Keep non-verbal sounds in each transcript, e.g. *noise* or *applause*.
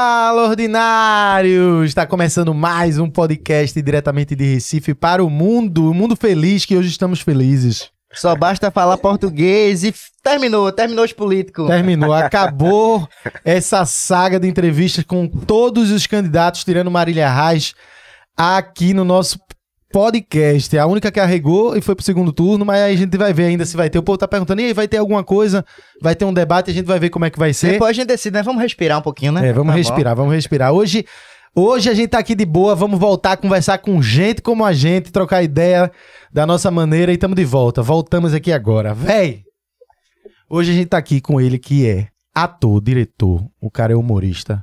Fala, ordinários! Está começando mais um podcast diretamente de Recife para o mundo, o mundo feliz que hoje estamos felizes. Só basta falar português e f- terminou, terminou os políticos. Terminou, *laughs* acabou essa saga de entrevistas com todos os candidatos, tirando Marília Reis, aqui no nosso podcast. A única que arregou e foi pro segundo turno, mas aí a gente vai ver ainda se vai ter. O povo tá perguntando, e aí, vai ter alguma coisa? Vai ter um debate, a gente vai ver como é que vai ser. Depois a gente decide, né? Vamos respirar um pouquinho, né? É, vamos Tá bom. respirar, vamos respirar. Hoje, hoje a gente tá aqui de boa, vamos voltar a conversar com gente como a gente, trocar ideia da nossa maneira e estamos de volta. Voltamos aqui agora. Véi, hoje a gente tá aqui com ele que é ator, diretor, o cara é humorista.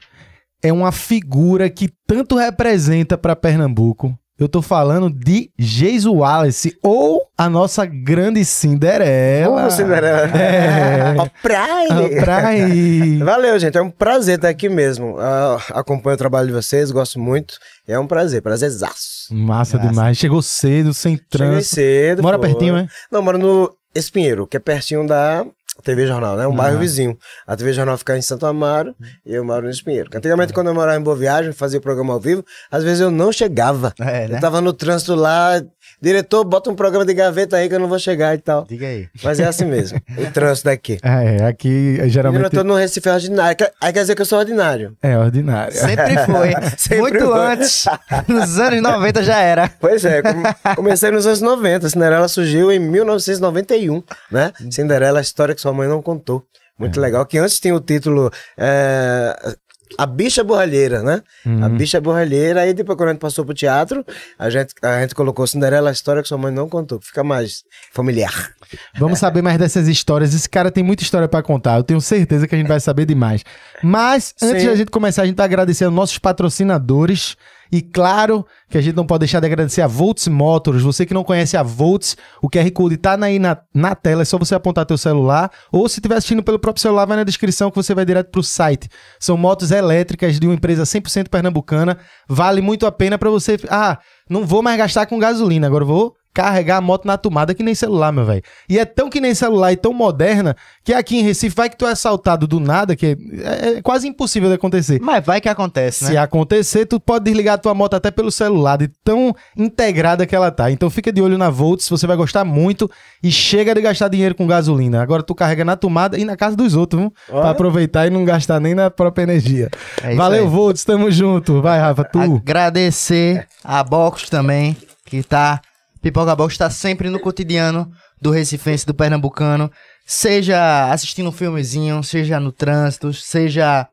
É uma figura que tanto representa pra Pernambuco. Eu tô falando de Geiso Wallace, ou a nossa grande Cinderela. Ô, Cinderela. É. Ó, praia. Pra aí. Valeu, gente. É um prazer estar aqui mesmo. Ah, acompanho o trabalho de vocês, gosto muito. É um prazer, prazerzaço. Massa Graças. demais. Chegou cedo, sem Cheguei trânsito. cedo. Mora foi. pertinho, é? Não, moro no Espinheiro, que é pertinho da TV Jornal, né? Um bairro Ah. vizinho. A TV Jornal fica em Santo Amaro e eu moro no Espinheiro. Antigamente, quando eu morava em Boa Viagem, fazia programa ao vivo, às vezes eu não chegava. É, né? Eu tava no trânsito lá, diretor, bota um programa de gaveta aí que eu não vou chegar e tal. Diga aí. Mas é assim mesmo, *laughs* o trânsito daqui. É, aqui é, Eu geralmente tô no Recife ordinário. Quer- Aí quer dizer que eu sou ordinário. é ordinário. Sempre *laughs* foi. Sempre Muito foi. antes. *laughs* Nos anos 90 já era. Pois é, com- comecei nos anos 90. Cinderela surgiu em 1991, né? Cinderela, a história que sua mãe não contou. Muito legal, que antes tinha o título é, A Bicha Borralheira, né? A Bicha Borralheira, aí depois quando a gente passou pro teatro, a gente, a gente colocou Cinderela, a história que sua mãe não contou, que fica mais familiar. Vamos saber mais dessas histórias. Esse cara tem muita história pra contar. Eu tenho certeza que a gente vai saber demais. Mas, antes Sim. de a gente começar, a gente tá agradecendo nossos patrocinadores. E claro que a gente não pode deixar de agradecer a Volts Motors. Você que não conhece a Volts, o QR Code tá aí na, na tela. É só você apontar teu celular. Ou se estiver assistindo pelo próprio celular, vai na descrição que você vai direto pro site. São motos elétricas de uma empresa 100% pernambucana. Vale muito a pena pra você... Ah, não vou mais gastar com gasolina. Agora vou carregar a moto na tomada que nem celular, meu velho. E é tão que nem celular e tão moderna que aqui em Recife vai que tu é assaltado do nada, que é, é quase impossível de acontecer. Mas vai que acontece, Se né? acontecer, tu pode desligar a tua moto até pelo celular, de tão integrada que ela tá. Então fica de olho na Volts, você vai gostar muito e chega de gastar dinheiro com gasolina. Agora tu carrega na tomada e na casa dos outros, viu? Pra aproveitar e não gastar nem na própria energia. É Valeu, aí. Volts, tamo junto. Vai, Rafa, tu. Agradecer a Box também, que tá. Pipoca Box tá sempre no cotidiano do Recifense, do Pernambucano. Seja assistindo um filmezinho, seja no trânsito, seja.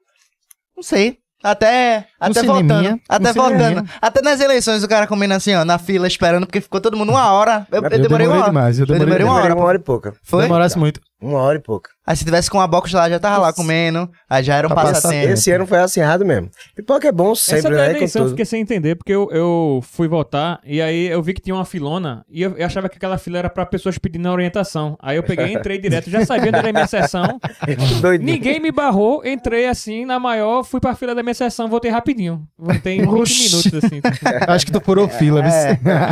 Não sei. Até, até cineminha, voltando. Até um cineminha. voltando. Até nas eleições o cara comendo assim, ó, na fila esperando, porque ficou todo mundo uma hora. Eu, eu Eu demorei, demorei uma hora. demais, eu demorei demorei uma Demorei hora. uma hora e pouca. Foi? Demorasse muito. Uma hora e pouca. Aí se tivesse com a box lá, já tava lá comendo. Aí já era um passatempo. Esse ano foi acirrado mesmo. Pipoca é bom Essa sempre, da né? Eleição eu fiquei sem entender, porque eu, eu fui votar e aí eu vi que tinha uma filona e eu, eu achava que aquela fila era pra pessoas pedindo orientação. Aí eu peguei e entrei direto, já sabia onde era a minha sessão. *laughs* Doidinho. Ninguém me barrou, entrei assim na maior, fui pra fila da minha sessão, voltei rapidinho. Voltei em 20 Oxi. minutos assim. Acho que tu furou fila, viu?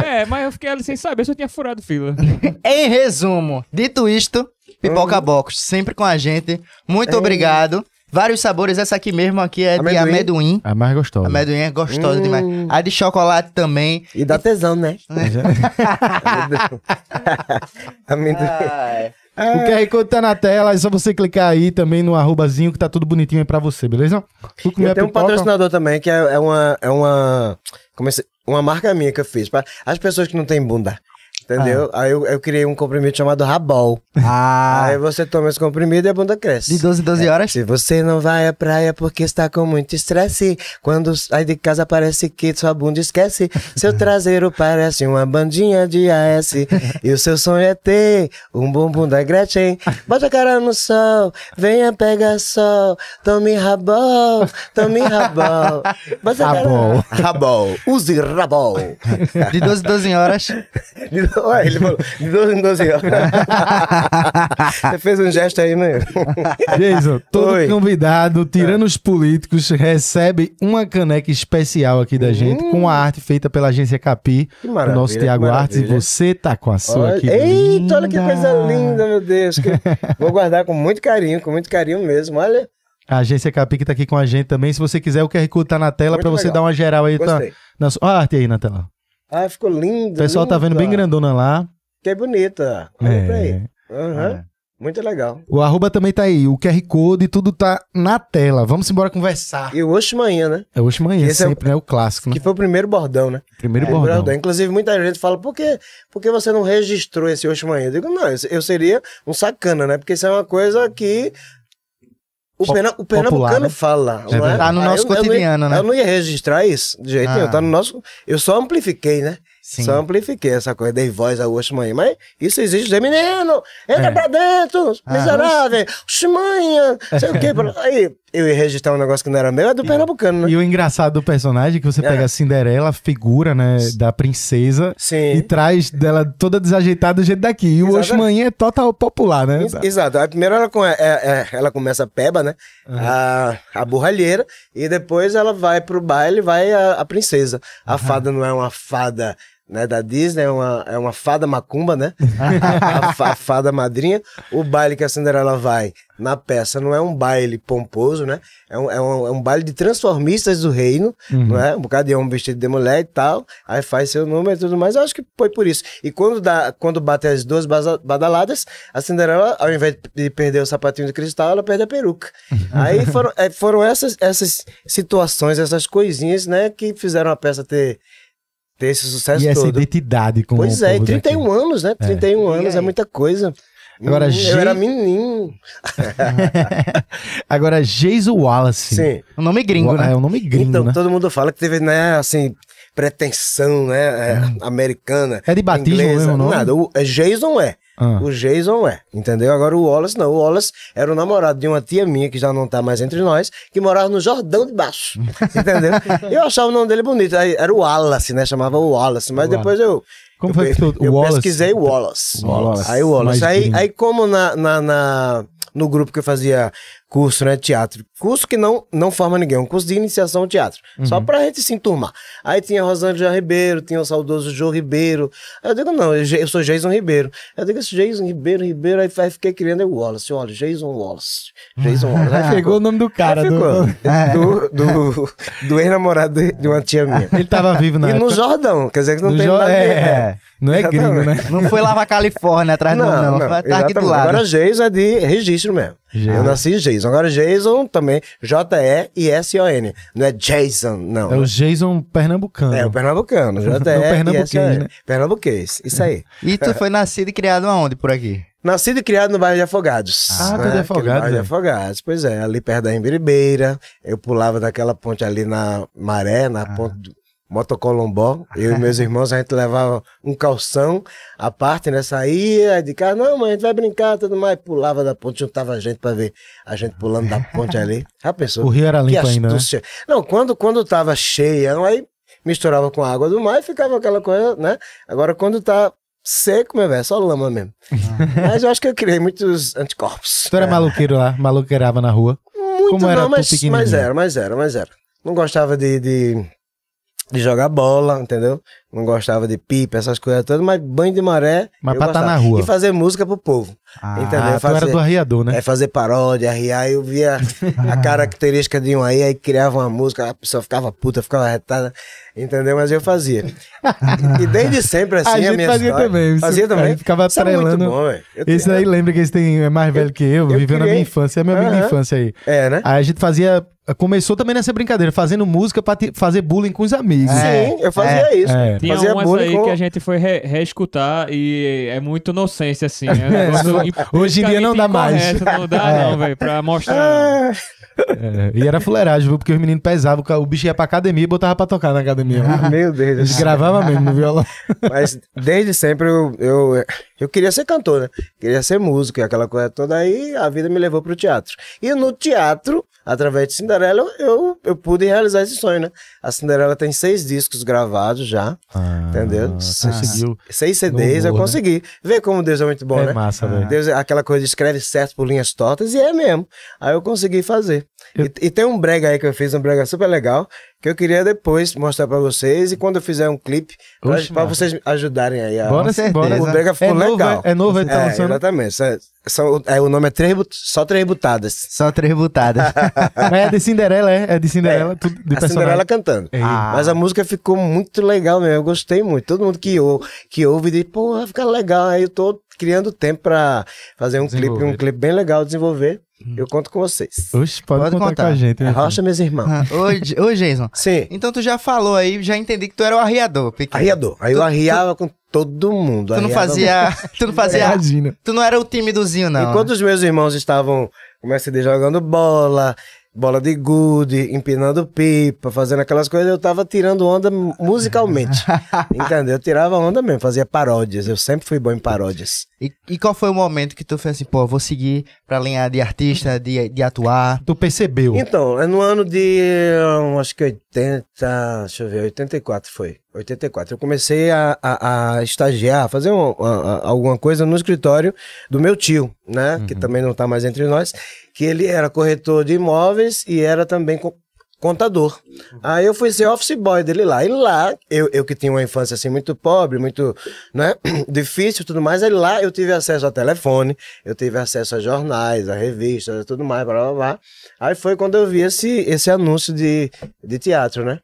É, mas eu fiquei ali sem saber se eu tinha furado fila. *laughs* Em resumo, dito isto, Pipoca Box sempre com a gente. Muito obrigado. Vários sabores, essa aqui mesmo aqui é de Amendoim. amendoim. A mais gostosa. Amendoim é gostosa Hum. demais. A de chocolate também. E dá tesão, né? *laughs* *laughs* Amendoim. O QR Code tá na tela, é só você clicar aí também no arrobazinho que tá tudo bonitinho aí pra você, beleza? Comer Eu tenho um pipoca? patrocinador também, que é, é uma. É uma. Como é que se- uma marca minha que eu fiz. Pra as pessoas que não têm bunda. Entendeu? Aí eu, eu criei um comprimido chamado Rabol. Ah, Aí você toma esse comprimido e a bunda cresce. de 12 em 12 horas. Se você não vai à praia porque está com muito estresse, quando sai de casa parece que sua bunda esquece. *laughs* Seu traseiro parece uma bandinha de AS. e o seu sonho é ter um bumbum da Gretchen. Bota a cara no sol, venha pegar sol. Tome rabol, tome rabol. Bota a cara- Rabol. Rabol. Use rabol. De 12 em 12 horas. *laughs* De- *laughs* Ué, ele falou, de 12 em 12 horas. *laughs* Você fez um gesto aí, né? Jason, todo Oi. convidado, tirando os políticos, recebe uma caneca especial aqui da gente, com a arte feita pela agência Capi, Que o maravilha, nosso que Tiago Artes, e você tá com a sua Olha, aqui. eita, olha que coisa linda, meu Deus. que- *laughs* Vou guardar com muito carinho, com muito carinho mesmo. Olha, A agência Capique tá aqui com a gente também. Se você quiser, o QR Code tá na tela pra você dar uma geral aí. Tá, Gostei. na sua... Olha a arte aí na tela. Ah, ficou lindo. O pessoal tá vendo bem grandona lá. Que bonita. Olha pra aí. É. Aham. Muito legal. O arroba também tá aí. O QR Code e tudo tá na tela. Vamos embora conversar. E o Oxe Manhã, né? É hoje manhã, Esse é o- sempre, né? O clássico, né? Que foi o primeiro bordão, né? Primeiro É, bordão. Inclusive, muita gente fala, por que, por que você não registrou esse Oxe Manhã? Eu digo, não, eu seria um sacana, né? Porque isso é uma coisa que o, perna, o pernambucano popular, né? fala. É não verdade. Tá no Ah, nosso eu- eu não ia- cotidiano, né? Eu não ia registrar isso, de jeito Ah. nenhum. Tá no nosso... Eu só amplifiquei, né? Sim. Só amplifiquei essa coisa, dei voz ao Oxe. Mas isso existe dizer, menino, entra É. pra dentro, Ah. miserável, Oxe Manhã, sei o quê. *laughs* Aí eu ia registrar um negócio que não era meu, é do pernambucano, né? E o engraçado do personagem é que você É. pega a Cinderela, a figura, né, da princesa, Sim. e traz dela toda desajeitada do jeito daqui. E o. Oxmanhã é total popular, né? Ex- Exato. Aí primeiro ela, é- é- ela começa a peba, né? A, a borralheira. E depois ela vai pro baile, vai a, a princesa. A fada não é uma fada né, da Disney, é uma, é uma fada macumba, né? *laughs* a, a fada madrinha. O baile que a Cinderela vai na peça não é um baile pomposo, né? É um, é um, é um baile de transformistas do reino, não é? Um bocado de homem vestido de mulher e tal. Aí faz seu número e tudo mais. Eu acho que foi por isso. E quando, dá, quando bate as duas badaladas, a Cinderela, ao invés de perder o sapatinho de cristal, ela perde a peruca. Aí foram, é, foram essas, essas situações, essas coisinhas, né, que fizeram a peça ter, ter esse sucesso E essa todo. identidade com Pois o é, e povo 31 daqui. anos, né? 31 anos é muita coisa. Agora, Hum, G- Eu era menino. *laughs* Agora, Jason Wallace. Sim. O nome gringo, Wa- né? É o nome gringo, então, né? todo mundo fala que teve, né, assim, pretensão, né, é, americana. É de batismo inglesa, mesmo o nome? Nada, o é Jason é. Ah. O Jason é, entendeu? Agora o Wallace não. O Wallace era o namorado de uma tia minha, que já não tá mais entre nós, que morava no Jordão de Baixo, *laughs* entendeu? Eu achava o nome dele bonito. Aí era o Wallace, né? Chamava o Wallace. Mas depois eu... Como eu, foi que ficou? Eu Wallace? pesquisei Wallace. Wallace. Aí o Wallace. Mais Aí, aí como na, na, na- no grupo que eu fazia curso, né, teatro. Curso que não, não forma ninguém, um curso de iniciação ao teatro. Uhum. Só pra gente se enturmar. Aí tinha Rosângela Ribeiro, tinha o saudoso João Ribeiro. Aí eu digo, não, eu, eu sou Jason Ribeiro. Eu digo, esse Jason Ribeiro, Ribeiro, aí, aí fiquei criando o Wallace. Olha, Jason Wallace. Jason Wallace. Aí Pegou o nome do cara. Aí do- ficou. *laughs* Do, do, do ex-namorado de, uma tia minha. Ele tava vivo na E no época. Jordão, quer dizer que não No tem Jo- nada é, não é gringo, né? Não foi lá pra Califórnia atrás do nome, não. Foi- Tá aqui do lado. Agora Jason é de registro mesmo. Já. Eu nasci Jason. Agora Jason também, J-E e S-O-N. Não é Jason, não. É o Jason pernambucano. É o pernambucano. J-E *laughs* É o pernambuquês, e S-O-N. né? Pernambuquês, isso aí. E tu foi nascido e criado aonde por aqui? Nascido e criado no bairro de Afogados. Ah, tu é de Afogados, bairro de é? Afogados, pois é. Ali perto da Embiribeira. Eu pulava daquela ponte ali na Maré, Ah. na ponte do Motocolombó. Eu e meus *laughs* irmãos, a gente levava um calção à parte, né? Saía de casa, não, mãe, a gente vai brincar, tudo mais. Pulava da ponte, juntava a gente pra ver a gente pulando da ponte ali. *laughs* Já pensou? O rio era limpo ainda, né? Não, quando, quando tava cheia, aí misturava com a água do mar e ficava aquela coisa, né? Agora, quando tá seco, meu velho, é só lama mesmo. Mas eu acho que eu criei muitos anticorpos. Tu era maluqueiro lá, maluqueirava na rua. Muito Como era não, tu mas, mas era, mas era, mas era. Não gostava de, de, de jogar bola, entendeu? Não gostava de pipa, essas coisas todas, mas banho de maré. Mas pra tá gostava. na rua. E fazer música pro povo. Ah, entendeu? Fazer, era do arriador, né? É fazer paródia, arriar, eu via a *laughs* característica de um aí, aí criava uma música, a pessoa ficava puta, ficava retada, entendeu? Mas eu fazia. E desde sempre, *laughs* assim, A a, gente minha fazia história- também, Fazia a também. ficava Isso é muito atrelando. bom. Eu- Esse aí lembra que esse tem, é mais velho que eu, eu viveu na minha infância, é meu amigo de Aham. infância aí. É, né? Aí a gente fazia. Começou também nessa brincadeira, fazendo música pra te- fazer bullying com os amigos. É. Sim, eu fazia isso. é. Tinha Fazia umas bullying aí com- que a gente foi re- reescutar e é muito inocência, assim. *laughs* É um negócio im- Hoje em dia não dá mais. Não dá, não, velho, pra mostrar. Ah, É, E era fuleiragem, viu? Porque os meninos pesavam, o bicho ia pra academia e botava pra tocar na academia. meu Deus Eles gravavam mesmo no violão. Mas desde sempre eu, eu, eu queria ser cantor, né? Queria ser músico e aquela coisa toda. Aí a vida me levou pro teatro. E no teatro, através de Cinderela, eu, eu pude realizar esse sonho, né? A Cinderela tem seis discos gravados já, entendeu? Conseguiu. Seis CDs No eu humor, né? consegui. Vê como Deus é muito bom, É né? massa, velho. Deus, é aquela coisa de escreve certo por linhas tortas, e é mesmo. Aí eu consegui fazer. Eu- E, e tem um brega aí que eu fiz, um brega super legal, que eu queria depois mostrar pra vocês, e quando eu fizer um clipe, pra, Oxe, pra vocês ajudarem aí. a- Bora sim, certeza. bora. O brega ficou é novo, legal. É, é novo, ele tá É, exatamente. São, é, o nome é três, só três butadas. Só três butadas. Mas *laughs* é de Cinderela, é? É de Cinderela, tudo de a personagem. Cinderela cantando. É. Ah. Mas a música ficou muito legal mesmo. Eu gostei muito. Todo mundo que, ou, que ouve diz, pô, vai ficar legal. Aí eu tô criando tempo pra fazer um clipe, um clipe bem legal, desenvolver. Eu conto com vocês. Oxe, pode, Pode contar, contar. com a gente. É né? rocha, meus irmãos. Ah, Oi, Jason. Sim. Então tu já falou aí, já entendi que tu era o arriador. pequeno. Arriador. Aí eu arriava com todo mundo. Tu não fazia. *laughs* Tu não fazia. Imagina. Tu não era o timidozinho, não. Enquanto os meus irmãos estavam, como é que se diz, jogando bola, bola de gude, empinando pipa, fazendo aquelas coisas, eu tava tirando onda mu- musicalmente. *laughs* Entendeu? Eu tirava onda mesmo, fazia paródias. Eu sempre fui bom em paródias. E, e qual foi o momento que tu fez assim, pô, vou seguir pra linha de artista, de, de atuar? Tu percebeu. Então, é no ano de, hum, acho que 80, deixa eu ver, 84 foi. 84. Eu comecei a, a, a estagiar, a fazer um- a- a- alguma coisa no escritório do meu tio, né? Que também não tá mais entre nós. Que ele era corretor de imóveis e era também co- contador. Aí eu fui ser office boy dele lá. E lá, eu, eu que tinha uma infância assim muito pobre, muito, né, *clears throat* difícil tudo mais, aí lá eu tive acesso a telefone, eu tive acesso a jornais, a revistas, tudo mais, blá blá blá. Aí foi quando eu vi esse, esse anúncio de, de teatro, né?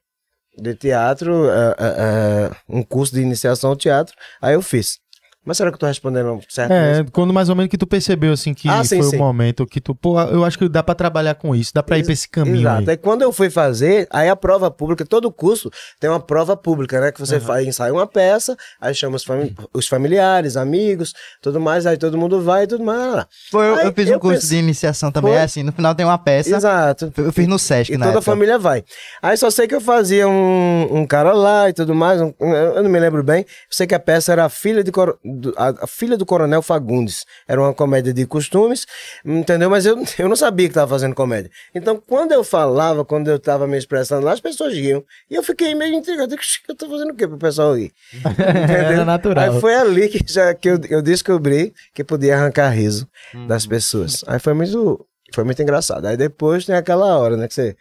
De teatro, é, é, é, um curso de iniciação ao teatro, aí eu fiz. Mas será que eu tô respondendo certo? É, mesmo? quando mais ou menos que tu percebeu, assim, que Ah, sim, foi sim. o momento que tu, pô, eu acho que dá pra trabalhar com isso, dá pra ir pra esse caminho Exato. aí. Aí quando eu fui fazer, aí a prova pública, todo curso tem uma prova pública, né? Que você faz, ensaia uma peça, aí chama os, fami- os familiares, amigos, tudo mais, aí todo mundo vai e tudo mais. lá, lá. Foi, eu, Aí eu fiz um eu curso pensei- de iniciação também, Foi? é assim, no final tem uma peça. Exato. Eu fiz no Sesc, E na toda a época. família vai. Aí só sei que eu fazia um, um cara lá e tudo mais, um- um- eu não me lembro bem. Eu sei que a peça era a filha, de coro- do, a, a filha do Coronel Fagundes. Era uma comédia de costumes, entendeu? Mas eu, *laughs* eu não sabia que estava fazendo comédia. Então, quando eu falava, quando eu estava me expressando lá, as pessoas riam. E eu fiquei meio intrigado. Eu "Ixi, eu tô fazendo o quê pro pessoal rir? *laughs* Era natural. Aí foi ali que, já, que eu, eu descobri que podia arrancar riso das pessoas. Aí foi muito, foi muito engraçado. Aí depois tem aquela hora, né? Que você.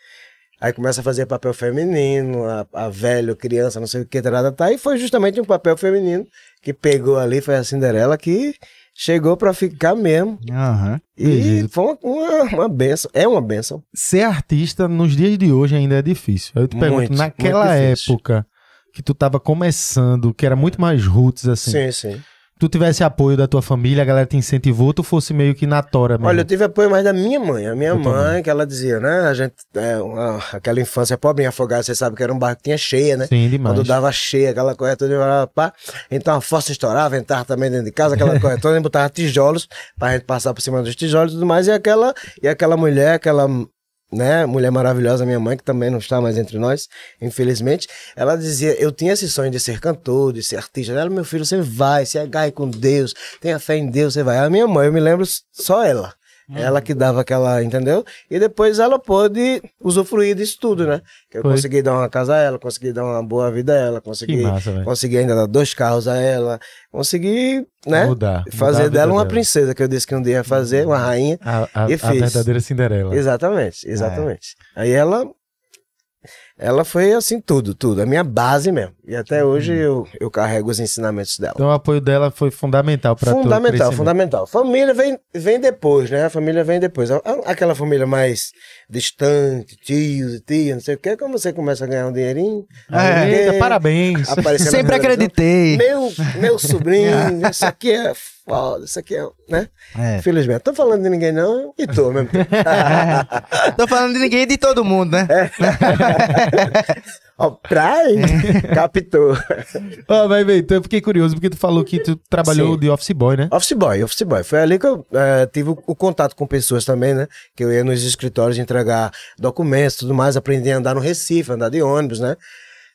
Aí começa a fazer papel feminino, a, a velho, criança, não sei o que, tá, tá, e foi justamente um papel feminino que pegou ali, foi a Cinderela que chegou pra ficar mesmo. Aham. E Entendi. foi uma, uma, benção, é uma benção. Ser artista nos dias de hoje ainda é difícil. Eu te pergunto, Muito, naquela muito época que tu tava começando, que era muito mais roots, assim, Sim, sim. Tu tivesse apoio da tua família, a galera te incentivou, tu fosse meio que na tora mesmo. Olha, eu tive apoio mais da minha mãe. A minha Eu mãe, também. que ela dizia, né? A gente, é, uma- aquela infância pobre em você sabe que era um barco que tinha cheia, né? Sim, demais. Quando dava cheia, aquela coisa toda, pá, pá. então a força estourava, entrava também dentro de casa, aquela coisa toda, botava tijolos pra gente passar por cima dos tijolos e tudo mais. E aquela, e aquela mulher, aquela né, mulher maravilhosa, minha mãe, que também não está mais entre nós, infelizmente, ela dizia, eu tinha esse sonho de ser cantor, de ser artista. Ela, meu filho, você vai, se agarre com Deus, tenha fé em Deus, você vai. A minha mãe, eu me lembro só ela. Ela que dava aquela, entendeu? E depois ela pôde usufruir disso tudo, né? Que eu Foi. consegui dar uma casa a ela, consegui dar uma boa vida a ela, consegui, massa, consegui ainda dar dois carros a ela, consegui, né? Mudar, mudar a fazer vida dela uma dela. princesa, que eu disse que um dia ia fazer, uma rainha. A, a- E a fiz. verdadeira Cinderela. Exatamente, exatamente. Aí ela ela foi assim tudo, tudo, a minha base mesmo. E até hoje eu, eu carrego os ensinamentos dela. Então o apoio dela foi fundamental pra teu Fundamental, fundamental. Família vem, vem depois, né? A família vem depois. Aquela família mais distante, tios e tia, não sei o que, quando você começa a ganhar um dinheirinho. Ah, Eita, porque parabéns. Sempre televisão, acreditei. Meu, meu sobrinho, *laughs* isso aqui é foda, isso aqui é, né? É. Infelizmente, tô falando de ninguém não, e tô mesmo. *laughs* Tô falando de ninguém e de todo mundo, né? *laughs* Ó, praia, captou. Ó, vai ver, então eu fiquei curioso, porque tu falou que tu trabalhou Sim. de office boy, né? Office boy, office boy. Foi ali que eu eh, tive o, o contato com pessoas também, né? Que eu ia nos escritórios entregar documentos e tudo mais, aprendi a andar no Recife, andar de ônibus, né?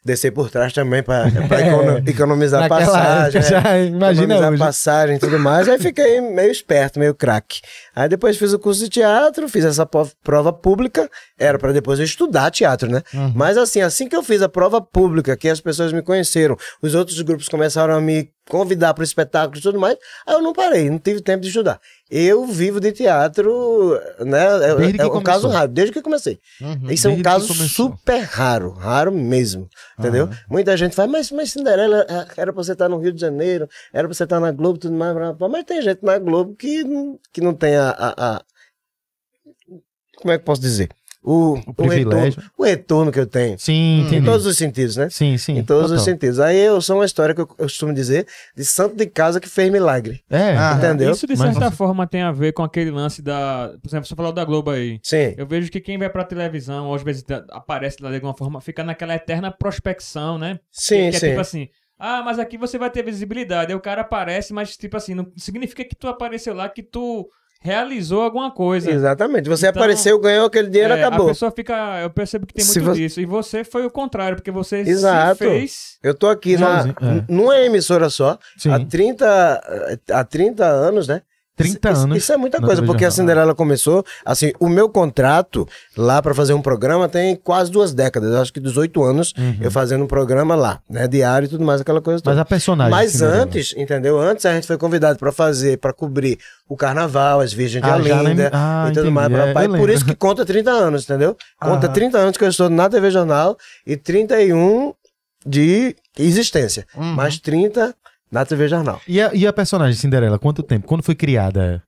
Descer por trás também para *laughs* economizar Naquela passagem. época, *laughs* já imagina economizar hoje. passagem e tudo mais. Aí fiquei meio esperto, meio craque. Aí depois fiz o curso de teatro, fiz essa prova pública, era para depois eu estudar teatro, né? Mas assim, assim que eu fiz a prova pública, que as pessoas me conheceram, os outros grupos começaram a me convidar para o espetáculo e tudo mais. Aí eu não parei, não tive tempo de estudar. Eu vivo de teatro, né? É, Desde que é um começou. caso raro, desde que comecei. Uhum. Isso é um caso super raro, raro mesmo, entendeu? Muita gente fala, mas, mas Cinderela ah, era pra você estar no Rio de Janeiro, era pra você estar na Globo e tudo mais, mas tem gente na Globo que, que não tem a, a- a- Como é que eu posso dizer? O, o, privilégio. retorno, o retorno que eu tenho. Sim, Em todos os sentidos, né? Sim, sim. em todos os total. sentidos. Aí eu sou uma história que eu, eu costumo dizer de santo de casa que fez milagre. É, Ah, Entendeu? Isso de Mas- certa forma tem a ver com aquele lance da. Por exemplo, você falou da Globo aí. Sim. Eu vejo que quem vai pra televisão, ou às vezes aparece lá de alguma forma, fica naquela eterna prospecção, né? Sim, que é sim. tipo assim, ah, mas aqui você vai ter visibilidade. Aí o cara aparece, mas tipo assim, não significa que tu apareceu lá, que tu realizou alguma coisa. Exatamente. Você Então, apareceu, ganhou aquele dinheiro, É, acabou. A pessoa fica. Eu percebo que tem muito você- disso. E você foi o contrário, porque você Exato. se fez. Eu tô aqui na, Sozinho, é. numa emissora só, Sim. há 30, há 30 anos, né? 30 Isso- anos Isso é muita coisa, porque a. Cinderela começou, assim, o meu contrato lá pra fazer um programa tem quase duas décadas, acho que 18 anos eu fazendo um programa lá, né, diário e tudo mais, aquela coisa toda. Uhum. Mas a personagem. Mas Cinderela. antes, entendeu? Antes a gente foi convidado pra fazer, pra cobrir o carnaval, as Virgens de Ah, já Olinda lem- ah, e tudo entendi. mais. É, Por isso que conta 30 anos, entendeu? Conta Aham. 30 anos que eu estou na TV Jornal e 31 de existência. Uhum. Mais 30 na TV Jornal. E a, e a personagem Cinderela, quanto tempo? Quando foi criada?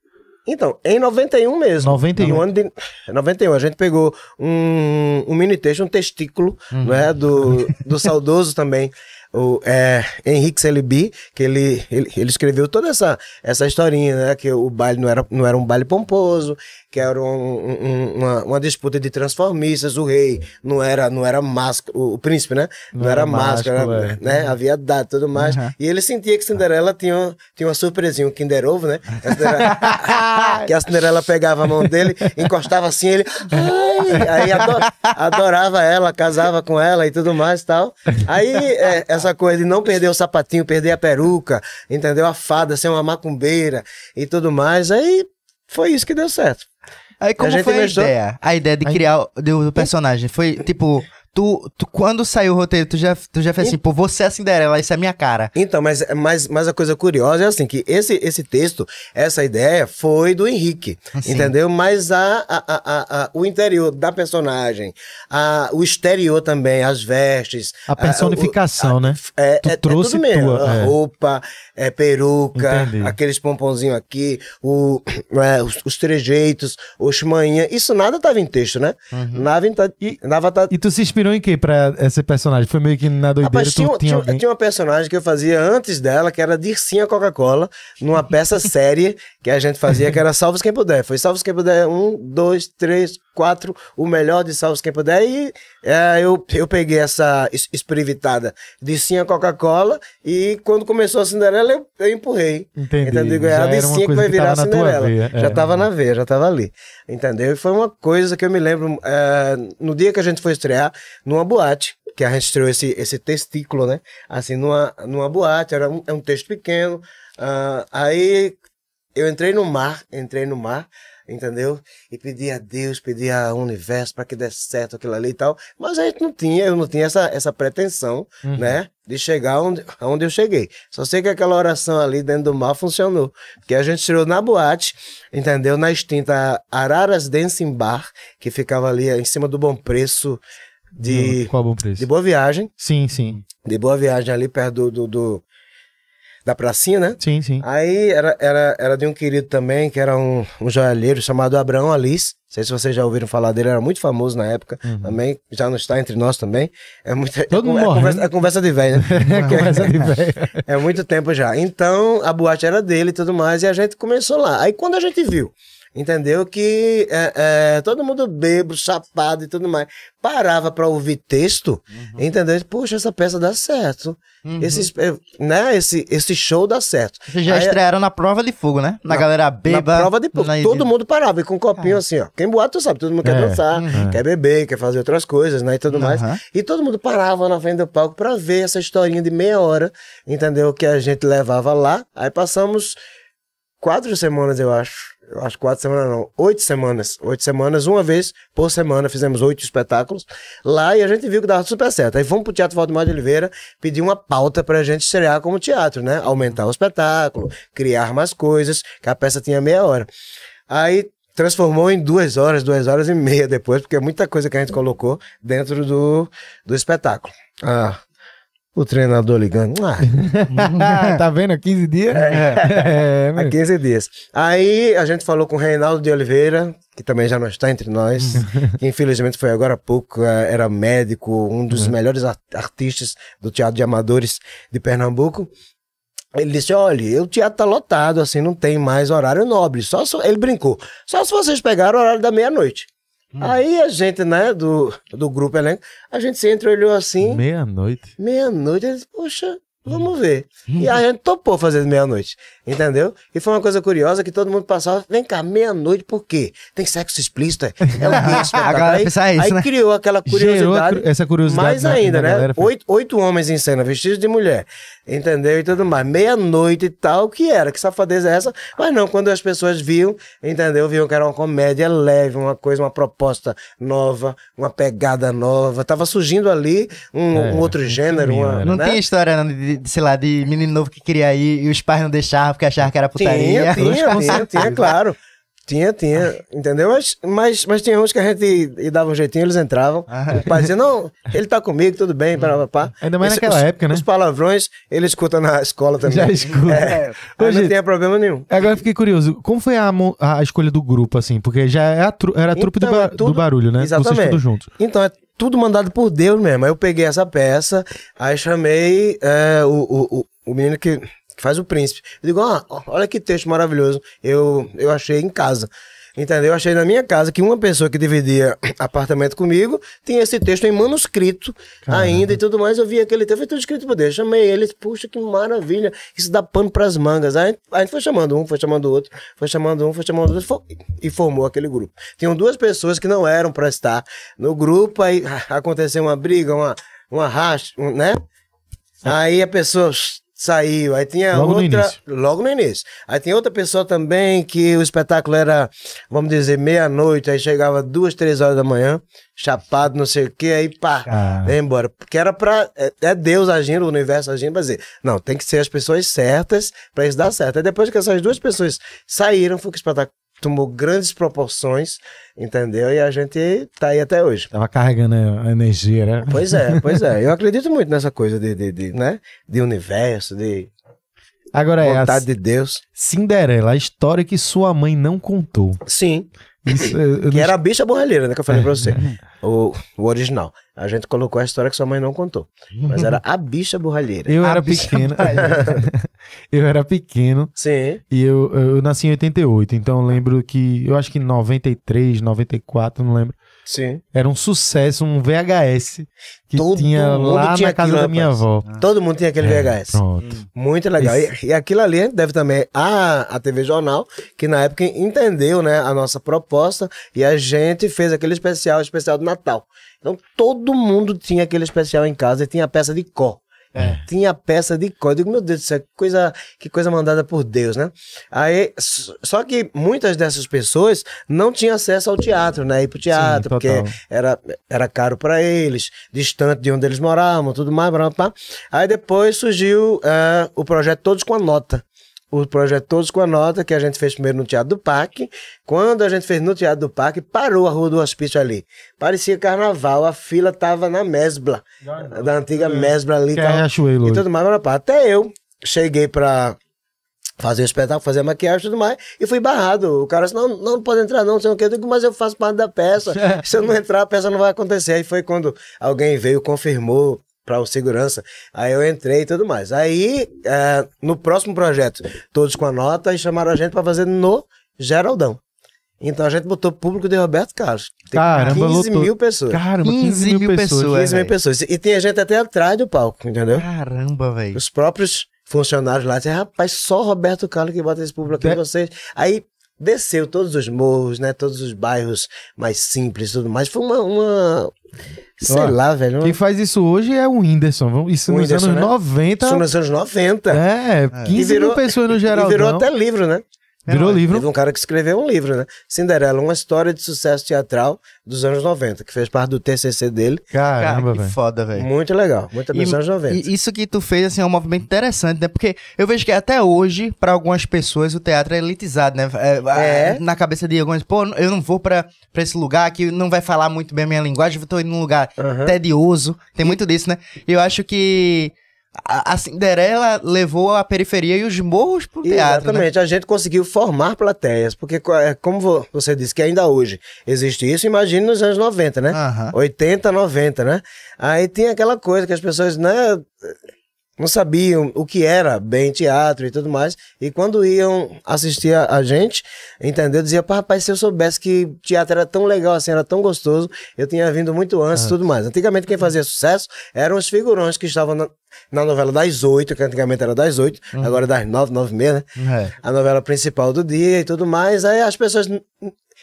Então, em 91 mesmo. 91. No ano de *sighs* 91, a gente pegou um, um mini texto, um testículo, Uhum. né, do, do saudoso também, o é, Henrique Celebi, que ele, ele, ele escreveu toda essa, essa historinha, né, que o baile não era, não era um baile pomposo, que era um- um- uma, uma disputa de transformistas, o rei não era, não era máscara, o, o príncipe, né, não, Não era era máscara, máscara, é. né, havia dado tudo mais, Uhum. e ele sentia que Cinderela tinha, tinha uma surpresinha, um Kinder Ovo, né, a *laughs* que a Cinderela pegava a mão dele, encostava assim, ele. Aí ado- adorava ela, casava com ela e tudo mais e tal. Aí, é, essa coisa de não perder o sapatinho, perder a peruca, entendeu? A fada ser uma macumbeira e tudo mais. Aí foi isso que deu certo. Aí como gente foi a ideia? A ideia de criar o do, do personagem foi tipo, tu, tu quando saiu o roteiro, tu já, tu já fez assim, pô, você é a Cinderela, isso é a minha cara. Então, mas, mas, mas a coisa curiosa é assim, que esse, esse texto, essa ideia foi do Henrique, Sim. entendeu? Mas a, a, a, a- a- o interior da personagem, a, o exterior também, as vestes... A personificação, né? É, Tu é, é trouxe tudo mesmo. tua, a é. roupa, é, peruca, Entendi. aqueles pomponzinhos aqui, o, *clears throat* é, os, os trejeitos, os manhã. Isso nada tava em texto, né? Nada, em, E- nada tá, E tu se inspirou em quê pra esse personagem? Foi meio que na doideira, Rapaz, tu tinha, tinha, tinha- alguém... tinha uma personagem que eu fazia antes dela, que era Dircinha Coca-Cola, numa peça *laughs* série que a gente fazia, que era Salvos Quem Puder. Foi Salvos Quem Puder, um, dois, três, quatro, o melhor de Salvos Quem Puder. E é, eu, eu peguei essa es- esprevitada Dircinha Coca-Cola e quando começou a Cinderela, eu, eu empurrei. Entendi. Entendeu? É Já a uma Dircinha que vai virar a Cinderela. veia, Já é. tava na veia, já tava ali. Entendeu? E foi uma coisa que eu me lembro é, no dia que a gente foi estrear, numa boate, que a gente estreou esse, esse testículo, né? Assim, numa, numa boate, era um, é um texto pequeno. ah, aí eu entrei no mar, entrei no mar, entendeu? E pedi a Deus, pedi ao universo para que desse certo aquilo ali e tal. Mas a gente não tinha, eu não tinha essa, essa pretensão, né? De chegar onde, onde eu cheguei. Só sei que aquela oração ali dentro do mar funcionou. Porque a gente tirou na boate, entendeu? Na extinta Araras Dancing Bar, que ficava ali em cima do Bom Preço de, Qual é o bom preço? de Boa Viagem. Sim, sim. De Boa Viagem ali perto do, do, do- da pracinha, né? Sim, sim. Aí era, era, era de um querido também, que era um, um joalheiro chamado Abraão Alice. Não sei se vocês já ouviram falar dele, era muito famoso na época também. Já não está entre nós também. É, muito, Uhum. Todo é, mundo é, morrendo. conversa, é conversa de velho, né? *laughs* Conversa de *laughs* velho. É muito tempo já. Então, a boate era dele e tudo mais, e a gente começou lá. Aí, quando a gente viu, entendeu? Que é, é, todo mundo bebo, chapado e tudo mais, parava pra ouvir texto, Uhum. entendeu? Puxa, essa peça dá certo. Esse, é, né? esse, esse show dá certo. Vocês já Aí- estrearam na prova de fogo, né? Na, galera beba. na prova de na- Todo mundo parava e com um copinho assim, ó. Quem boate, tu sabe, todo mundo quer É, dançar, quer beber, quer fazer outras coisas, né? E tudo mais. Aham. E todo mundo parava na frente do palco pra ver essa historinha de meia hora, entendeu? Que a gente levava lá. Aí passamos quatro semanas, eu acho. Acho quatro semanas, não. Oito semanas. Oito semanas, uma vez por semana, fizemos oito espetáculos lá e a gente viu que dava super certo. Aí fomos pro Teatro Valdemar de Oliveira pedir uma pauta pra gente estrear como teatro, né? Aumentar o espetáculo, criar mais coisas, que a peça tinha meia hora. Aí transformou em duas horas, duas horas e meia depois, porque é muita coisa que a gente colocou dentro do, do espetáculo. Ah, o treinador ligando. Ah, *laughs* tá vendo? 15 dias? É, há meu. 15 dias. Aí a gente falou com o Reinaldo de Oliveira, que também já não está entre nós, *laughs* que infelizmente foi agora há pouco, eh, era médico, um dos melhores ar- artistas do Teatro de Amadores de Pernambuco. Ele disse: olha, o teatro tá lotado, assim, não tem mais horário nobre. Só se- ele brincou. Só se vocês pegaram o horário da meia-noite. Aí a gente, né, do, do grupo elenco, a gente se entreolhou assim, Meia-noite. meia-noite, eu disse, poxa, vamos ver. E a gente topou fazer meia-noite, entendeu? E foi uma coisa curiosa que todo mundo passava, vem cá, meia-noite por quê? Tem sexo explícito? É, o A galera aí, pensa isso, aí né? criou aquela Gerou curiosidade. cu- essa curiosidade Mais na- ainda, na né? galera, oito, oito homens em cena, vestidos de mulher, entendeu? E tudo mais. Meia-noite e tal, que era? Que safadeza é essa? Mas não, quando as pessoas viam, entendeu? Viam que era uma comédia leve, uma coisa, uma proposta nova, uma pegada nova. Tava surgindo ali um, É, um outro gênero, uma. Não né? tinha história de, sei lá, de menino novo que queria ir e os pais não deixavam porque achavam que era putaria. Tinha, tinha, tinha, tinha, claro. Tinha, tinha, entendeu? Mas, mas, mas tinha uns que a gente e dava um jeitinho, eles entravam. O pai dizia, não, ele tá comigo, tudo bem, pá, pá, pá. Ainda mais Esse- naquela os- época, né? Os palavrões, ele escuta na escola também. Já escuta. É, Ô, aí não tinha problema nenhum. Agora eu fiquei curioso, como foi a, a escolha do grupo, assim? Porque já é a tru- era a trupe do, Então, ba- é tudo- do barulho, né? Vocês Exatamente. tudo juntos. Então, é tudo mandado por Deus mesmo. Aí eu peguei essa peça, aí chamei é, o, o, o, o menino que, que faz o príncipe. Eu digo, ah, olha que texto maravilhoso. Eu, eu achei em casa. Entendeu? Eu achei na minha casa que uma pessoa que dividia *clears throat* apartamento comigo tinha esse texto em manuscrito ainda e tudo mais. Eu vi aquele texto, foi tudo escrito por Deus. Chamei ele, puxa, que maravilha. Isso dá pano pras mangas. Aí a gente foi chamando um, foi chamando o outro, foi chamando um, foi chamando outro e formou aquele grupo. Tinham duas pessoas que não eram pra estar no grupo, aí *laughs* aconteceu uma briga, uma, uma racha, um, né? Aí a pessoa saiu, aí tinha Logo no outra. início. Logo no início. Aí tinha outra pessoa também que o espetáculo era, vamos dizer, meia-noite, aí chegava duas, três horas da manhã, chapado, não sei o quê, aí pá, Ah. vem embora. Porque era pra. É, é Deus agindo, o universo agindo pra dizer, não, tem que ser as pessoas certas pra isso dar certo. Aí depois que essas duas pessoas saíram, foi que o espetáculo tomou grandes proporções, entendeu? E a gente tá aí até hoje. Tava carregando a energia, né? Pois é, *laughs* pois é. Eu acredito muito nessa coisa de, de, de, né? de universo, de Agora é a vontade de Deus. Cinderela, a história que sua mãe não contou. Sim. Isso, Que era a bicha borralheira, né? Que eu falei pra você. O, o original. A gente colocou a história que sua mãe não contou. Mas era a bicha borralheira. Eu A era pequeno. *laughs* eu era pequeno Sim. e eu, eu nasci em 88, então eu lembro que, eu acho que em 93, 94, não lembro. Sim. Era um sucesso, um VHS que Todo tinha mundo lá tinha na casa aquilo, da minha rapaz. avó. Todo mundo tinha aquele VHS. Pronto. Muito legal. E, e aquilo ali deve também a, a TV Jornal, que na época entendeu né, a nossa proposta e a gente fez aquele especial, especial do Natal. Então todo mundo tinha aquele especial em casa e tinha a peça de có. Tinha peça de có. Eu digo, meu Deus do céu, que coisa, que coisa mandada por Deus, né? Aí, só que muitas dessas pessoas não tinham acesso ao teatro, né? Ir pro teatro, porque total. era, era caro para eles, distante de onde eles moravam, tudo mais, blá, blá, blá. Aí depois surgiu eh, o projeto Todos com a Nota. O projeto Todos com a Nota, que a gente fez primeiro no Teatro do Parque. Quando a gente fez no Teatro do Parque, parou a Rua do Hospício ali. Parecia carnaval, a fila tava na mesbla, da antiga mesbla ali. Que é tal. Riachuelo E tudo mais, blá. até eu cheguei pra fazer o espetáculo, fazer a maquiagem e tudo mais, e fui barrado. O cara disse, não, não pode entrar não, não sei o que, eu digo, mas eu faço parte da peça, *laughs* se eu não entrar, a peça não vai acontecer. Aí foi quando alguém veio, confirmou para o segurança, aí eu entrei e tudo mais. Aí, é, no próximo projeto, todos com a nota, e chamaram a gente para fazer no Geraldão. Então a gente botou público de Roberto Carlos. Tem Caramba, 15 lotou. mil pessoas. Caramba, 15, 15 mil, pessoas. pessoas. 15 mil pessoas. E tinha gente até atrás do palco, entendeu? Caramba, velho. Os próprios funcionários lá disseram, rapaz, só o Roberto Carlos que bota esse público aqui De- em vocês. Aí desceu todos os morros, né? Todos os bairros mais simples e tudo mais. Foi uma. uma sei Ó, lá, velho. Quem faz isso hoje é o Whindersson. Isso O nos Whindersson, anos né? 90. Isso nos anos 90. É, 15 E virou- mil pessoas no E geral. virou até livro, né? Virou livro. Teve um cara que escreveu um livro, né? Cinderela, uma história de sucesso teatral dos anos 90, que fez parte do TCC dele. Caramba, velho. foda, velho. Muito legal, muito dos anos 90. E isso que tu fez, assim, é um movimento interessante, né? Porque eu vejo que até hoje, pra algumas pessoas, o teatro é elitizado, né? É, É. Na cabeça de algumas, pô, eu não vou pra, pra esse lugar que não vai falar muito bem a minha linguagem, eu tô indo num lugar Aham. tedioso. Tem muito disso, né? E eu acho que a, a Cinderela levou a periferia e os morros pro teatro, né? Exatamente, a gente conseguiu formar plateias, porque é, como vo- você disse que ainda hoje existe isso, imagine nos anos 90, né? Aham. 80, 90, né? Aí tinha aquela coisa que as pessoas, né, não sabiam o que era bem teatro e tudo mais. E quando iam assistir a, a gente, entendeu? Dizia, "Pá, rapaz, se eu soubesse que teatro era tão legal assim, era tão gostoso, eu tinha vindo muito antes e tudo mais. Antigamente quem fazia sucesso eram os figurões que estavam na, na novela das oito, que antigamente era das oito, agora é das nove, nove e meia, né? É. a novela principal do dia e tudo mais. Aí as pessoas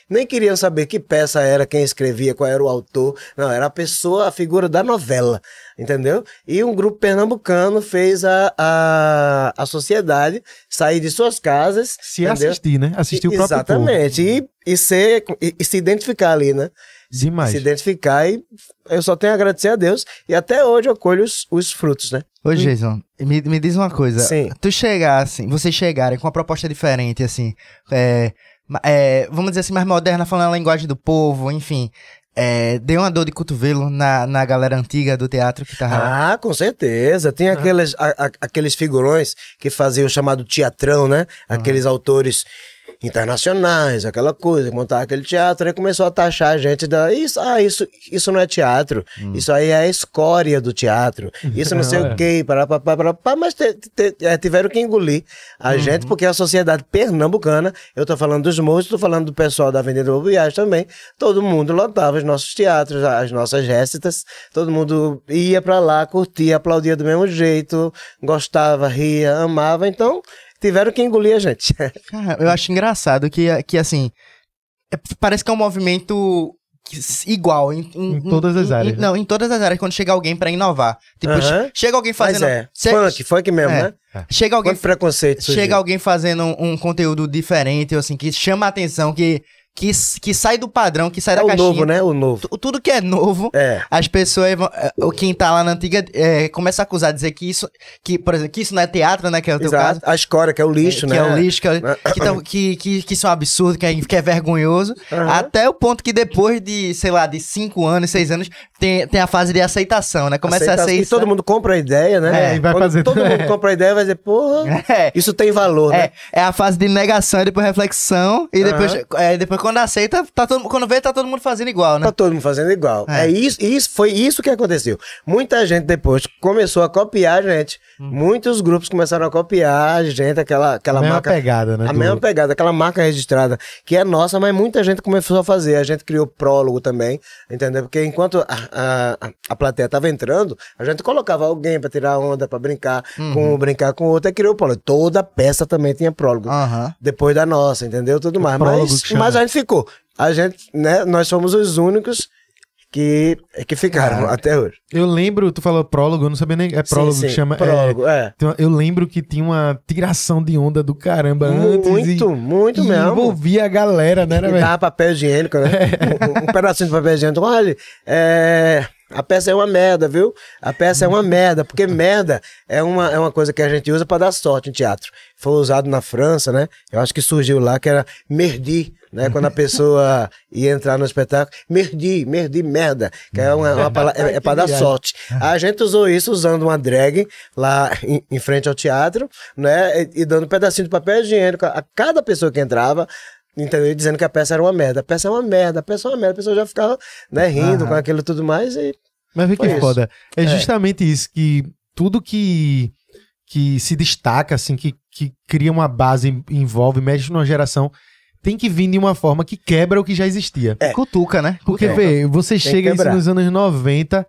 nem queriam saber que peça era, quem escrevia, qual era o autor. Não, era a pessoa, a figura da novela, entendeu? E um grupo pernambucano fez a, a, a sociedade sair de suas casas. Se entendeu? assistir, né? Assistir o próprio. Exatamente. E, e, ser, e, e se identificar ali, né? Demais. Se identificar e eu só tenho a agradecer a Deus. E até hoje eu colho os, os frutos, né? Ô, Jason, me, me diz uma coisa. Sim. Tu chegar, assim, vocês chegarem com uma proposta diferente, assim, é, é, vamos dizer assim, mais moderna, falando a linguagem do povo, enfim. É, deu uma dor de cotovelo na, na galera antiga do teatro que tava. Ah, com certeza. Tem aqueles, a- a- aqueles figurões que faziam o chamado teatrão, né? Aqueles autores internacionais, aquela coisa, montar aquele teatro, aí começou a taxar a gente da isso, ah, isso, isso não é teatro, isso aí é a escória do teatro, isso não sei Não, *laughs* é. o quê, pará, pá, mas te- te- é, tiveram que engolir a gente, porque a sociedade pernambucana, eu tô falando dos moços, tô falando do pessoal da Avenida Boa Viagem também, todo mundo lotava os nossos teatros, as nossas récitas, todo mundo ia pra lá, curtia, aplaudia do mesmo jeito, gostava, ria, amava, então tiveram que engolir a gente. *laughs* Cara, eu acho engraçado que, que assim, é- parece que é um movimento igual em, Em todas as áreas, né? Não, em todas as áreas, quando chega alguém pra inovar. Tipo, chega alguém Mas fazendo... é, che- funk, funk mesmo, É. né? Chega alguém Quanto preconceito surgiu. Chega alguém fazendo um, um conteúdo diferente, assim, que chama a atenção, que, que, que sai do padrão, que sai É da o caixinha. novo, né? O novo. Tu- Tudo que é novo, É. as pessoas, vão- é, o quem tá lá na antiga, é, começa a acusar, dizer que isso, que, por exemplo, que isso não é teatro, né, que é o teu Exato. caso. A escória, que é o lixo, que né? é o lixo, que, é- que, tão- que, que, que isso é um absurdo, que é, que é vergonhoso. Aham. Até o ponto que depois de, sei lá, de cinco anos, seis anos, tem, tem a fase de aceitação, né? Começa Aceita- a ser E todo mundo compra a ideia, né? É, e vai Quando fazer- Todo mundo *laughs* compra a ideia vai dizer, porra, *laughs* É. isso tem valor, né? É, é a fase de negação e depois reflexão. E depois, é, depois quando aceita, tá todo, quando vê, tá todo mundo fazendo igual, né? Tá todo mundo fazendo igual. É. É, isso, isso, foi isso que aconteceu. Muita gente depois começou a copiar a gente. Hum. Muitos grupos começaram a copiar a gente, aquela, aquela a mesma marca. pegada, né? A do- mesma pegada, aquela marca registrada, que é nossa, mas muita gente começou a fazer. A gente criou prólogo também, entendeu? Porque enquanto a, a, a plateia tava entrando, a gente colocava alguém pra tirar onda, pra brincar Uhum. com um, brincar com o outro, e criou prólogo. Toda peça também tinha prólogo. Aham. Depois da nossa, entendeu? Tudo mais. Mas, mas a gente ficou. A gente, né? Nós fomos os únicos que, que ficaram até hoje. Eu lembro, tu falou prólogo, eu não sabia nem. É prólogo Sim, que sim, chama. é, Prólogo, é. uma- eu lembro que tinha uma tiração de onda do caramba antes. Muito, muito e mesmo. envolvia a galera, né, né, velho? papel higiênico, né? um, um pedacinho de papel higiênico. Olha, é, a peça é uma merda, viu? A peça é uma merda, porque merda é uma, é uma coisa que a gente usa pra dar sorte em teatro. Foi usado na França, né? Eu acho que surgiu lá, que era merdi, né? Quando a pessoa ia entrar no espetáculo, merdi, merdi, merda, que é uma, uma palavra, é, é pra dar sorte. A gente usou isso usando uma drag lá em, em frente ao teatro, né? E, e dando um pedacinho de papel higiênico a cada pessoa que entrava. Entendeu? Dizendo que a peça era uma merda. A peça é uma merda, a peça é uma merda. A pessoa já ficava né, rindo com aquilo e tudo mais. E Mas vê que isso. foda. É, justamente isso, que tudo que, que se destaca, assim, que, que cria uma base, envolve, mexe numa geração, tem que vir de uma forma que quebra o que já existia. É. Cutuca, né? Porque, vê, você que chega isso nos anos 90,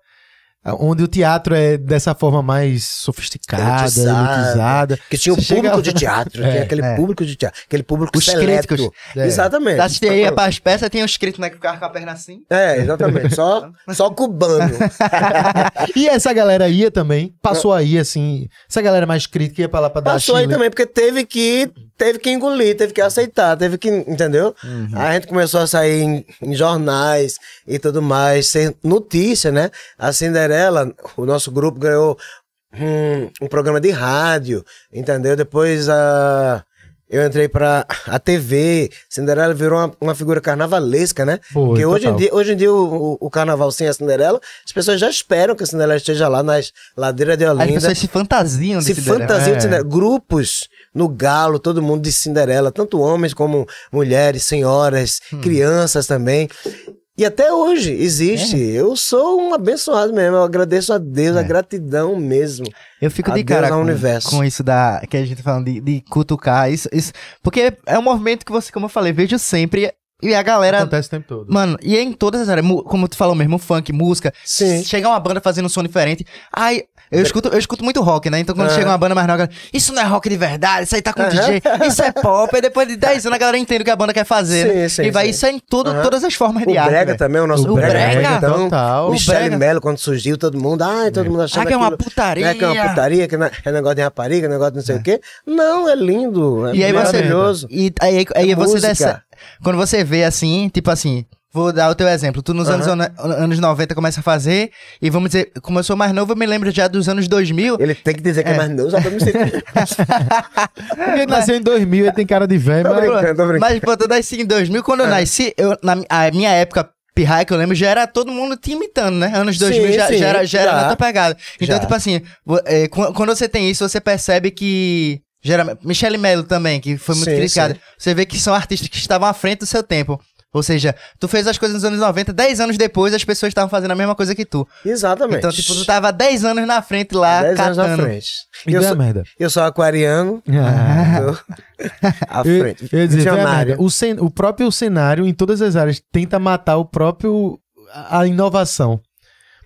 onde o teatro é dessa forma mais sofisticada, Elitizada. elitizada. que tinha o Você chega público lá- de teatro, *laughs* É, tinha aquele é. público de teatro, aquele público Os seleto. críticos. É. Exatamente. Assistir aí para as peças, tem os escritos, né? Que ficava com a perna assim. É, exatamente. Só, *laughs* só cubano. *laughs* E essa galera ia também, passou aí, assim, essa galera mais crítica ia pra lá pra dar Passou aí também, porque teve que teve que engolir, teve que aceitar, teve que, entendeu? Uhum. A gente começou a sair em, em jornais e tudo mais, ser notícia, né? A Cinderela, o nosso grupo ganhou hum, um programa de rádio, entendeu? Depois a eu entrei pra a TV, Cinderela virou uma, uma figura carnavalesca, né? Foi, Porque hoje em dia, hoje em dia o, o- o carnaval sem a Cinderela, as pessoas já esperam que a Cinderela esteja lá nas ladeiras de As Olinda. pessoas se fantasiam de Se Cinderela. fantasia de É. Cinderela. Grupos no galo, todo mundo de Cinderela, tanto homens como mulheres, senhoras, Hum. crianças também. E até hoje existe. É. Eu sou um abençoado mesmo. Eu agradeço a Deus, a gratidão mesmo. Eu fico de cara com, universo. com isso da que a gente tá falando de, de cutucar isso, isso, porque é um movimento que você, como eu falei, vejo sempre e a galera, Acontece o tempo todo. mano, e é em todas as áreas, como tu falou mesmo, funk, música, Sim. chega uma banda fazendo um som diferente, ai, eu escuto, eu escuto muito rock, né? Então quando Aham. chega uma banda mais nova, isso não é rock de verdade, isso aí tá com Aham. DJ, isso é pop, e depois de *laughs* 10 anos a galera entende o que a banda quer fazer, né? Sim, sim, e vai, sim. isso é em todo, todas as formas de O arte, Brega velho. também, o nosso O Brega. Brega, então, total. o O Michele Brega. Mello, quando surgiu, todo mundo, ai, todo mundo achando Ah, que é uma aquilo- putaria. É que é uma putaria, que é é negócio de rapariga, negócio de não sei o quê. Não, é lindo, é E aí você. maravilhoso. E aí, aí É você música. Quando você vê assim, tipo assim. Vou dar o teu exemplo. Tu nos anos, Aham. anos 90 começa a fazer, e vamos dizer, como eu sou mais novo, eu me lembro já dos anos 2000. Ele tem que dizer que é, É. mais novo, só pra me sentir. *laughs* Ele nasceu em 2000, ele tem cara de velho, Tô mas... brincando, tô brincando. Mas, pô, tu nasci em 2000, quando eu É. nasci, eu, na a minha época, pirraia que eu lembro, já era todo mundo te imitando, né? Anos 2000 Sim, já, sim, já era, já era já. outra pegada. Então, Já. tipo assim, é, qu- quando você tem isso, você percebe que. Geralmente, Michele Mello também, que foi muito Sim, criticada. sim. Você vê que são artistas que estavam à frente do seu tempo. Ou seja, tu fez as coisas nos anos 90, 10 anos depois as pessoas estavam fazendo a mesma coisa que tu. Exatamente. Então, tipo, tu tava 10 anos na frente lá, 10 anos catando. à frente. Me Eu sou, merda. eu sou aquariano, *laughs* Ah. tô *laughs* à Eu, frente. eu ia dizer, merda. o, cen- o próprio cenário, em todas as áreas, tenta matar o próprio. a a inovação.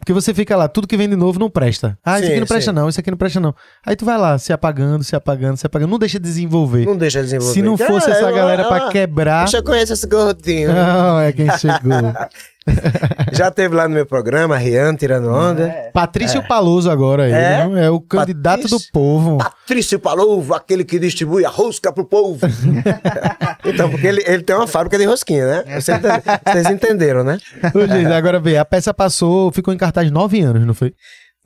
Porque você fica lá, tudo que vem de novo não presta. Ah, isso Sim, aqui não presta sim. não, isso aqui não presta não. Aí tu vai lá, se apagando, se apagando, se apagando. Não deixa de desenvolver. Não deixa desenvolver. Se não fosse Ah, essa eu- galera pra ah, quebrar. Eu já conheço esse gordinho. Não, é quem chegou. *laughs* *laughs* Já teve lá no meu programa, Rian, tirando onda. Patrício Paloso agora, ele, É? não? é o candidato Patrício- do povo. Patrício Palovo, aquele que distribui a rosca pro povo. *laughs* então, porque ele, ele tem uma fábrica de rosquinha, né? Vocês, ente- vocês entenderam, né? Ô, gente, agora vê, a peça passou, ficou em cartaz nove anos, não foi?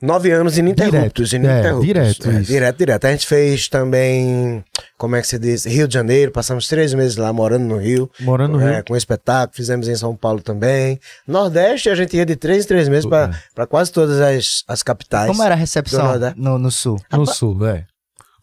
Nove anos ininterruptos. Direto, ininterruptos. é, direto, É, isso. direto, direto. A gente fez também, como é que se diz? Rio de Janeiro, passamos três meses lá morando no Rio. Morando no É, Rio. com espetáculo, fizemos em São Paulo também. Nordeste, a gente ia de três em três meses É. para quase todas as, as capitais. Como era a recepção no, no sul? No sul, é.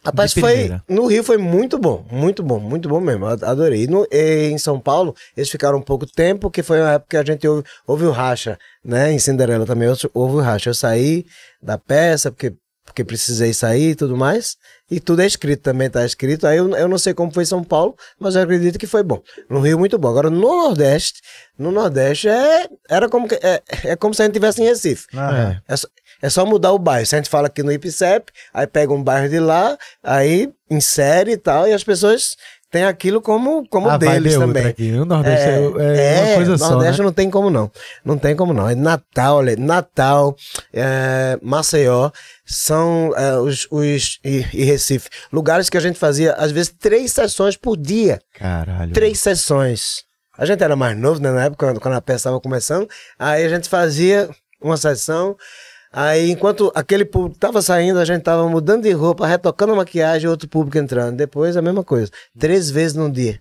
Rapaz, foi. No Rio foi muito bom, muito bom, muito bom mesmo. ad- Adorei. E, no- e em São Paulo, eles ficaram um pouco tempo, que foi uma época que a gente ouve, ouve o racha, né? Em Cinderela também houve o racha. Eu saí da peça, porque, porque precisei sair e tudo mais. E tudo é escrito também, tá escrito. Aí eu, eu não sei como foi em São Paulo, mas eu acredito que foi bom. No Rio, muito bom. Agora, no Nordeste, no Nordeste é, era como, que- é, é como se a gente estivesse em Recife. É. É só, é só mudar o bairro. Se a gente fala aqui no IPCEP, aí pega um bairro de lá, aí insere e tal, e as pessoas têm aquilo como, como a vibe deles é também. aqui. O Nordeste é, é uma coisa só, Nordeste né? não tem como não. Não tem como não. É Natal, olha, Natal, é, Maceió, são é, os, os e, e Recife. Lugares que a gente fazia, às vezes, três sessões por dia. Caralho. Três sessões. A gente era mais novo, né, na época, quando, quando a peça estava começando. Aí a gente fazia uma sessão. Aí, enquanto aquele público estava saindo, a gente estava mudando de roupa, retocando a maquiagem outro público entrando. Depois, a mesma coisa. Três vezes num dia.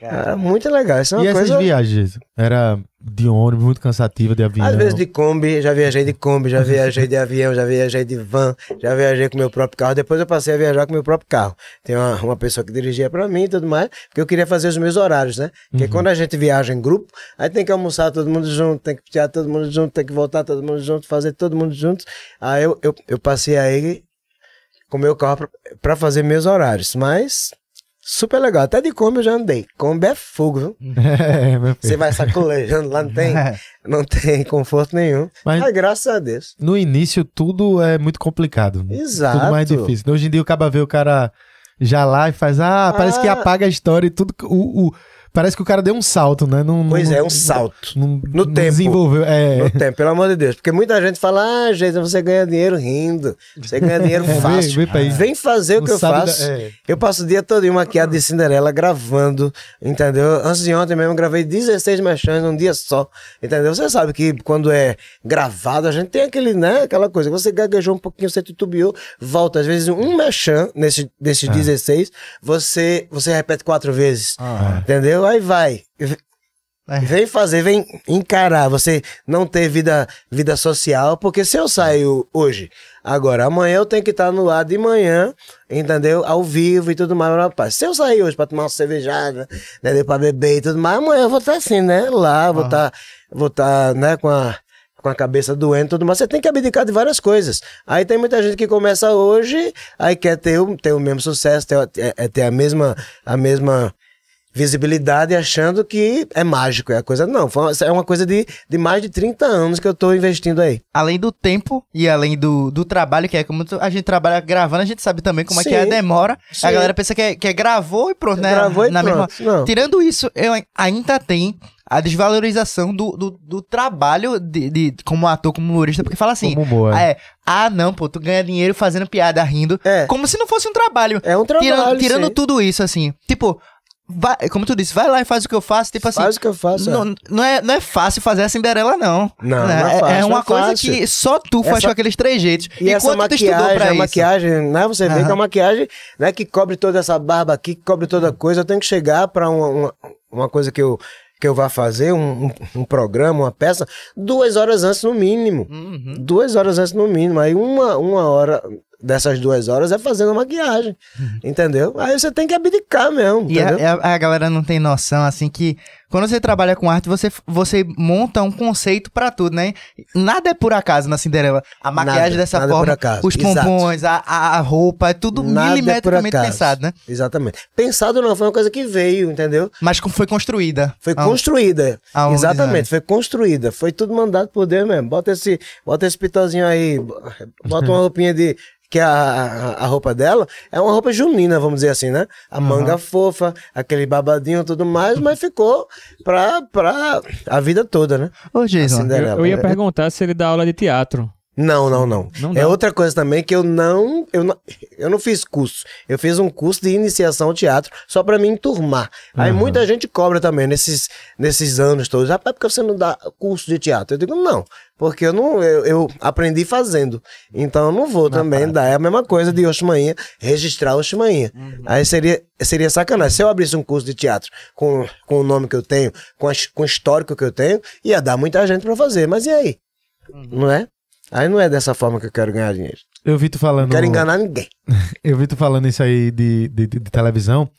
Era muito legal. Isso é uma E essas coisa... viagens? Era de ônibus, muito cansativa, de avião. Às vezes de Kombi, já viajei de Kombi, já viajei de avião, já viajei de van, já viajei com meu próprio carro. Depois eu passei a viajar com meu próprio carro. Tem uma, uma pessoa que dirigia pra mim e tudo mais, porque eu queria fazer os meus horários, né? Porque quando a gente viaja em grupo, aí tem que almoçar todo mundo junto, tem que tirar todo mundo junto, tem que voltar todo mundo junto, fazer todo mundo junto. Aí eu, eu, eu passei aí com meu carro pra, pra fazer meus horários, mas super legal. Até de Kombi eu já andei. Kombi é fogo, viu? *laughs* é, meu filho. Você vai sacolejando lá, não tem, *laughs* não tem conforto nenhum. Mas- Mas, graças a Deus. No início, tudo é muito complicado. Exato. Tudo mais difícil. Hoje em dia, o cara vê o cara já lá e faz, ah, parece que Ah. apaga a história e tudo. O, o- Parece que o cara deu um salto, né? Não, Pois não- é, um salto. Não, No tempo. desenvolveu. É. No tempo, pelo amor de Deus. Porque muita gente fala, ah, gente, você ganha dinheiro rindo. Você ganha dinheiro *laughs* É, vem- fácil. vem aí. Vem fazer o que eu sabe da- faço. é. Eu passo o dia todo em maquiado de Cinderela gravando, entendeu? Antes de ontem mesmo eu gravei 16 mexãs num dia só, entendeu? Você sabe que quando é gravado a gente tem aquele, né, aquela coisa, você gaguejou um pouquinho, você titubeou, volta. Às vezes um mexã nesse, desses Ah. 16, você, você repete quatro vezes, Ah. entendeu? Aí vai. É. Vem fazer, vem encarar. Você não ter vida, vida social, porque se eu saio hoje, agora, amanhã eu tenho que estar no ar de manhã, entendeu? Ao vivo e tudo mais, rapaz. Se eu sair hoje pra tomar uma cervejada, entendeu? Pra beber e tudo mais, amanhã eu vou estar assim, né? Lá, vou estar, vou estar, né, com a. Com a cabeça doendo e tudo mais, você tem que abdicar de várias coisas. Aí tem muita gente que começa hoje, aí quer ter o, ter o mesmo sucesso, ter, é- é ter a mesma, a mesma visibilidade achando que é mágico, é a coisa. Não, foi uma- é uma coisa de, de mais de 30 anos que eu tô investindo aí. Além do tempo e além do, do trabalho, que é como a gente trabalha gravando, a gente sabe também como é que é a Sim, demora. sim. A galera pensa que é, que é gravou e pronto, né? Gravou e Na pronto. Não. Tirando isso, eu ai- ainda tem a desvalorização do, do, do trabalho de, de- como ator, como humorista, porque fala assim. Como humor, ah, é, ah, não, pô, tu ganha dinheiro fazendo piada, rindo. É. Como se não fosse um trabalho. É um trabalho. tirando tirando sim. tudo isso, assim. Tipo, vai- como tu disse, vai lá e faz o que eu faço. Tipo assim. Faz o que eu faço. é. Não, não, é, não é fácil fazer a Cinderela, não. Não, Né? não é fácil, É uma não é coisa fácil. que só tu faz Essa- com aqueles três jeitos. E essa tu estudou maquiagem, a maquiagem, né? Você vê Aham. que a maquiagem, né, que cobre toda essa barba aqui, que cobre toda coisa, eu tenho que chegar pra uma, uma, uma coisa que eu, que eu vá fazer, um, um, um programa, uma peça, duas horas antes no mínimo. Uhum. Duas horas antes no mínimo. Aí uma, uma hora dessas duas horas é fazendo a maquiagem. Entendeu? Aí você tem que abdicar mesmo. E a, entendeu? a- a galera não tem noção, assim, que quando você trabalha com arte, você, você monta um conceito pra tudo, né? Nada é por acaso na Cinderela. A maquiagem Nada, dessa nada é forma, acaso, os pompons, a, a a roupa, é tudo Nada é milimetricamente acaso. pensado, né? Exatamente. Pensado não, foi uma coisa que veio, entendeu? Mas foi construída. Foi Ah, construída. aonde, Exatamente, né? foi construída. Foi tudo mandado por Deus mesmo. Bota esse, bota esse pitozinho aí, bota uma roupinha de. Que a, a, a roupa dela é uma roupa junina, vamos dizer assim, né? A manga fofa, aquele babadinho e tudo mais, mas ficou pra, pra a vida toda, né? Ô, Jason, Eu, eu ia É. perguntar se ele dá aula de teatro. Não, não, não. Não é outra coisa também que eu não, eu não, eu não fiz curso. Eu fiz um curso de iniciação ao teatro só pra me enturmar. Aí muita gente cobra também nesses, nesses anos todos. Rapaz, por que você não dá curso de teatro? Eu digo, não, porque eu não, eu, eu aprendi fazendo. Então eu não vou também dar. É a mesma coisa de Oxmanhã, registrar Oxmanhã. Aí seria, seria sacanagem. Se eu abrisse um curso de teatro com, com o nome que eu tenho, com, a, com o histórico que eu tenho, ia dar muita gente pra fazer. Mas e aí? Não é? Aí não é dessa forma que eu quero ganhar dinheiro. Eu vi tu falando. Não quero enganar ninguém. *laughs* Eu vi tu falando isso aí de, de, de- de televisão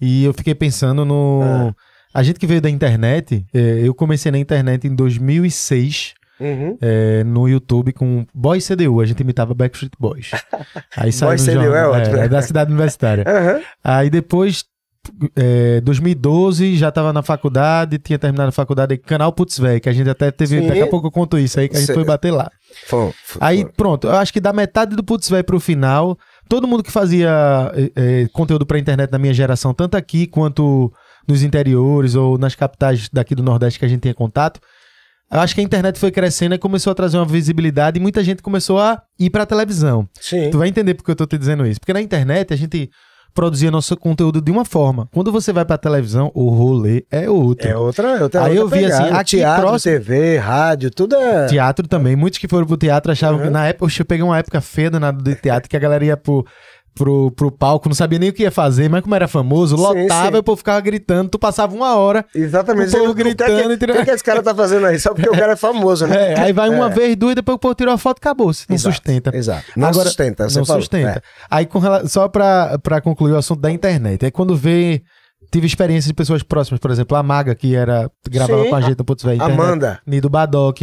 e eu fiquei pensando no. Ah. A gente que veio da internet, é, eu comecei na internet em 2006 Uhum. é, no YouTube com Boys CDU, a gente imitava Backstreet Boys. *laughs* Aí saiu Boys CDU é jornal, ótimo, né? da cidade universitária. *laughs* Aham. Aí depois, é, 2012, já tava na faculdade, tinha terminado a faculdade, canal Putz Véi, que a gente até teve, Sim. daqui a pouco eu conto isso aí, que a gente foi bater lá. Aí, pronto, eu acho que da metade do Putz Véi pro final, todo mundo que fazia eh, eh, conteúdo pra internet na minha geração, tanto aqui quanto nos interiores ou nas capitais daqui do Nordeste que a gente tinha contato, acho que a internet foi crescendo e começou a trazer uma visibilidade e muita gente começou a ir pra televisão. Sim. Tu vai entender porque eu tô te dizendo isso. Porque na internet a gente produzia nosso conteúdo de uma forma. Quando você vai pra televisão, o rolê é outro. É outra, é outra Aí eu outra vi assim, pegada. aqui teatro, próximo- TV, rádio, tudo é. Teatro também. Muitos que foram pro teatro achavam Uhum. que na época, oxe, eu peguei uma época feia danada de teatro, que a galera ia pro, pro, pro palco, não sabia nem o que ia fazer, mas como era famoso, Sim, lotava sim. e o povo ficava gritando. Tu passava uma hora, Exatamente. O povo Você- gritando O que, é e que, que, é que esse cara tá fazendo aí? Só porque o cara é famoso, né? *laughs* é, aí vai uma É. vez, duas, depois o povo tirou a foto e acabou-se. Não Exato, sustenta. Exato. Não Agora- sustenta, não falou. sustenta. É. Aí, com só pra, pra concluir o assunto da internet, é quando vê. Tive experiência de pessoas próximas, por exemplo, a Maga, que era gravava Sim. com a gente no Putz Internet. Amanda. Nido Badoc.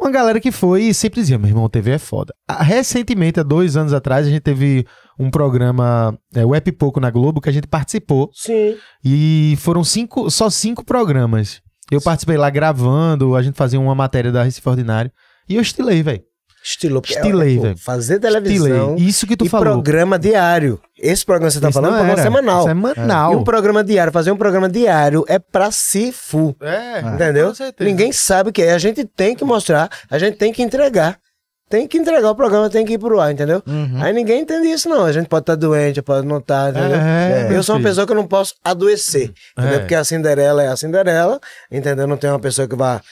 Uma galera que foi e sempre dizia, meu irmão, TV é foda. Ah, Recentemente, há dois anos atrás, a gente teve um programa, é, o Ep Pouco na Globo, que a gente participou. Sim. E foram cinco, só cinco programas. Eu participei lá gravando, a gente fazia uma matéria da Recife Ordinário. E eu estilei, velho. Estilou. porque, Estilei, velho. Fazer televisão Estilei. Isso que tu e falou. programa diário. Esse programa que você tá Isso falando é um programa semanal. Semanal. E um programa diário, fazer um programa diário é pra se fu. É, Entendeu? com certeza. Ninguém sabe o que é. A gente tem que mostrar, a gente tem que entregar. Tem que entregar o programa, tem que ir pro ar, entendeu? Aí ninguém entende isso, não. A gente pode estar doente, pode não estar, entendeu? É, eu sou uma pessoa que eu não posso adoecer, entendeu? É. Porque a Cinderela é a Cinderela, entendeu? Não tem uma pessoa que vá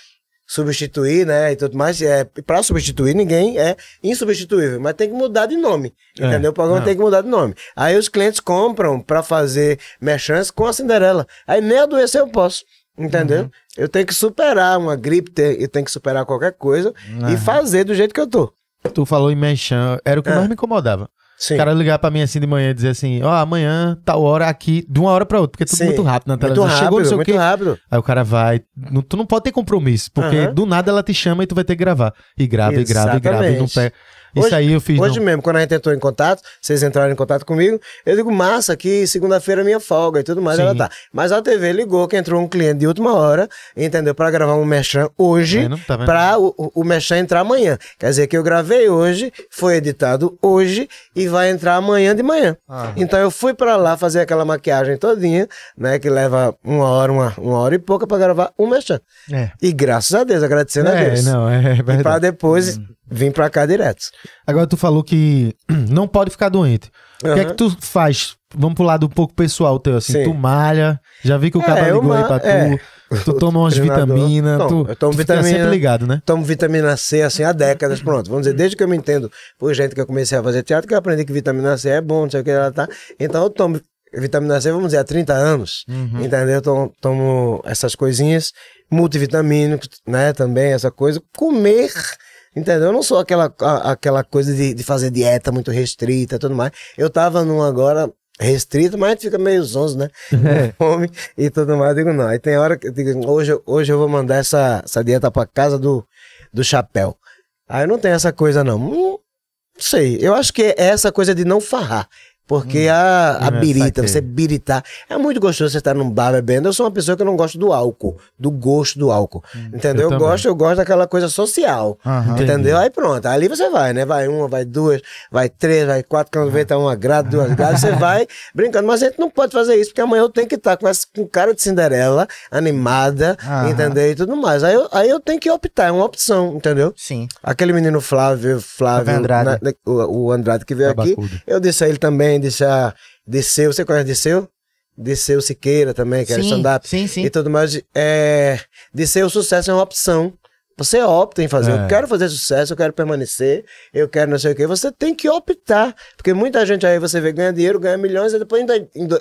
substituir, né, e tudo mais. É, pra substituir, ninguém é insubstituível, mas tem que mudar de nome, É, entendeu? O programa não. tem que mudar de nome. Aí os clientes compram pra fazer merchants com a Cinderela. Aí nem adoecer eu posso. Entendeu? Uhum. Eu tenho que superar uma gripe, eu tenho que superar qualquer coisa e fazer do jeito que eu tô. Tu falou em mexão, era o que É. mais me incomodava. Sim. O cara ligar pra mim assim de manhã e dizer assim, ó, amanhã, tal hora aqui, de uma hora pra outra, porque é tudo Sim. muito rápido na muito televisão. rápido, Chegou não sei o muito quê. rápido. Aí o cara vai, não- tu não pode ter compromisso, porque Aham. do nada ela te chama e tu vai ter que gravar. E grava, e grava, e grava, e não Exatamente. Pega. Isso Hoje- aí eu fiz. Hoje não. mesmo, quando a gente entrou em contato, vocês entraram em contato comigo, eu digo, massa, que segunda-feira é minha folga e tudo mais, Sim. ela tá. Mas a TV ligou que entrou um cliente de última hora, entendeu? Pra gravar um merchan hoje, É, não tá vendo? pra o, o, merchan entrar amanhã. Quer dizer que eu gravei hoje, foi editado hoje e vai entrar amanhã de manhã. Então eu fui pra lá fazer aquela maquiagem todinha, né? Que leva uma hora, uma, uma hora e pouca pra gravar um merchan. É. E graças a Deus, agradecendo a É, Deus. não, é E pra verdade. depois vir pra cá direto. Agora tu falou que *clears throat* não pode ficar doente. O que é que tu faz? Vamos pro lado um pouco pessoal teu, assim. Sim. Tu malha, já vi que o É, cara ligou aí pra tu. é. Tu toma umas *laughs* vitaminas, tu, eu tomo tu fica vitamina. sempre ligado, né? tomo vitamina C assim há décadas, pronto. Vamos dizer, desde que eu me entendo por gente que eu comecei a fazer teatro, que eu aprendi que vitamina C é bom, não sei o que ela tá. Então eu tomo vitamina C, vamos dizer, há 30 anos. Entendeu? Eu tomo, tomo essas coisinhas, multivitamínicos, né? Também, essa coisa. Comer. Entendeu? Eu não sou aquela, a- aquela coisa de, de fazer dieta muito restrita e tudo mais. Eu tava num agora restrito, mas fica meio zonzo, né? *laughs* Com Fome e tudo mais. Eu digo, não. Aí tem hora que eu digo, hoje, eu- hoje eu vou mandar essa, essa dieta pra casa do, do chapéu. Aí não tem essa coisa, não. Hum, Não sei. Eu acho que é essa coisa de não farrar. Porque a, a É, birita, você biritar. É muito gostoso você estar num bar bebendo. Eu sou uma pessoa que não gosto do álcool, do gosto do álcool. entendeu? eu Eu, gosto, eu gosto daquela coisa social. Aham. Entendeu? Aí pronto. Ali você vai, né? Vai uma, vai duas, vai três, vai quatro, quando vê tá uma grade, duas grades, você vai brincando. Mas a gente não pode fazer isso, porque amanhã eu tenho que estar com, essa, com cara de Cinderela, animada, Aham. entendeu? E tudo mais. Aí eu, aí eu tenho que optar, é uma opção, entendeu? Sim. Aquele menino Flávio, Flávio, Flávio Andrade. na- na- o, o Andrade que veio aqui, Tabacudo. eu disse a ele também, disse a Disseu, você conhece Disseu? Disseu Siqueira também, que é Sim, stand-up sim, sim. e tudo mais. É, Disseu, o sucesso é uma opção. Você opta em fazer, É. eu quero fazer sucesso, eu quero permanecer, eu quero não sei o quê. Você tem que optar, porque muita gente aí você vê ganha dinheiro, ganha milhões e depois ainda...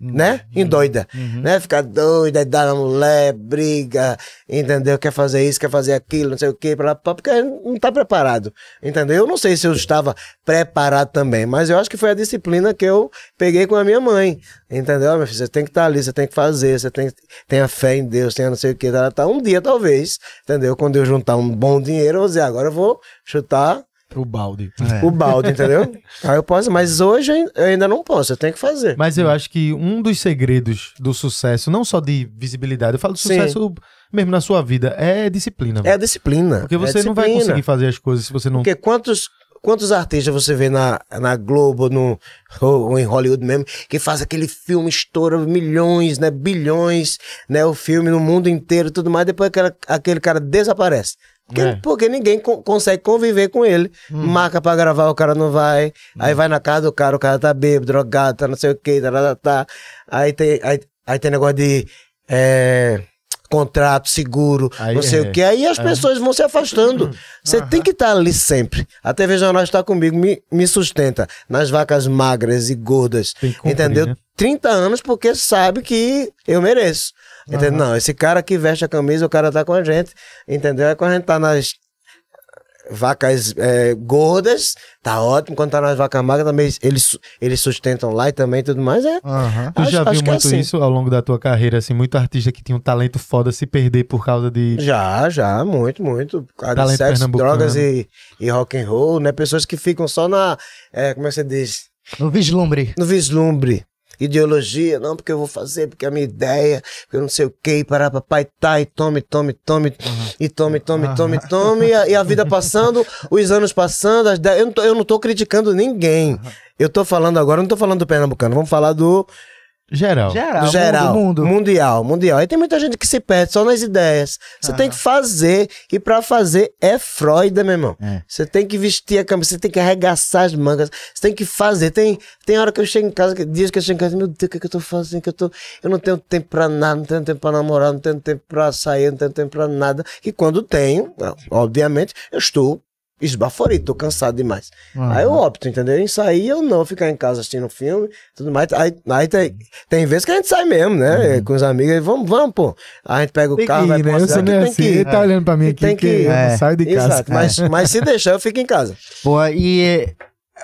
né? Endoida, né? Fica doida, dá na mulher, briga, entendeu? Quer fazer isso, quer fazer aquilo, não sei o quê, pra lá, pra- porque não tá preparado, entendeu? Eu não sei se eu estava preparado também, mas eu acho que foi a disciplina que eu peguei com a minha mãe, entendeu? Meu filho, você tem que estar ali, você tem que fazer, você tem que tenha fé em Deus, tenha não sei o quê, tá, tá. um dia talvez, entendeu? Quando eu juntar um bom dinheiro, eu vou dizer, agora eu vou chutar O balde. É. o balde, entendeu? Aí eu posso, mas hoje eu ainda não posso, eu tenho que fazer. Mas eu acho que um dos segredos do sucesso, não só de visibilidade, eu falo de Sim. sucesso mesmo na sua vida, é disciplina. É a disciplina. Porque é você a não vai disciplina. conseguir fazer as coisas se você não. Porque quantos, quantos artistas você vê na, na Globo, no, ou, ou em Hollywood mesmo, que faz aquele filme, estoura milhões, né, bilhões, né, o filme no mundo inteiro e tudo mais, depois aquela, aquele cara desaparece. Porque, É. porque ninguém co- consegue conviver com ele. Marca pra gravar, o cara não vai. Aí vai na casa do cara, o cara tá bêbado, drogado, tá não sei o que, tá, tá, tá. Aí tem, aí, aí tem negócio de é, contrato, seguro, Aí não sei é. o que. Aí as pessoas vão se afastando. Você tem que estar ali sempre. A TV Jornal está comigo, me, me sustenta nas vacas magras e gordas. Cumprir, entendeu? né? 30 anos porque sabe que eu mereço. Entendeu? Não, esse cara que veste a camisa, o cara tá com a gente. Entendeu? É quando a gente tá nas vacas é, gordas, tá ótimo. Quando tá nas vacas magras, também eles, eles sustentam lá e também tudo mais. É. Aham. Tu já Acho- viu acho que é muito assim. isso ao longo da tua carreira, assim, muito artista que tinha um talento foda se perder por causa de. Já, já, muito, muito. Por causa de Talento sexo, pernambucano. drogas e, e rock and roll, né? Pessoas que ficam só na. é, como é que você diz? No vislumbre. No vislumbre. Ideologia, não, porque eu vou fazer, porque é a minha ideia, porque eu não sei o que, parar papai, tá, e tome, tome, tome, e tome, tome, tome, tome, e a, e a vida passando, os anos passando, as eu, não tô, eu não tô criticando ninguém. Eu tô falando agora, não tô falando do Pernambucano, vamos falar do Geral. Geral, do geral, mundo, mundo. mundial, mundial. Aí tem muita gente que se perde só nas ideias. Você tem que fazer e pra fazer é Freud, meu irmão. É. Você tem que vestir a camisa, você tem que arregaçar as mangas, você tem que fazer. Tem tem hora que eu chego em casa, que- dias que eu chego em casa, meu Deus, o que, é que eu tô fazendo? Que eu tô, eu não tenho tempo pra nada, não tenho tempo pra namorar, não tenho tempo pra sair, não tenho tempo pra nada. E quando tenho, obviamente, eu estou esbaforido, tô cansado demais. Aí eu opto, entendeu? Em sair ou não, ficar em casa assistindo filme, tudo mais. Aí, aí tem, tem vezes que a gente sai mesmo, né? Com os amigos, aí vamos, vamos, pô. A gente pega o Tem que carro, vai ir, pra né? uma Eu sou cidade que assim. tem que Ele ir. tá olhando pra mim aqui tem que que ir. eu É. saio de casa. Exato, mas, mas se deixar, eu fico em casa. Pô, e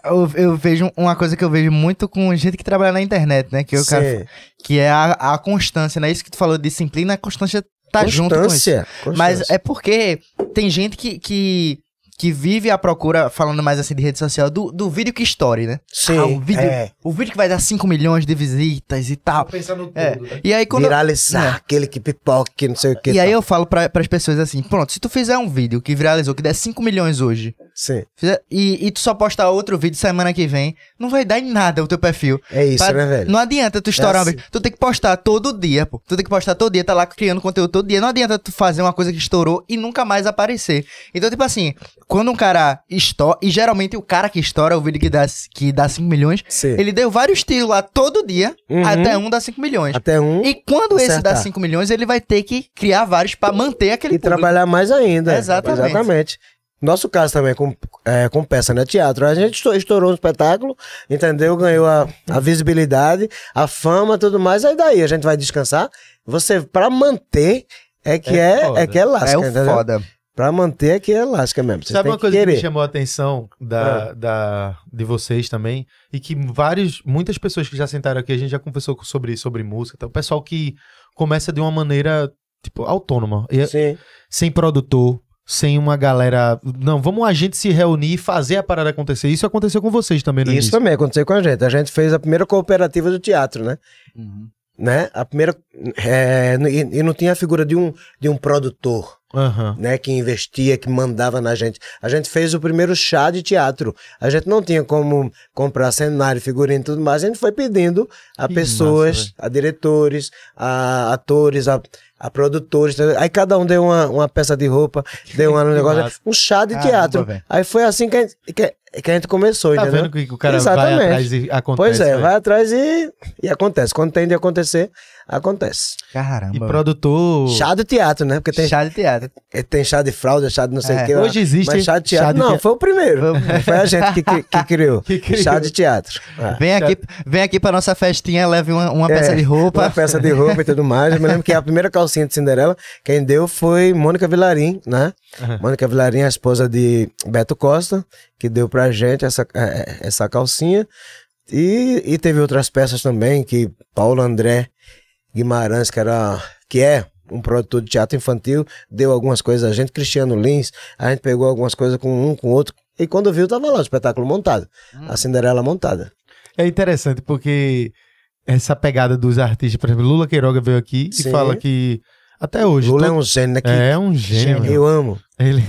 eu, eu vejo uma coisa que eu vejo muito com gente que trabalha na internet, né? Que, eu quero, que é a, a constância, né? Isso que tu falou de disciplina, a constância tá junto com isso. Constância. Mas constância. é porque tem gente que, que, que vive à procura, falando mais assim de rede social, do, do vídeo que story, né? Sim, Ah, o, vídeo, é. o vídeo que vai dar 5 milhões de visitas e tal. Pensando É. E aí quando. Viralizar, aquele que pipoca, que não sei o que. E aí eu falo para as pessoas assim, pronto, se tu fizer um vídeo que viralizou, que der 5 milhões hoje, Sim, fizer- e, e tu só postar outro vídeo semana que vem, não vai dar em nada o teu perfil. é isso, Pra- né, velho? Não adianta tu estourar assim. um vídeo. Tu tem que postar todo dia, pô. Tu tem que postar todo dia, tá lá criando conteúdo todo dia. Não adianta tu fazer uma coisa que estourou e nunca mais aparecer. Então, tipo assim, quando um cara estoura, e geralmente o cara que estoura o vídeo que dá, que dá 5 milhões, Sim. ele deu vários tiros lá todo dia, Uhum. até um dá 5 milhões. Até um. E quando esse dá acertar. 5 milhões, ele vai ter que criar vários pra manter aquele E público. trabalhar mais ainda. Exatamente. Exatamente. Nosso caso também com, é, com peça, né? Teatro. A gente estou- estourou um espetáculo, entendeu? Ganhou a, a visibilidade, a fama, tudo mais. Aí daí a gente vai descansar. Você, pra manter, é que É é, é, que é lasca, É o entendeu? foda. Pra manter é que é lasca mesmo. Sabe tem uma que coisa que querer. me chamou a atenção da, da, de vocês também? E que vários, muitas pessoas que já sentaram aqui, a gente já conversou sobre, sobre música. Então, o pessoal que começa de uma maneira, tipo, autônoma. E- Sim. sem produtor, sem uma galera. Não, vamos a gente se reunir e fazer a parada acontecer. Isso aconteceu com vocês também no Isso início. também aconteceu com a gente. A gente fez a primeira cooperativa do teatro, né? né? A primeira. é, e, e não tinha a figura de um, de um produtor. Aham. né, que investia, que mandava na gente. A gente fez o primeiro chá de teatro. A gente não tinha como comprar cenário, figurino e tudo mais. A gente foi pedindo a Que pessoas, massa, a diretores, a atores, a, a produtores. Aí cada um deu uma, uma peça de roupa, deu um *laughs* negócio, um chá de Caramba, teatro. velho. Aí foi assim que a gente, que, que a gente começou, Tá entendeu? vendo que o cara Exatamente. vai atrás e acontece. Pois é, né? vai atrás e, e acontece. Quando tem de acontecer, acontece. Caramba. E produtor. Chá de teatro, né? Porque tem, Chá de teatro. tem chá de fralda, chá de não sei o É. que. lá. Hoje existe Mas chá de teatro. chá de não, te- foi o primeiro. Foi a gente que, que, que *laughs* criou. Que criou. Chá de teatro. É. Vem aqui, vem aqui pra nossa festinha, leve uma, uma É, peça de roupa. Uma peça de roupa e tudo mais. Eu me lembro que a primeira calcinha de Cinderela, quem deu foi Mônica Vilarim, né? Mônica Vilarim, a esposa de Beto Costa, que deu pra gente essa, é, essa calcinha. E, e teve outras peças também, que Paulo André Guimarães, que, era, que é um produtor de teatro infantil, deu algumas coisas a gente, Cristiano Lins, a gente pegou algumas coisas com um, com outro. E quando viu, tava lá o espetáculo montado. A Cinderela montada. É interessante porque essa pegada dos artistas, por exemplo, Lula Queiroga veio aqui e Sim. fala que até hoje. Lula é todo- um gênio, né? Que é um gênio. Eu amo. Ele...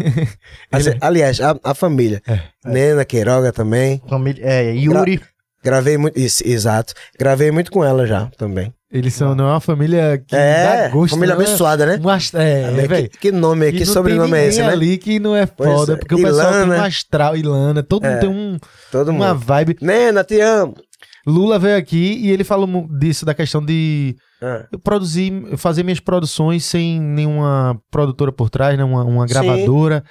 Ele- Aliás, a, a família. É. Nena, Queiroga também. Família- É, Yuri. Gravei muito. Isso, exato. Gravei muito com ela já também. Eles são não é uma família que é, dá gosto. família é- abençoada, né? Ast- É, velho. que, que nome, que sobrenome é esse, né? ali que não é Pois foda, é. porque o pessoal tem um Ilana. astral, Ilana, todo mundo É. tem um, Todo uma mundo. vibe. Nena, te amo. Lula veio aqui e ele falou disso, da questão de Ah, eu produzir, fazer minhas produções sem nenhuma produtora por trás, né? uma, uma Sim. gravadora,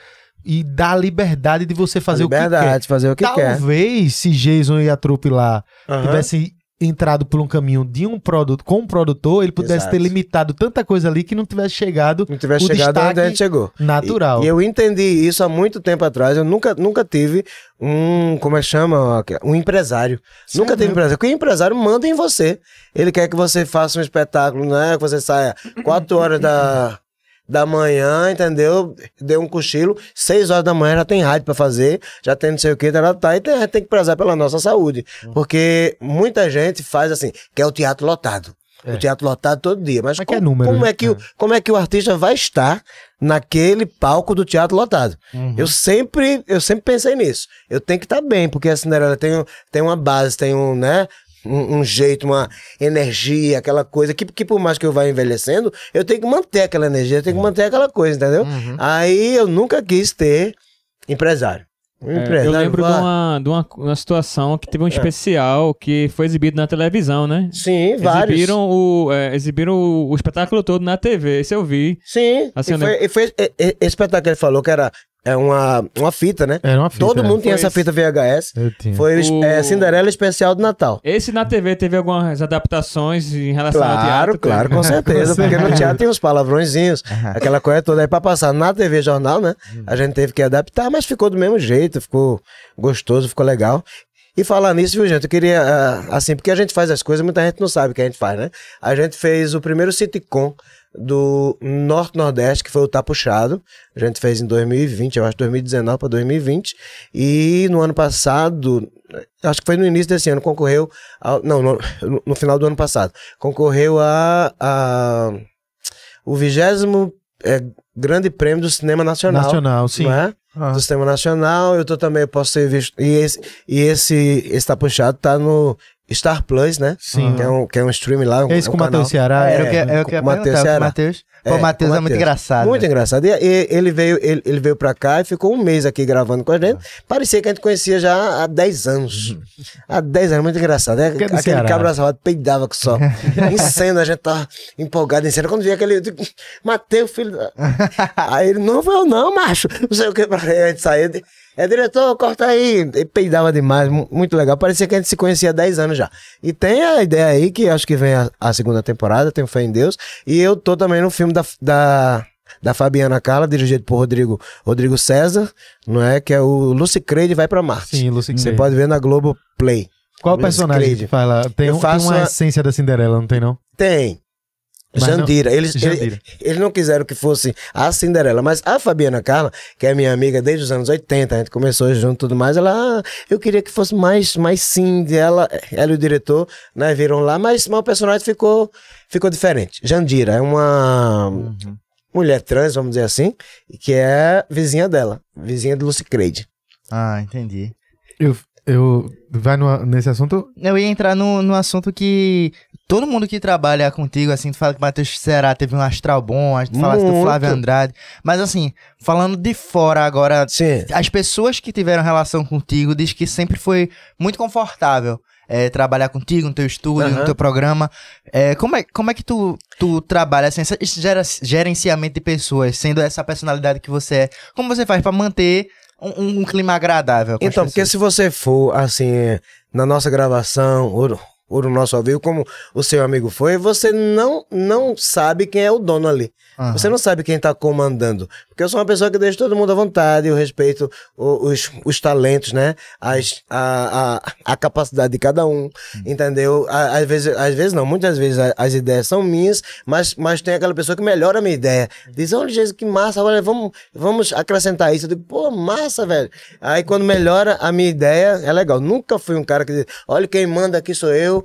e dar a liberdade de você fazer o que quer. liberdade, fazer o que quer. Talvez se Jason e a trupe lá tivessem entrado por um caminho de um produto com um produtor, ele pudesse Exato. ter limitado tanta coisa ali que não tivesse chegado Não tivesse o chegado onde a gente chegou. natural. E, e eu entendi isso há muito tempo atrás. Eu nunca, nunca tive um, como é que chama? Um empresário. nunca teve mesmo? empresário. Porque o empresário manda em você. Ele quer que você faça um espetáculo, né? Que você saia quatro horas da, da manhã, entendeu? Deu um cochilo, seis horas da manhã já tem rádio pra fazer, já tem não sei o que, tá, tá, e tem, tem que prezar pela nossa saúde. Porque muita gente faz assim, quer o teatro lotado. O teatro lotado todo dia. Mas, Mas que é como, número, como, né? é que, o- como é que o artista vai estar naquele palco do teatro lotado? Eu sempre, eu sempre pensei nisso. Eu tenho que estar bem, porque a Cinderela tem, tem uma base, tem um, né? Um, um jeito, uma energia, aquela coisa que, que por mais que eu vá envelhecendo, eu tenho que manter aquela energia, eu tenho que manter aquela coisa, entendeu? Aí eu nunca quis ter empresário. Um É, eu lembro de uma, de uma, uma situação que É. teve um especial que foi exibido na televisão, né? Sim, vários. Exibiram, o, é, exibiram o, o espetáculo todo na TV, esse eu vi. Sim, Assim, e foi, e foi e- e- esse espetáculo que ele falou que era é uma, uma fita, né? Era uma fita. Todo é. mundo tinha essa fita VHS. Eu tinha. Foi O- é, Cinderela especial do Natal. Esse na TV teve algumas adaptações em relação ao Claro, teatro. claro, teve. com *laughs* certeza. porque no teatro tem uns palavrõezinhos, aquela coisa toda aí pra passar na TV Jornal, né? A gente teve que adaptar, mas ficou do mesmo jeito, ficou gostoso, ficou legal. E falar nisso, viu, gente? Eu queria, ah, assim, porque a gente faz as coisas, muita gente não sabe o que a gente faz, né? A gente fez o primeiro sitcom do Norte-Nordeste, que foi o Tá Puxado. A gente fez em 2020, eu acho 2019 para 2020. E no ano passado, acho que foi no início desse ano, concorreu. Ao, não, no, no final do ano passado. Concorreu a. a o vigésimo é, Grande Prêmio do Cinema Nacional. Nacional, sim. É? Ah. Do Cinema Nacional, eu tô também, posso ser visto. E esse, e esse, esse Tá Puxado tá no Star Plus, né? Sim. Que é um, que é um stream lá. Um, É esse é um com o. Matheus Ceará. Era o que, É, é o que com o Matheus Ceará. Matheus. Pô, É, o Matheus com é muito Matheus. engraçado. Muito engraçado. E, e- ele, veio, ele, ele veio pra cá e ficou um mês aqui gravando com a gente. Parecia que a gente conhecia já há 10 anos. Há 10 anos, muito engraçado. É, é aquele Ceará. cabra salvado peidava que só. em cena, a gente tava empolgado em cena. Quando via aquele. Mateus, filho. da-" aí ele, não foi eu, não, macho. Não sei o que. Aí a gente saía. É, diretor, corta aí. Ele peidava demais, mu- muito legal. Parecia que a gente se conhecia há 10 anos já. E tem a ideia aí que acho que vem a, a segunda temporada, tenho fé em Deus. E eu tô também no filme da, da, da Fabiana Carla, dirigido por Rodrigo, Rodrigo César, não é? Que é o Lucy Creed vai pra Marte. Sim, Lucy Você pode ver na Globo Play. Qual Lucy personagem Creed. fala? Tem, um- tem uma a- essência da Cinderela, não tem não? Tem. Mas não- Jandira. Eles, Jandira. Eles, eles não quiseram que fosse a Cinderela, mas a Fabiana Carla, que é minha amiga desde os anos 80, a gente começou junto e tudo mais, ela, ah, eu queria que fosse mais, mais Cindy, ela, ela e o diretor, né, viram lá, mas, mas o personagem ficou, ficou diferente. Jandira é uma mulher trans, vamos dizer assim, que é vizinha dela, vizinha de Lucy Creed. Ah, entendi. Eu, eu vai no- nesse assunto? Eu ia entrar no, no assunto que todo mundo que trabalha contigo, assim, tu fala que o Matheus Ceará teve um astral bom, tu falaste do Muito. Flávio Andrade. Mas assim, falando de fora agora, Sim. as pessoas que tiveram relação contigo diz que sempre foi muito confortável. é, trabalhar contigo no teu estúdio, no Aham. teu programa. É, como, é, como é que tu, tu trabalha assim, esse gerenciamento de pessoas, sendo essa personalidade que você é? Como você faz pra manter um, um clima agradável? Então, porque se você for, assim, na nossa gravação, ou, no nosso ao vivo, como o seu amigo foi, você não, não sabe quem é o dono ali. Aham. Você não sabe quem tá comandando. Porque eu sou uma pessoa que deixa todo mundo à vontade, eu respeito os, os talentos, né? As, a, a, a capacidade de cada um, entendeu? A- Às vezes, às vezes não, muitas vezes as ideias são minhas, mas, mas tem aquela pessoa que melhora a minha ideia. Diz, olha, Jesus, que massa, olha, vamos, vamos acrescentar isso. Eu digo, pô, massa, velho. Aí quando melhora a minha ideia, é legal. Nunca fui um cara que diz, olha, quem manda aqui sou eu,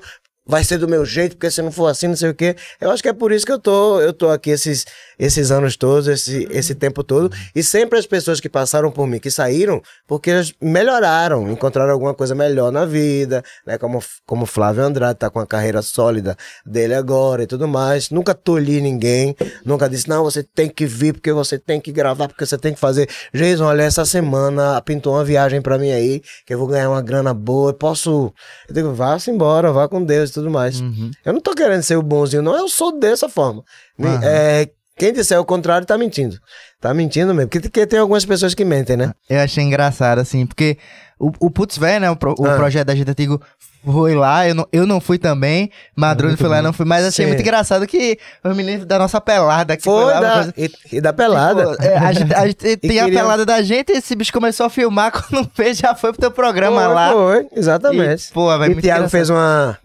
vai ser do meu jeito, porque se não for assim, não sei o quê. Eu acho que é por isso que eu tô, eu tô aqui esses, esses anos todos, esse, esse tempo todo. E sempre as pessoas que passaram por mim, que saíram, porque elas melhoraram, encontraram alguma coisa melhor na vida, né? Como, como Flávio Andrade tá com a carreira sólida dele agora e tudo mais. Nunca tolhi ninguém, nunca disse, não, você tem que vir, porque você tem que gravar, porque você tem que fazer. Jason, olha, essa semana pintou uma viagem pra mim aí, que eu vou ganhar uma grana boa, eu posso. Eu digo, vá-se embora, vá com Deus tudo mais. Eu não tô querendo ser o bonzinho, não, eu sou dessa forma. Aham. é, quem disser o contrário tá mentindo. Tá mentindo mesmo. Porque, porque tem algumas pessoas que mentem, né? Eu achei engraçado, assim, porque o, o Putz Véio, né, o, pro- o Ah. projeto da gente antigo foi lá, eu não, eu não fui também, Madruga foi lá, não fui, mas achei Sim. muito engraçado que eu me lembro da nossa pelada, que foi, Foi lá, da, coisa- e, e da pelada. Tipo, é, a gente, a gente *laughs* tem a queriam- pelada da gente, esse bicho começou a filmar, *laughs* quando fez, já foi pro teu programa foi, lá. Foi, exatamente. E, pô, vai e Thiago engraçado. fez uma.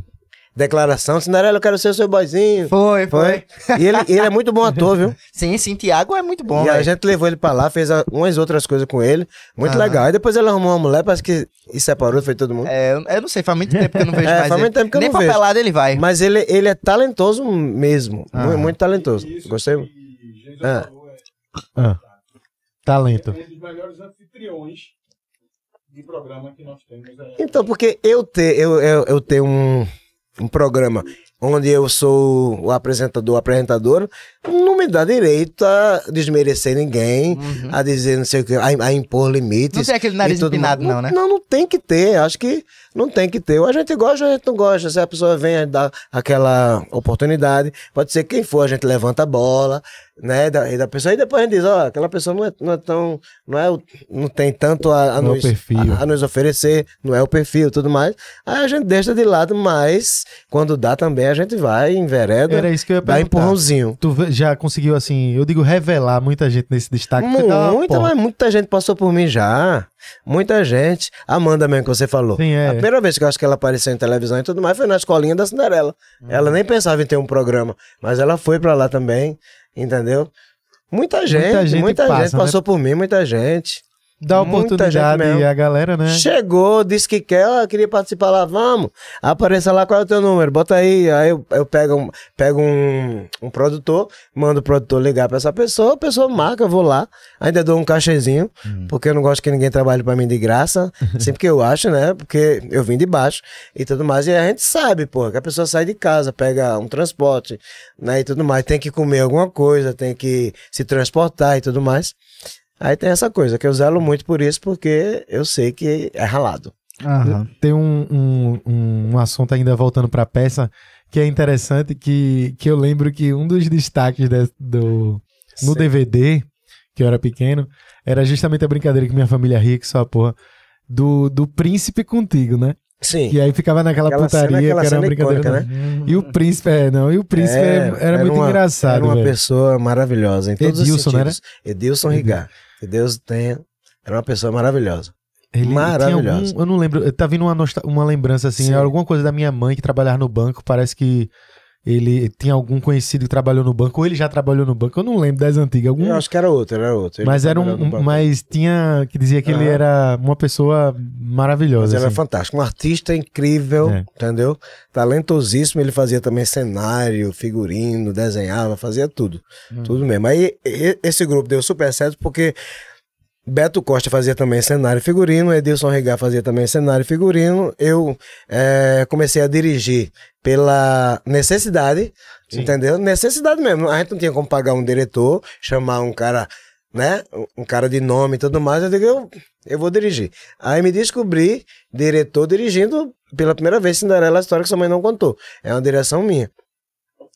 Declaração, Cinderela, eu quero ser o seu boyzinho. Foi, foi. Foi. E ele, ele é muito bom ator, viu? *laughs* Sim, sim, Tiago é muito bom, e a velho. gente levou ele pra lá, fez a- umas outras coisas com ele. Muito Aham. legal. Aí depois ele arrumou uma mulher, parece que e separou, foi todo mundo. É, eu, não sei, faz muito tempo que eu não vejo *laughs* É, mais faz ele. muito tempo que eu Nem não vejo. papelada ele vai. Mas ele, ele é talentoso mesmo. Aham. Muito, muito talentoso. Gostei. Ah. Ah, talento. Um dos melhores anfitriões de programa que nós temos. É... Então, porque eu, te, eu, eu, eu tenho um, um programa onde eu sou o apresentador, apresentador, não me dá direito a desmerecer ninguém, a dizer não sei o que, a, a impor limites. Uhum. Não tem aquele nariz tudo empinado, mais. não, né? Não, não tem que ter. Acho que não tem que ter. Ou a gente gosta ou a gente não gosta. Se a pessoa vem a dar aquela oportunidade, pode ser quem for, a gente levanta a bola, né? Da, e da pessoa, e depois a gente diz, ó, aquela pessoa não é, não é tão. Não, é, o- não tem tanto a, a Não é nos, a- a nos oferecer, não é o perfil e tudo mais. Aí a gente deixa de lado, mas quando dá também, a gente vai, envereda, Era isso que eu ia dá empurrãozinho. Tu ve- já conseguiu, assim, eu digo revelar muita gente nesse destaque. uma Muita, mas muita gente passou por mim já. Muita gente. Amanda mesmo que você falou. Sim, é. A primeira vez que eu acho que ela apareceu em televisão e tudo mais foi na escolinha da Cinderela. Uhum. Ela nem pensava em ter um programa, mas ela foi pra lá também, entendeu? Muita gente, muita gente gente, passa, né? passou por mim, muita gente. Dá oportunidade mesmo. a galera, né? Chegou, disse que quer, ó, queria participar lá, vamos. Apareça lá, qual é o teu número? Bota aí. Aí eu, eu pego, um, pego um, um produtor, mando o produtor ligar pra essa pessoa, a pessoa marca, eu vou lá, ainda dou um cachezinho, porque eu não gosto que ninguém trabalhe pra mim de graça, *laughs* sempre que eu acho, né? Porque eu vim de baixo e tudo mais. E a gente sabe, pô, que a pessoa sai de casa, pega um transporte, né? E tudo mais, tem que comer alguma coisa, tem que se transportar e tudo mais. Aí tem essa coisa, que eu zelo muito por isso, porque eu sei que é ralado. Aham. Tem um, um, um, um assunto ainda voltando pra peça que é interessante, que, que eu lembro que um dos destaques de- do, no Sim. DVD, que eu era pequeno, era justamente a brincadeira que minha família ria, que só a porra, do, do príncipe contigo, né? Sim. E aí ficava naquela Aquela putaria, cena- aquela que era uma brincadeira. icônica, né? E o príncipe, é, não, e o príncipe É, era, era muito uma- engraçado, Era uma velho. pessoa maravilhosa em todos Edilson, os era? sentidos. Edilson Rigar. Que Deus tenha. Era uma pessoa maravilhosa. Ele tinha Maravilhoso. algum, eu não lembro, tá vindo uma, uma lembrança assim, Sim. alguma coisa da minha mãe que trabalhava no banco, parece que ele tinha algum conhecido que trabalhou no banco, ou ele já trabalhou no banco, eu não lembro das antigas, algum, Eu acho que era outro, era outro. Ele mas era um, mas tinha que dizia que ele Aham. era uma pessoa Mas maravilhosa, ele era assim. fantástico, um artista incrível, É. entendeu? Talentosíssimo, ele fazia também cenário, figurino, desenhava, fazia tudo. Hum. Tudo mesmo. Aí esse grupo deu super certo porque Beto Costa fazia também cenário e figurino, Edilson Regar fazia também cenário e figurino. Eu eh, comecei a dirigir pela necessidade, entendeu? Necessidade mesmo. A gente não tinha como pagar um diretor, chamar um cara, né? Um cara de nome e tudo mais. Eu digo, eu, eu vou dirigir. Aí me descobri diretor dirigindo pela primeira vez Cinderela, a história que sua mãe não contou. É uma direção minha.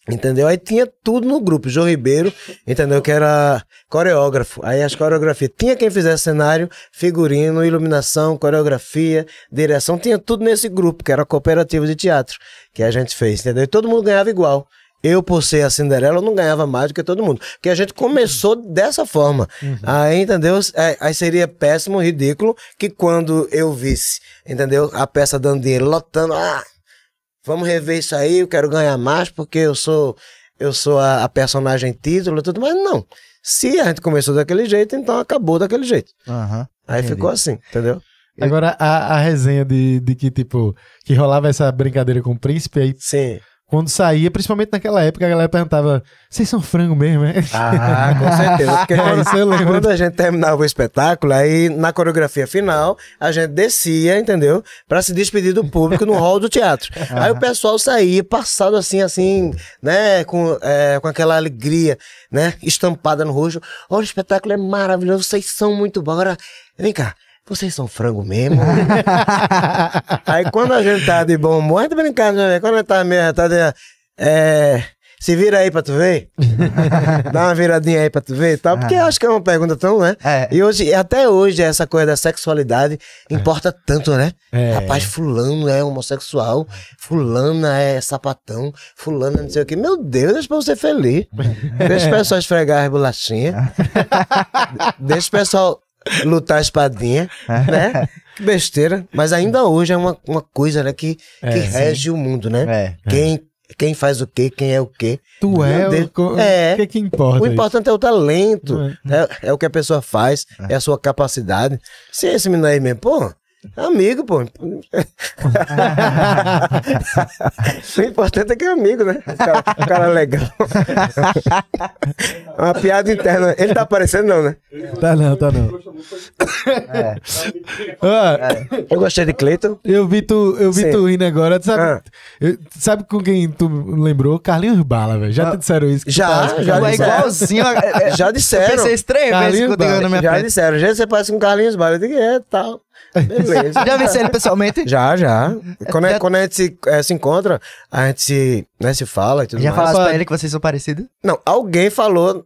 Entendeu? Aí tinha tudo no grupo. João Ribeiro, entendeu? Que era coreógrafo. Aí as coreografias. Tinha quem fizesse cenário, figurino, iluminação, coreografia, direção. Tinha tudo nesse grupo, que era a cooperativa de teatro que a gente fez, entendeu? E todo mundo ganhava igual. Eu, por ser a Cinderela, eu não ganhava mais do que todo mundo. Porque a gente começou dessa forma. Aí, entendeu? É, Aí seria péssimo, ridículo, que quando eu visse, entendeu? A peça dando dinheiro, lotando, ah, vamos rever isso aí, eu quero ganhar mais porque eu sou eu sou a, a personagem título e tudo, mas não. Se a gente começou daquele jeito, então acabou daquele jeito. Aham. Aí Entendi. ficou assim, entendeu? Agora, a, a resenha de, de que, tipo, que rolava essa brincadeira com o príncipe, aí Sim. Quando saía, principalmente naquela época, a galera perguntava, vocês são frango mesmo, é? Ah, com certeza. Porque *laughs* É, quando, quando a gente terminava o espetáculo, aí na coreografia final, a gente descia, entendeu? Pra se despedir do público no hall do teatro. *laughs* Aí o pessoal saía, passado assim, assim, né? Com, é, com aquela alegria, né? Estampada no rosto. Olha, o espetáculo é maravilhoso, vocês são muito bons. Agora, vem cá. Vocês são frango mesmo? *laughs* aí quando a gente tá de bom humor, a gente brincando, né? Quando a gente tá meio. Tá de, é, se vira aí pra tu ver. *laughs* Dá uma viradinha aí pra tu ver e tal. Porque eu acho que é uma pergunta tão, né? É. E hoje, até hoje, essa coisa da sexualidade importa tanto, né? É. Rapaz, fulano é homossexual, fulana é sapatão, fulana não sei o quê. Meu Deus, deixa pra você feliz. *laughs* Deixa o pessoal esfregar as bolachinhas. deixa o pessoal lutar espadinha, né? Que besteira. Mas ainda hoje é uma, uma coisa, né, que, É, que sim. rege o mundo, né? É. Quem, quem faz o quê, quem é o quê. Tu é o, Deus. co- É. o que que importa? O isso? importante é o talento, é, é o que a pessoa faz, é a sua capacidade. Se esse menino aí mesmo, pô, é amigo, pô. o importante é que é amigo, né? O cara, o cara é legal. Uma piada interna. Ele tá aparecendo, não, né? Tá não, tá não. É. Ó, Eu gostei de Cleiton. Eu vi tu, eu vi Sim. tu rindo agora. Tu sabe, Ah. eu- sabe com quem tu lembrou? Carlinhos Bala, velho. Já te disseram isso? Já, escutando já É *laughs* disseram. igualzinho. é- é- Já Eu disseram. pensei isso três vezes eu na minha Já frente. disseram. Já você parece com Carlinhos Bala. Eu digo, é, tal. *laughs* Beleza. Já vi ele pessoalmente? Já, já. Quando, a- Já- quando a gente se, eh, se encontra, a gente se, né, se fala e tudo Já mais. falasse pra ele que vocês são parecidos? Não, alguém falou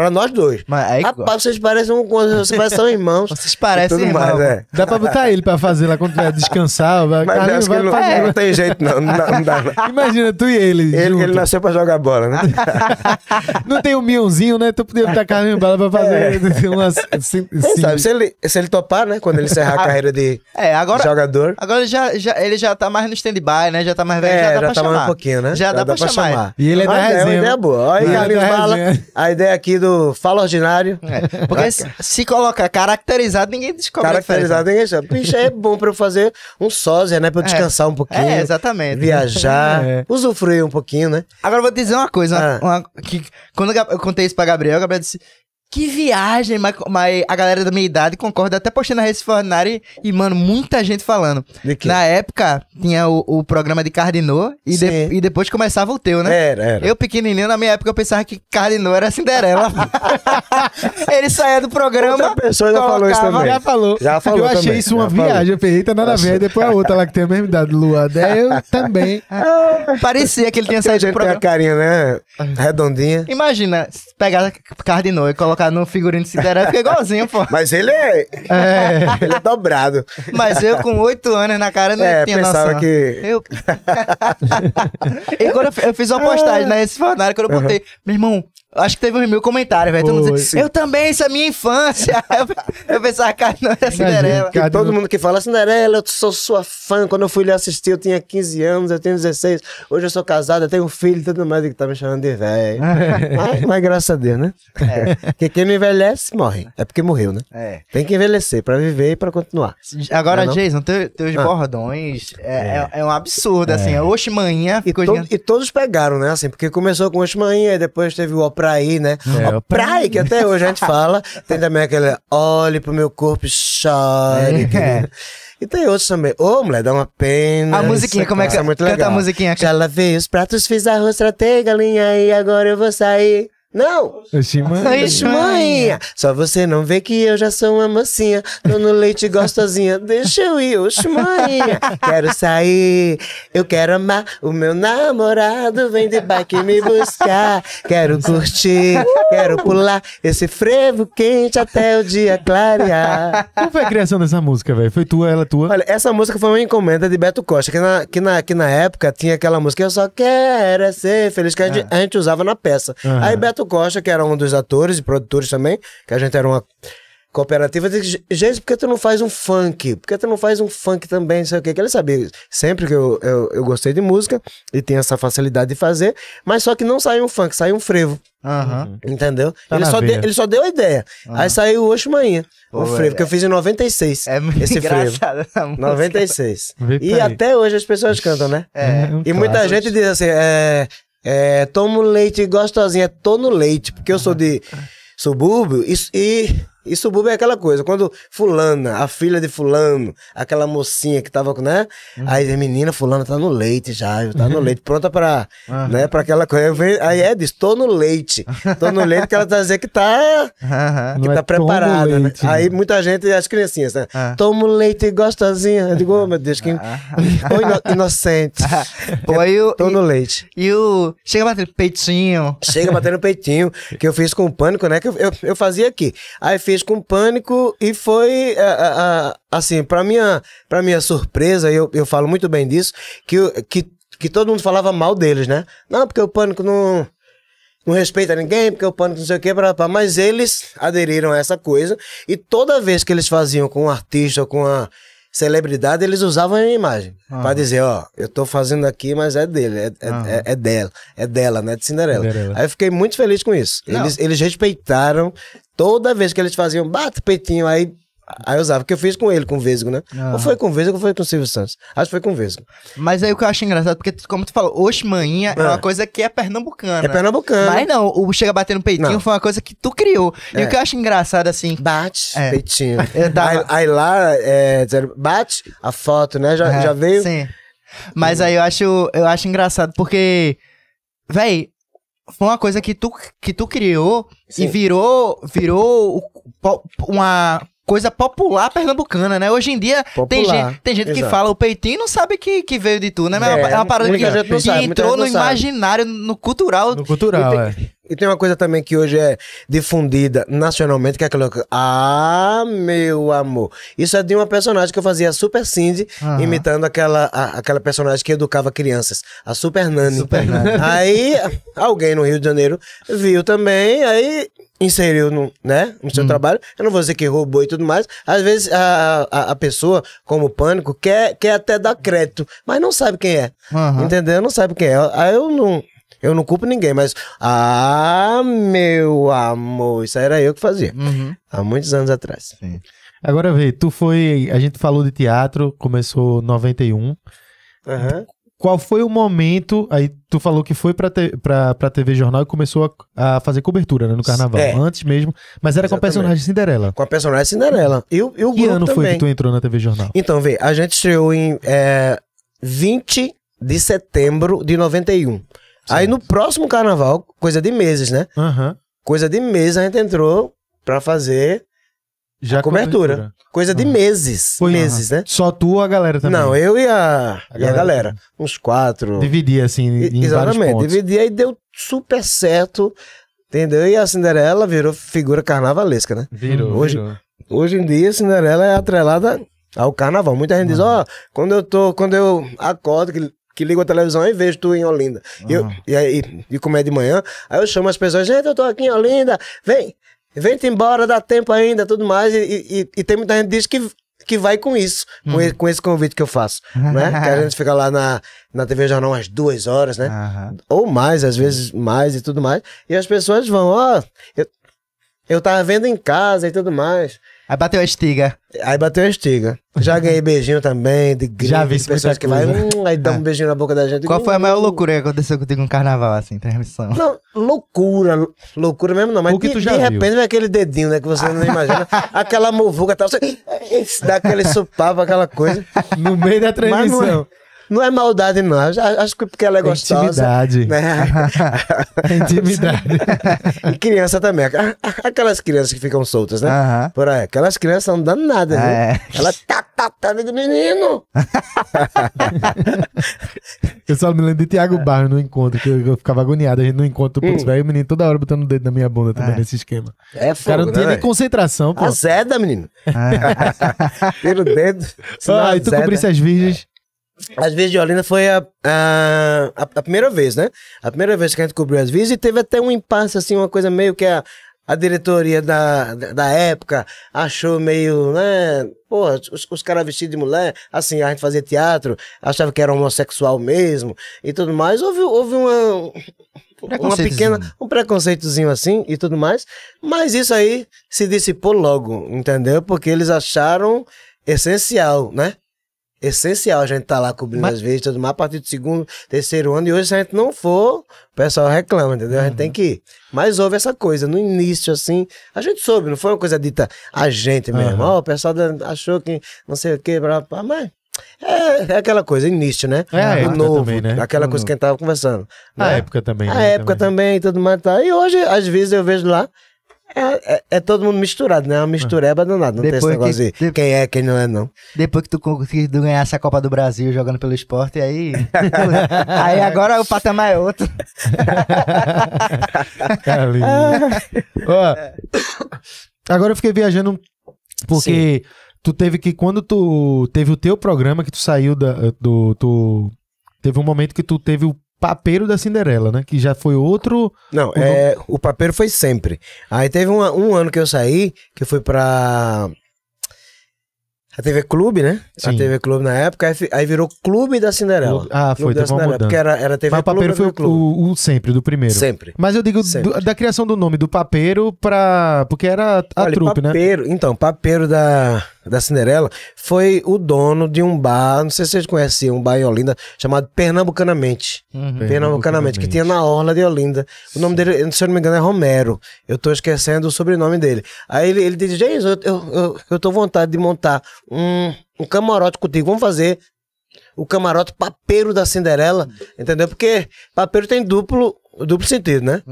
pra nós dois. Mas aí, Rapaz, vocês parecem um, vocês parecem são irmãos. *laughs* vocês parecem tudo irmão. mais, é. Dá pra botar ele pra fazer lá quando tiver descansar. Vai, Mas Carlinhos, acho que vai não, fazer. não tem jeito, não. Não dá. Não dá não. Imagina, tu e ele. Ele, junto. ele nasceu pra jogar bola, né? *laughs* Não tem um mionzinho, né? Tu podia botar Carlinhos Bala pra fazer *laughs* umas. Sim, Quem sim. sabe? Se ele, se ele topar, né? Quando ele encerrar a carreira de É, agora, jogador. agora já, já, ele já tá mais no stand-by, né? Já tá mais velho, É, já dá já pra tá chamar. mais um pouquinho, né? Já, dá, pra, chamar. E ele é da ideia, resenha. Uma ideia boa. Olha Ele aí, é Carlinhos da Bala. A ideia aqui do Fala Ordinário. É, porque se, se colocar caracterizado, ninguém descobre Caracterizado, ninguém sabe. Bicho, é bom pra eu fazer um sósia, né? Pra eu É. descansar um pouquinho. É, exatamente. Viajar, *laughs* É. usufruir um pouquinho, né? Agora eu vou te dizer uma coisa, Ah. uma- que quando eu contei isso pra Gabriel, o Gabriel disse, que viagem, mas, mas a galera da minha idade concorda, até postei na Rede Fordinária e, mano, muita gente falando. De quê? Na época, tinha o, o programa de Cardinô e, de- e depois começava o teu, né? Era, era. Eu, pequenininho, na minha época, eu pensava que Cardinô era Cinderela. *laughs* Ele saía do programa. Outra pessoa já falou isso também. Já falou. Já falou Eu achei também, isso uma já falou. viagem. Eu falei, eita, nada a ver. Aí depois a outra lá que tem a mesma idade, Lua. Daí eu *laughs* também. Parecia que ele tinha A saído do gente tem a programa. carinha, né? Redondinha. Imagina, pegar Cardinô e colocar no figurino de Cinderela, fica igualzinho, pô. *laughs* Mas ele é. É. Ele é dobrado. Mas eu, com oito anos na cara, não É, tinha pensava noção. que- Eu... *laughs* e quando eu, fi- eu fiz uma postagem na esse fornário, quando eu botei, meu irmão, acho que teve uns mil comentários, velho. Todo mundo Foi. dizendo, eu também, isso é minha infância. *laughs* eu, eu pensava, cara, não era Cinderela. Cadê Todo mundo que fala Cinderela, eu sou sua fã. Quando eu fui lhe assistir, eu tinha 15 anos, eu tenho 16. Hoje eu sou casado, eu tenho um filho e tudo mais. E que tá me chamando de velho. *laughs* mas, mas graças a Deus, né? Porque quem não envelhece, morre. É porque morreu, né? É. Tem que envelhecer pra viver e pra continuar. Agora, Não é não? Jason, teu- teus Ah. bordões é, é- é um absurdo, assim. Oxe, manhã E, ficou to- gigante. e todos pegaram, né? Assim, porque começou com Oxmainha, e depois teve o Opraí, né? É, Opraí, que até hoje a gente fala. Tem também aquele olhe pro meu corpo e chore. É. E tem outros também. Ô, mulher, dá uma pena. A musiquinha, Isso como é que muito canta legal. a musiquinha? Já lavei os pratos, fiz arroz, tratei galinha e agora eu vou sair. Não! Oxi, mãe. Ixi, manhinha, só você não vê que eu já sou uma mocinha, tô no leite gostosinha, deixa eu ir, oxe, manhinha, quero sair, eu quero amar, o meu namorado vem de bike me buscar, quero curtir, quero pular esse frevo quente até o dia clarear. Como foi a criação dessa música, velho? Foi tua, ela tua? Olha, essa música foi uma encomenda de Beto Costa, que na, que na, que na época tinha aquela música Eu Só Quero é Ser Feliz, que a gente, a gente usava na peça. Aham. Aí Beto Costa, que era um dos atores e produtores também, que a gente era uma cooperativa, disse, gente, por que tu não faz um funk? Por que tu não faz um funk também, não sei o quê? Que ele sabia, sempre que eu, eu, eu gostei de música e tinha essa facilidade de fazer, mas só que não saiu um funk, saiu um frevo. Aham. Entendeu? Tá ele, só deu, ele só deu a ideia. Aí saiu o Oxo Manhã, o frevo, que eu fiz em 96. É muito esse frevo. engraçado essa música. 96. Vê E aí. até hoje as pessoas cantam, né? É. um E muita gente diz assim, é, é, tomo leite gostosinha, tô no leite, porque eu sou de subúrbio e, e, e subúrbio é aquela coisa, quando fulana, a filha de fulano, aquela mocinha que tava com, né? Aí a menina fulana tá no leite já, tá no *laughs* leite, pronta pra, né, pra aquela coisa. Eu venho- Aí é, diz, tô no leite, tô no leite que ela tá dizendo que tá... Não Que é tá tomo preparada, né? leite, né? Aí muita gente, as criancinhas, né? Ah. Tomo leite gostosinha. Eu digo, oh, meu Deus, que *laughs* ino- inocente. *laughs* Pô, aí o, Tô no leite. e, o... Chega bater peitinho. Chega batendo peitinho, que eu fiz com o pânico, né? Que eu, eu, eu fazia aqui. Aí fiz com pânico e foi, ah, ah, ah, assim, pra minha, pra minha surpresa, eu, eu falo muito bem disso, que, que, que todo mundo falava mal deles, né? Não, porque o pânico não. não respeita ninguém, porque o pânico não sei o que, pra, mas eles aderiram a essa coisa e toda vez que eles faziam com um artista ou com uma celebridade, eles usavam a minha imagem Ah. pra dizer, ó, eu tô fazendo aqui, mas é dele, é, é, Aham. é- é dela, é dela, né, de Cinderela. Cinderela. Aí eu fiquei muito feliz com isso. Não. Eles, eles respeitaram toda vez que eles faziam, bate peitinho, aí Aí eu usava, que eu fiz com ele, com o Vesgo, né? Aham. Ou foi com o Vesgo ou foi com o Silvio Santos? Acho que foi com o Vesgo. Mas aí o que eu acho engraçado, porque, como tu falou, Oxe Manhinha é É. uma coisa que é pernambucana. É pernambucano. Mas não, o Chega Batendo Peitinho Não. foi uma coisa que tu criou. E É. o que eu acho engraçado, assim... Bate, É. peitinho. *laughs* Tava- Aí, aí lá, é, bate a foto, né? Já, É, já veio. Sim. Mas aí eu acho, eu acho engraçado porque, véi, foi uma coisa que tu, que tu criou e Sim. virou, virou po- uma coisa popular pernambucana, né? Hoje em dia tem gente, tem gente que fala o peitinho e não sabe que, que veio de tu, né? Mas é, É, uma- é parada que, que sabe, entrou no imaginário, no cultural. No cultural, é. E tem uma coisa também que hoje é difundida nacionalmente, que é aquela coisa. Ah, meu amor. Isso é de uma personagem que eu fazia, a Super Cindy, Aham. imitando aquela, a- aquela personagem que educava crianças, a Super Nani. Super Nani. *laughs* Aí alguém no Rio de Janeiro viu também, aí inseriu no, né, no Hum. seu trabalho. Eu não vou dizer que roubou e tudo mais. Às vezes a, a, a pessoa, como pânico, quer, quer até dar crédito, mas não sabe quem é. Aham. Entendeu? Não sabe quem é. Aí eu não. Eu não culpo ninguém, mas. Ah, meu amor. Isso era eu que fazia. Uhum. Há muitos anos atrás. Agora vê, tu foi. A gente falou de teatro, começou em 91. Aham. Qual foi o momento? Aí tu falou que foi pra, te, pra, pra TV Jornal e começou a, a fazer cobertura né, no carnaval. É. Antes mesmo. Mas era com a Exatamente. personagem Cinderela. Com a personagem Cinderela. E, o- e o Que ano também. foi que tu entrou na TV Jornal? Então, vê, a gente estreou em é, 20 de setembro de 91. Aí no próximo carnaval, coisa de meses, né? Aham. Coisa de meses a gente entrou pra fazer Já a cobertura. Coisa de meses. Foi, meses, né? Só tu ou a galera também? Não, eu e a, A e a galera galera. Uns quatro. Dividia assim em E- vários Exatamente, pontos. dividi aí deu super certo, entendeu? E a Cinderela virou figura carnavalesca, né? Virou, Hoje- virou. Hoje em dia a Cinderela é atrelada ao carnaval. Muita gente diz, ó, quando eu tô, quando eu acordo, que, que ligo a televisão e vejo tu em Olinda. E, eu, e aí, e como é de manhã, aí eu chamo as pessoas, gente, eu tô aqui em Olinda, vem, vem-te embora, dá tempo ainda, tudo mais. E, e- e tem muita gente que diz que, que vai com isso, com, e- com esse convite que eu faço, né? *laughs* que a gente fica lá na, na TV Jornal umas duas horas, né? Aham. ou mais, às vezes mais e tudo mais. E as pessoas vão, ó, eu, eu tava vendo em casa e tudo mais. Aí bateu a estiga. Aí bateu a estiga. Já ganhei beijinho também, de gringos, *laughs* Já vi de isso pessoas que vai, hum, aí dá um beijinho na boca da gente. Qual foi a Hum, maior loucura que aconteceu contigo no carnaval, assim, transmissão? Não, loucura, lou- loucura mesmo não, mas O que de, tu já de viu? repente vem aquele dedinho, né, que você não imagina, *laughs* aquela muvuca e tal, você dá aquele supapo, aquela coisa. No meio da Mas não transmissão. É, não é maldade não, acho, que porque ela é gostosa. Intimidade. Né? *laughs* Intimidade. E criança também. Aquelas crianças que ficam soltas, né? Por aí. Aquelas crianças não dando nada, viu? É. Ela tá, tá, tá, digo, menino. *laughs* Eu só me lembro de Tiago Barro no encontro, que eu, eu ficava agoniado. A gente no encontro, putz, Hum. velho, o menino toda hora botando o dedo na minha bunda também É. nesse esquema. É O cara não fogo, tinha né, nem concentração, pô. Azeda, menino. *laughs* Tira o dedo. Ah, e tu cobrisse as virgens. As vezes de Olinda foi a, a, a, primeira vez, né? A primeira vez que a gente cobriu as vezes e teve até um impasse, assim, uma coisa meio que a, a diretoria da, da, da época achou meio, né? Pô, os, os caras vestidos de mulher, assim, a gente fazia teatro, achava que era homossexual mesmo e tudo mais. Houve, houve uma, uma pequena, um preconceitozinho assim e tudo mais. Mas isso aí se dissipou logo, entendeu? Porque eles acharam essencial, né? Essencial a gente tá lá cobrindo Mas- as vezes, tudo mais, a partir do segundo, terceiro ano, e hoje se a gente não for, o pessoal reclama, entendeu? A gente tem que ir. Mas houve essa coisa, no início, assim, a gente soube, não foi uma coisa dita a gente mesmo, ó, o pessoal achou que não sei o blá, blá, mas é, é aquela coisa, início, né? É O época novo, também, né? aquela coisa novo. que a gente tava conversando. Na né? época também. A né, época também e tudo mais, tá? E hoje, às vezes, eu vejo lá, é, é- é todo mundo misturado, né? Uma mistureba danada, não tem esse Depois que- negócio de de- quem é, quem não é, não. Depois que tu conseguiu ganhar essa Copa do Brasil jogando pelo esporte, aí. *laughs* aí agora o patamar é outro. Carlinhos. *laughs* Ó, agora eu fiquei viajando porque tu teve que, quando tu teve o teu programa que tu saiu da, do. Tu, teve um momento que tu teve o Papeiro da Cinderela, né? Que já foi outro. Não, é, o papeiro foi sempre. Aí teve uma- um ano que eu saí, que foi pra. A TV Clube, né? Sim. A TV Clube na época, aí, virou Clube da Cinderela. Ah, foi, Clube da Cinderela, mudança. porque era, era TV Mas o Clube. papeiro foi Clube. o, o sempre, do primeiro. Sempre. Mas eu digo do- da criação do nome do papeiro pra. Porque era a Olha, trupe, né? papeiro, Então, papeiro da, da Cinderela foi o dono de um bar, não sei se vocês conheciam, um bar em Olinda, chamado Pernambucanamente. Pernambucanamente, que tinha na Orla de Olinda. O nome dele, se eu não me engano, é Romero. Eu tô esquecendo o sobrenome dele. Aí ele, ele disse, James, eu, eu, eu, eu tô vontade de montar um, um camarote contigo, vamos fazer o camarote papeiro da Cinderela, entendeu? Porque papeiro tem duplo, duplo sentido, né?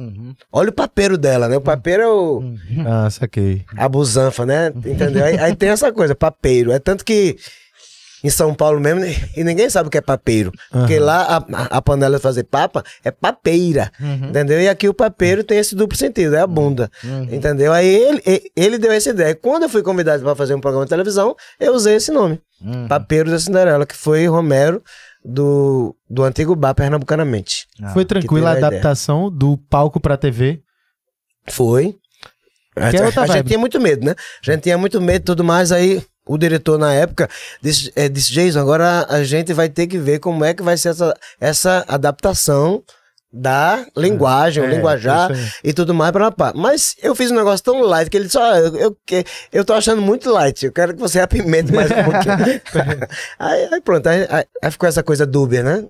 Olha o papeiro dela, né? O papeiro é o Ah, saquei. a busanfa, né? Entendeu? Aí, aí tem essa coisa, papeiro. É tanto que em São Paulo mesmo, e ninguém sabe o que é papeiro. Porque lá a, a- a panela de fazer papa é papeira. Entendeu? E aqui o papeiro tem esse duplo sentido, é a bunda. Entendeu? Aí ele, ele deu essa ideia. Quando eu fui convidado para fazer um programa de televisão, eu usei esse nome. Papeiro da Cinderela, que foi Romero do, do antigo bar Pernambucanamente. foi tranquila a teve a ideia. adaptação do palco pra TV. Foi. A, Que é outra a gente tinha muito medo, né? A gente tinha muito medo e tudo mais. Aí o diretor na época disse, é, disse Jason, agora a gente vai ter que ver como é que vai ser essa, essa adaptação da linguagem, É, linguajar aí. e tudo mais para pá. Mas eu fiz um negócio tão light que ele disse, ó, eu, eu, eu tô achando muito light, eu quero que você apimente mais um pouquinho. *laughs* aí, aí pronto, aí, aí- ficou essa coisa dúbia, né?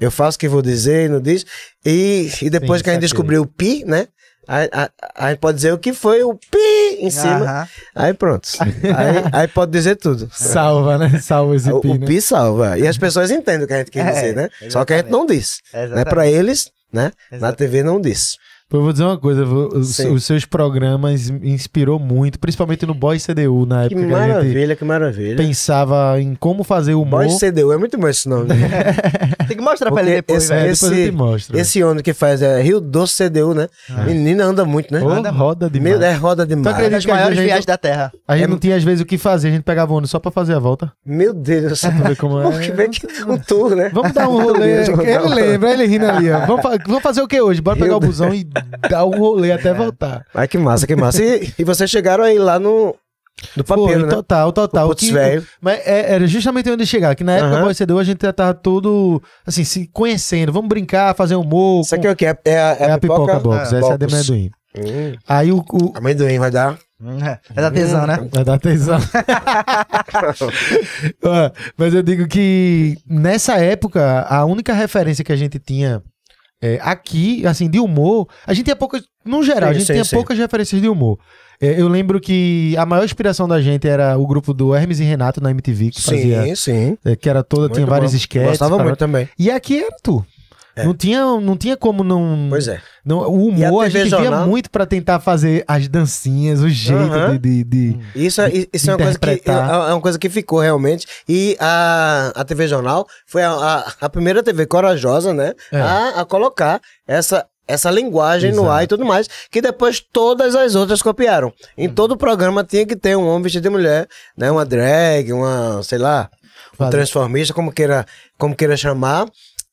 Eu faço o que vou dizer não diz. E, e depois Sim, que a gente descobriu o pi, né? A, a, a gente pode dizer o que foi o pi em cima. Aham. Aí pronto. aí, aí pode dizer tudo. Salva, né? Salva esse O, pi, o né? pi salva. E as pessoas entendem o que a gente quer É, dizer, né? Só que a gente não disse. Né? Exatamente. Pra eles, né? Na Exatamente. TV não disse. Eu vou dizer uma coisa, os, Sim. os seus programas me inspirou muito, principalmente no Boy CDU, na Que época que maravilha, que maravilha. pensava em como fazer humor. Boy CDU, é muito bom esse nome. *laughs* Tem que mostrar pra ele Porque depois, esse- velho. É, depois eu te mostro. Esse ônibus que faz é Rio Doce CDU, né? Menina anda muito, né? Ô, roda demais. Meu, é roda Tu demais. acredita Das que maiores viagens da Terra. A gente É- não tinha às vezes o que fazer, a gente pegava ônibus só pra fazer a volta. Meu Deus do céu. *laughs* Pra ver como é. Que vem que um tour, né? Vamos dar um rolê. Ele lembra, ele rindo ali, ó. Vamos, fa- vamos fazer o que hoje? Bora pegar o busão e dar um rolê até voltar. Ai, que massa, que massa. E, e vocês chegaram aí lá no, no papeiro, Foi, né? total, total. O Putz Que- velho. Mas é- era justamente onde chegar, que na época Aham. do a gente já tava todo, assim, se conhecendo. Vamos brincar, fazer humor. Isso aqui com- é o quê? É, é a, é a pipoca, box, Ah, essa é a de amendoim. Hum, Aí o, o- amendoim vai dar. Hum, É é da tesão, né? Vai dar atenção. *laughs* Ó, Mas eu digo que nessa época, a única referência que a gente tinha é, aqui, assim, de humor, a gente tinha poucas. No geral, a Sim, gente sim, tinha sim. poucas referências de humor. É, eu lembro que a maior inspiração da gente era o grupo do Hermes e Renato na MTV, que fazia. Sim, sim. é, que era toda, Muito tinha vários sketches. Gostava muito também. E aqui era tu. É. Não, tinha, não tinha como não. Pois é. não o a humor a, TV gente via jornal? muito pra tentar fazer as dancinhas, o jeito Aham. de- de- de Isso, é- isso é uma coisa que é, é uma coisa que ficou realmente. E a, a TV Jornal foi a, a, a primeira TV corajosa, né? É. A, a colocar essa, essa linguagem no Exato. ar e tudo mais. Que depois todas as outras copiaram. Em todo o programa tinha que ter um homem vestido de mulher, né? Uma drag, uma, sei lá, um transformista, como queira, como queira chamar.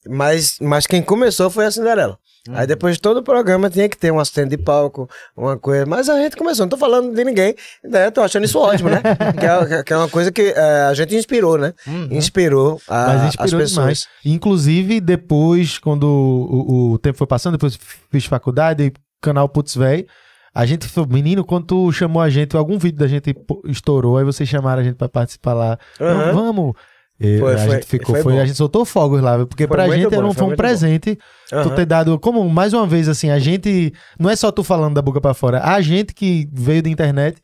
Mas, mas quem começou foi a Cinderela. Aí depois todo o programa tinha que ter um assistente de palco, uma coisa. Mas a gente começou, não tô falando de ninguém, né? Tô achando isso ótimo, né? *laughs* que, é, que é uma coisa que é, a gente inspirou, né? Inspirou, a, Mas inspirou as pessoas. demais. Inclusive, depois, quando o, o tempo foi passando, depois fiz faculdade, canal Putz Véi, a gente menino, quando tu chamou a gente, algum vídeo da gente estourou, aí vocês chamaram a gente pra participar lá. Não, Aham. vamos. E Foi, a foi, gente ficou, foi foi, a gente soltou fogos lá, porque Foi pra gente era bom, um, foi um bom. presente tu ter dado, como mais uma vez assim, a gente, não é só tu falando da boca pra fora, a gente que veio da internet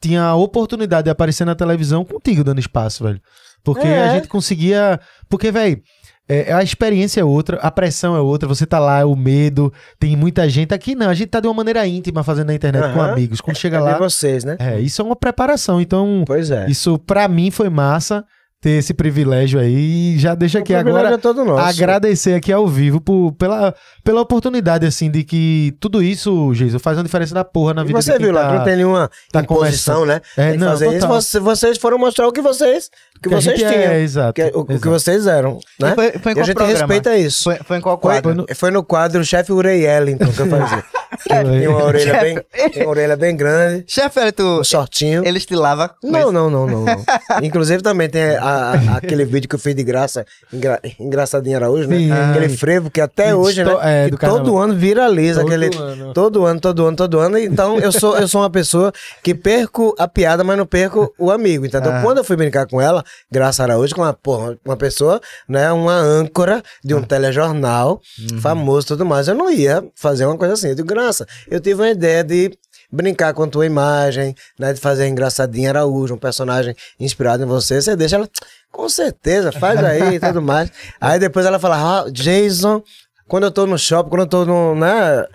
tinha a oportunidade de aparecer na televisão contigo dando espaço, velho. Porque É. a gente conseguia, porque velho, é, a experiência é outra, a pressão é outra, você tá lá, o medo, tem muita gente aqui não, a gente tá de uma maneira íntima fazendo na internet com Aham. amigos. Quando chega É lá, vocês, né? é, isso é uma preparação. Então, Pois é. isso pra mim foi massa ter esse privilégio aí. E já deixa aqui O privilégio agora é todo nosso. agradecer aqui ao vivo por, pela, pela oportunidade, assim, de que tudo isso, Jesus, faz uma diferença da porra na E vida você viu lá, tá- não tem nenhuma tá imposição, né? É, Tem que não, fazer isso. total. Você- vocês foram mostrar o que vocês, o que que vocês gente tinham. É, exato. que- o, o que exato. vocês eram, né? E foi- foi em e a qual gente programa? respeita isso. Foi, foi em qual Foi, quadro? foi no quadro Chefe Urei Ellington que eu fazia. *laughs* Tem uma orelha bem, tem uma orelha bem grande, Chefe, Elito, um shortinho. ele estilava. Não, não, não, não, não. *laughs* Inclusive também tem a- a- *laughs* aquele vídeo que eu fiz de graça, engra, engraçadinho Araújo, né? Sim. Aquele frevo que até hoje, né? é, que do todo ano viraliza Todo aquele. ano. Todo ano, todo ano, todo ano. Então eu sou, eu sou uma pessoa que perco a piada, mas não perco o amigo. Então Ah. quando eu fui brincar com ela, Graça Araújo, com uma, porra, uma pessoa, né? Uma âncora de Ah. um telejornal Uhum. famoso e tudo mais, eu não ia fazer uma coisa assim. Eu digo, Graça, eu tive uma ideia de brincar com a tua imagem, né? De fazer a engraçadinha Araújo, um personagem inspirado em você. Você deixa ela, com certeza, faz aí e tudo mais. *laughs* Aí depois ela fala, ah, Jason, quando eu tô no shopping, quando eu tô no, né?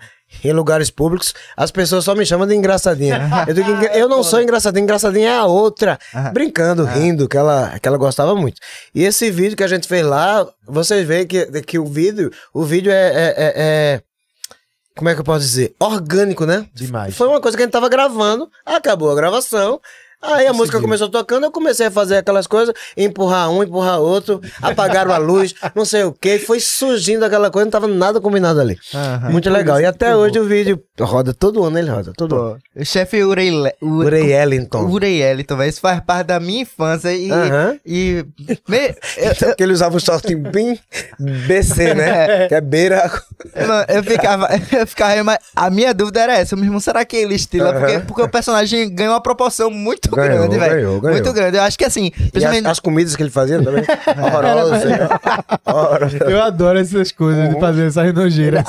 Em lugares públicos, as pessoas só me chamam de engraçadinha. *laughs* Eu, digo, eu não sou engraçadinha, engraçadinha é a outra. Brincando, rindo, que ela, que ela gostava muito. E esse vídeo que a gente fez lá, vocês veem que, que o vídeo, o vídeo é- é- é- é como é que eu posso dizer? Orgânico, né? Demais. Foi uma coisa que a gente tava gravando, acabou a gravação. Aí a música começou tocando, eu comecei a fazer aquelas coisas, empurrar um, empurrar outro, apagaram a luz, *laughs* não sei o que, foi surgindo aquela coisa, não tava nada combinado ali. Muito legal. E até hoje o vídeo roda todo ano, ele roda todo ano. O chefe Urei... Urei Ellington. Urei Elito, velho. Isso faz parte da minha infância e... Aham. e me- *laughs* eu, Porque ele usava o short bem BC, né? *laughs* Que é beira. Mano, eu ficava, *laughs* eu ficava, mas a minha dúvida era essa, meu irmão, será que ele estila? Porque, porque o personagem ganhou uma proporção muito Ganhou, grande, velho. ganhou, ganhou. Muito grande. Eu acho que assim, E as, principalmente. as comidas que ele fazia também. Horrorosas. Horrorosas. Eu adoro essas coisas de fazer essas nojeiras.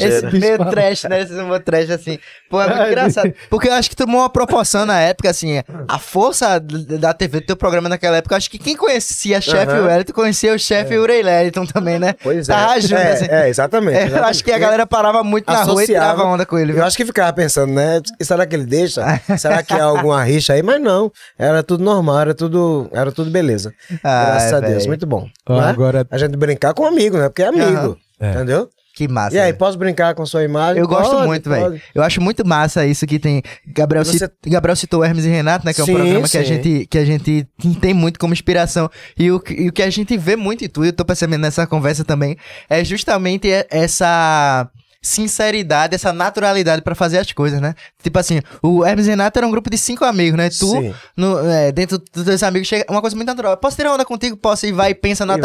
esse Bicho meio trash, né? Trash, assim. Pô, é muito *laughs* engraçado. Porque eu acho que tomou uma proporção na época, assim. A força da TV, do teu programa naquela época, eu acho que quem conhecia Chefe Aham. Wellington conhecia o Chefe Urei Lellington também, né? Pois é. Tava junto, é, assim. é, exatamente. É, eu exatamente. acho que a galera parava muito na rua e Associava. tirava onda com ele. Eu viu? acho que ficava pensando, né? E será que ele deixa? *laughs* será que há alguma rixa aí? Mas não. Era tudo normal, era tudo, era tudo beleza. Ai, Graças a Deus. Muito bom. Agora- A gente brincar com amigo, né? Porque é amigo. Aham. É. Entendeu? Que massa. E aí, velho. posso brincar com sua imagem? Eu gosto Pode, muito, velho. Eu acho muito massa isso que tem. Gabriel, Você- cit- Gabriel citou Hermes e Renato, né? Que é um Sim, programa que a, sim. gente, que a gente tem muito como inspiração. E o, que- e o que a gente vê muito em tudo, eu tô percebendo nessa conversa também, é justamente essa sinceridade, essa naturalidade pra fazer as coisas, né? Tipo assim, o Hermes e Renato era um grupo de cinco amigos, né? Tu, no- é, dentro dos teus amigos, chega uma coisa muito natural. Posso tirar onda contigo? Posso? E vai e pensa na E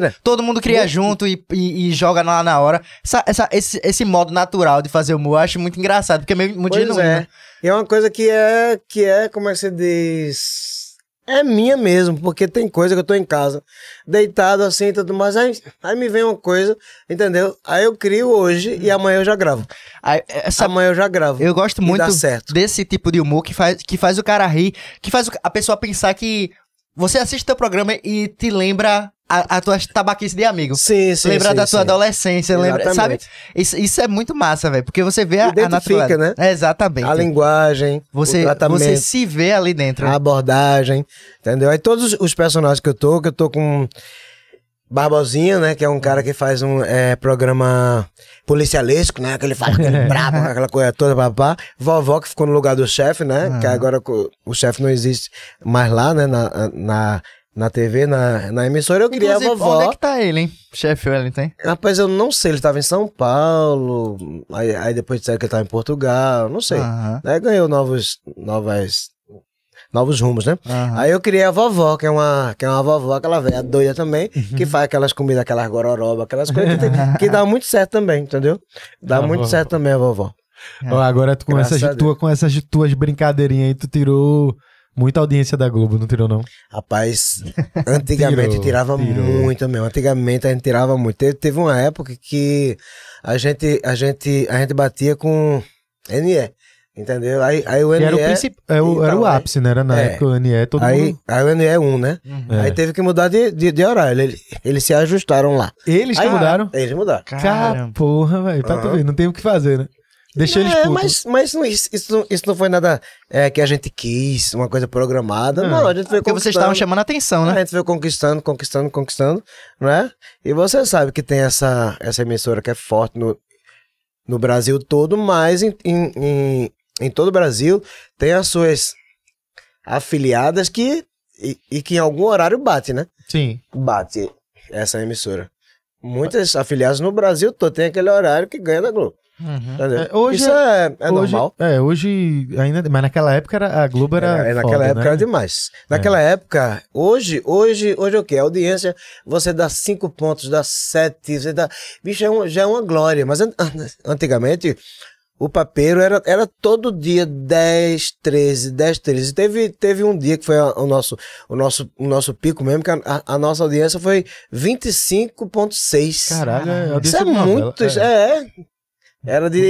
né? Todo mundo cria junto e, e, e joga lá na hora. Essa, essa- esse, esse modo natural de fazer humor eu acho muito engraçado, porque é meio muito Pois genuíno. é. né? E é uma coisa que é, que é, como é que se diz? É minha mesmo, porque tem coisa que eu tô em casa, deitado assim e tudo mais, aí, aí me vem uma coisa, entendeu? Aí eu crio hoje e amanhã eu já gravo. Aí, essa- Amanhã eu já gravo. eu gosto muito desse tipo de humor que faz, que faz o cara rir, que faz o- a pessoa pensar que você assiste teu programa e te lembra a, a tua tabaquice de amigo. Sim, sim, lembra sim, da tua sim. adolescência, lembra, sabe? Isso, isso é muito massa, velho, porque você vê a, a naturalidade. né? É, exatamente. A linguagem, Você, você se vê ali dentro. a abordagem, entendeu? Aí todos os personagens que eu tô, que eu tô com Barbosinha, né? Que é um cara que faz um é, programa policialesco, né? Que ele fala aquele *laughs* brabo, aquela coisa toda, papá. Vovó que ficou no lugar do chefe, né? Que agora o chefe não existe mais lá, né? Na, na, na TV, na, na emissora. Eu queria a vovó. onde é que tá ele, hein? Chefe Wellington, hein? Rapaz, eu não sei, ele estava em São Paulo, aí, aí depois disseram que ele estava em Portugal, não sei. Aí ganhou novos, novas, novos rumos, né? Aí eu criei a vovó, que é uma, que é uma vovó, aquela velha doida também, que faz aquelas comidas, aquelas gororoba, aquelas coisas que, tem- que dá muito certo também, entendeu? Dá A muito vovó. certo também a vovó. Ó, agora tu com Graças essas, a Deus. tua, com essas tuas brincadeirinhas aí, tu tirou muita audiência da Globo, não tirou não? Rapaz, antigamente Tirou, tirava tirou. muito mesmo. Antigamente a gente tirava muito. Teve, teve uma época que a gente, a gente, a gente batia com NE, entendeu? Aí, aí o Que NE. era o, princip... é o- era o então, aí- ápice, né? Era na é. época o NE, todo Aí, mundo... aí o NE é 1, né? É. Aí teve que mudar de, de, de horário. Ele- Eles se ajustaram lá. Eles que Aí, mudaram? Eles mudaram. Cara, porra, velho, pra tu Aham. ver, não tem o que fazer, né? Deixa eles É, putos. mas, mas não- isso, isso, não- isso não foi nada é, que a gente quis, uma coisa programada. É. Não, a gente foi Porque vocês estavam chamando a atenção, A né? gente foi conquistando, conquistando, conquistando, né? E você sabe que tem essa, essa emissora que é forte no, no Brasil todo, mas em, em, em, em todo o Brasil tem as suas afiliadas que e, e que em algum horário bate, né? Sim. Bate essa emissora. Muitas afiliadas no Brasil todo tem aquele horário que ganha da Globo. Uhum. É, hoje Isso é, é hoje, normal. É, hoje ainda. Mas naquela época era, a Globo era. É, naquela foda, época né? era demais. Naquela época, hoje, hoje, hoje é o quê? A audiência, você dá cinco pontos, dá sete, você dá. Bicho, é um- já é uma glória. Mas an- antigamente, o papeiro era, era todo dia 10, 13, 10, 13. Teve, teve um dia que foi a- o nosso, o nosso, o nosso pico mesmo, que a, a- nossa audiência foi 25,6. Caralho, é Isso é muito. é. É, é. Era de.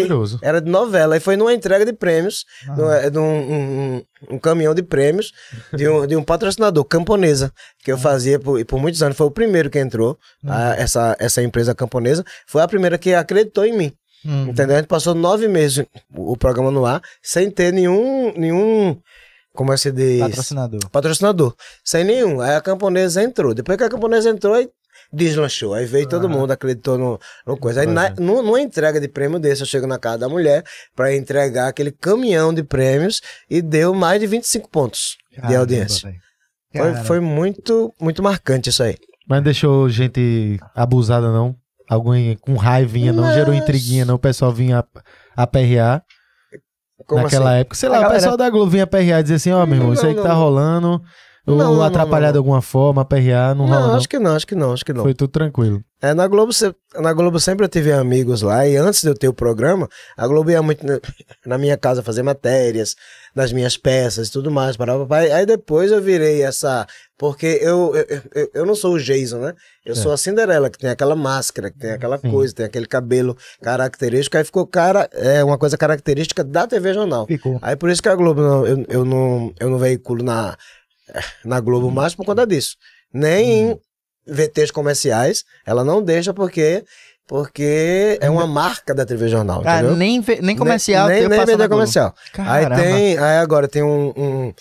Era de novela. E foi numa entrega de prêmios, numa- de um, um- um- caminhão de prêmios de um, de um patrocinador, Camponesa, que eu fazia por, por muitos anos. Foi o primeiro que entrou, a- essa, essa empresa camponesa. Foi a primeira que acreditou em mim. Uhum. Entendeu? A gente passou nove meses o, o programa no ar, sem ter nenhum. nenhum como é que se diz? Patrocinador. patrocinador. Sem nenhum. Aí a camponesa entrou. Depois que a camponesa entrou, aí deslanchou. Aí veio todo mundo, acreditou no, no coisa. Aí na, nu- numa entrega de prêmio desse, eu chego na casa da mulher para entregar aquele caminhão de prêmios e deu mais de 25 pontos de Caramba, audiência. velho. Foi, foi muito, muito marcante isso aí. Mas não deixou gente abusada, não. Alguém com raivinha, não. Mas- Gerou intriguinha, não. O pessoal vinha a- aperrear Como naquela assim? época. Sei lá, o galera- pessoal da Globo vinha aperrear e dizer assim: ó, meu irmão, Não, isso aí que não, tá não. rolando. Ou Não, atrapalhar não, de alguma forma, aperrear, não, Não, acho que não, acho que não, acho que não. Foi tudo tranquilo. É, na Globo, na Globo sempre eu tive amigos lá, e antes de eu ter o programa, a Globo ia muito na, *laughs* minha casa fazer matérias, das minhas peças e tudo mais. Para papai. Aí depois eu virei essa. Porque eu, eu, eu, eu não sou o Jason, né? Eu sou a Cinderela, que tem aquela máscara, que tem aquela Sim. coisa, tem aquele cabelo característico. Aí ficou cara, é uma coisa característica da TV Jornal. Ficou. Aí por isso que a Globo, não, eu, eu, não, eu não veiculo na, *laughs* na Globo mais por conta disso. Nem em VTs comerciais, ela não deixa porque, porque é uma marca da TV Jornal, Ah, entendeu? nem, nem comercial, nem, nem Globo. comercial. Caramba. Aí tem, aí agora tem um, um-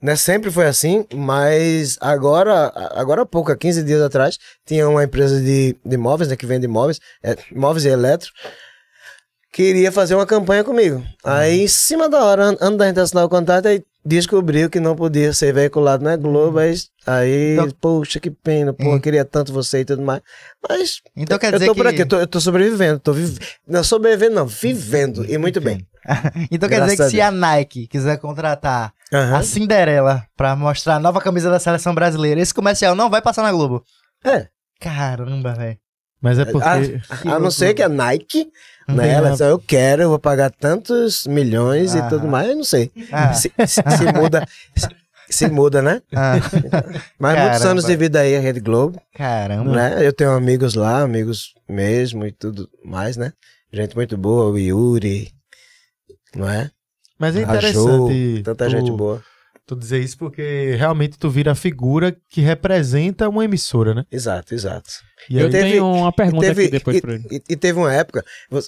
né, sempre foi assim, mas agora, agora há pouco, há 15 dias atrás, tinha uma empresa de, de móveis, né, que vende móveis, é, móveis e eletro, queria fazer uma campanha comigo. Aí, em cima da hora, an- antes da gente assinar o contrato, aí descobriu que não podia ser veiculado na Globo, aí, aí Então- poxa, que pena, pô, eu queria tanto você e tudo mais. Mas Então quer eu dizer tô que... por aqui, eu tô, eu tô sobrevivendo, tô vive... não sobrevivendo não, vivendo, e muito bem. *laughs* Então quer Graças dizer a que se a Nike quiser contratar Aham. a Cinderela pra mostrar a nova camisa da seleção brasileira, esse comercial não vai passar na Globo. É. Caramba, velho. Mas é porque. A não ser que a Nike, Não né? Ela a- disse, eu quero, eu vou pagar tantos milhões Ah. e tudo mais, eu não sei. Ah, *laughs* Se, se- se muda, se, se muda, né? ah, *laughs* Mas muitos Caramba. anos de vida aí, a Rede Globo, caramba. né? Eu tenho amigos lá, amigos mesmo e tudo mais, né? Gente muito boa, o Yuri, não é? Mas é A Jo, interessante. tanta tu- gente boa. Tu dizer isso porque realmente tu vira a figura que representa uma emissora, né? Exato, exato. E Eu teve- tenho uma pergunta teve, aqui depois e, pra ele. e- e teve uma época,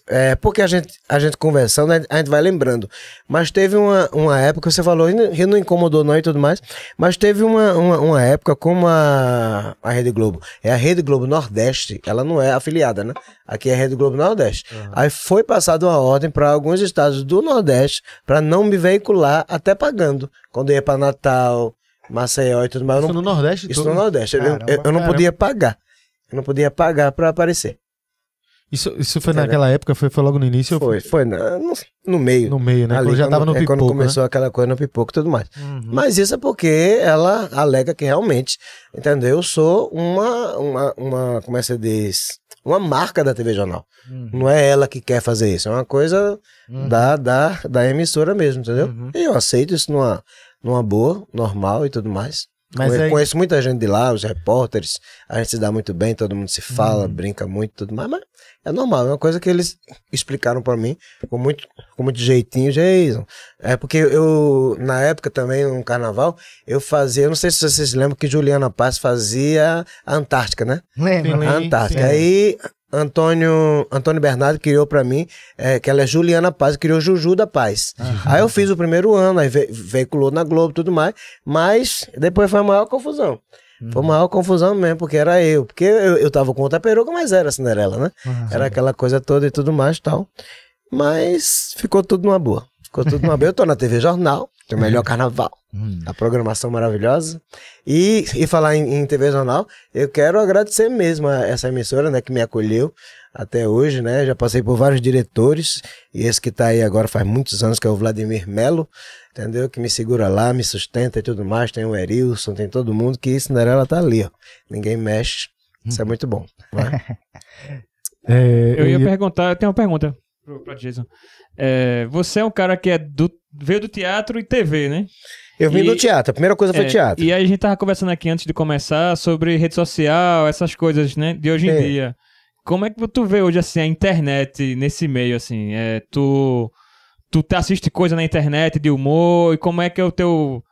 é, porque a gente, a gente conversando, a gente- a gente vai lembrando. Mas teve uma, uma época, você falou, e não, não incomodou não e tudo mais, mas teve uma, uma, uma época como a, a Rede Globo. É a Rede Globo Nordeste, ela não é afiliada, né? Aqui é a Rede Globo Nordeste. Aí foi passada uma ordem para alguns estados do Nordeste para não me veicular até pagando. Quando eu ia para Natal, Maceió e tudo mais. eu Isso não- no Nordeste? isso todo? no Nordeste. Eu- Caramba, eu, eu não caramba. podia pagar. Eu não podia pagar para aparecer. Isso, isso foi Entendeu? naquela época, foi, foi logo no início? ou Foi, foi na- no, no meio. No meio, né? Ali, quando já tava no é pipoco, quando né? começou aquela coisa no pipoco e tudo mais. Uhum. Mas isso é porque ela alega que realmente, entendeu? Eu sou uma, uma, uma como é que se diz? Uma marca da TV Jornal. Uhum. Não é ela que quer fazer isso, é uma coisa Uhum. da, da, da emissora mesmo, entendeu? Uhum. E eu aceito isso numa, numa boa, normal e tudo mais. Mas Conhe- aí- Conheço muita gente de lá, os repórteres, a gente se dá muito bem, todo mundo se fala, Uhum. brinca muito tudo mais, mas é normal, é uma coisa que eles explicaram pra mim com muito, com muito jeitinho, Jason. É porque eu, na época também, no carnaval, eu fazia, eu não sei se vocês lembram que Juliana Paz fazia a Antártica, né? Lembra? Sim, A Antártica. sim. Aí, Antônio, Antônio Bernardo criou pra mim, é, que ela é Juliana Paz, criou Juju da Paz. Aí eu fiz o primeiro ano, aí ve- veiculou na Globo e tudo mais, mas depois foi a maior confusão. Foi a maior confusão mesmo, porque era eu. Porque eu, eu tava com outra peruca, mas era a Cinderela, né? Era aquela coisa toda e tudo mais e tal. Mas ficou tudo numa boa. Ficou tudo numa boa. Eu tô na TV Jornal, tem o melhor carnaval. A programação maravilhosa. E, e falar em, em TV Jornal, eu quero agradecer mesmo a essa emissora, né, que me acolheu até hoje, né? Já passei por vários diretores, e esse que tá aí agora faz muitos anos, que é o Vladimir Melo, entendeu? Que me segura lá, me sustenta e tudo mais. Tem o Erilson, tem todo mundo, que Cinderela tá ali, ó. Ninguém mexe. Isso é muito bom. né? *laughs* É, Eu ia perguntar, eu tenho uma pergunta pro, pra Jason. É, você é um cara que é do, veio do teatro e TV, né? Eu vim E- do teatro, a primeira coisa foi É, teatro. E aí a gente tava conversando aqui antes de começar sobre rede social, essas coisas, né, de hoje em É. dia. Como é que tu vê hoje, assim, a internet nesse meio, assim? É, tu, tu te assiste coisa na internet de humor e como é que é o teu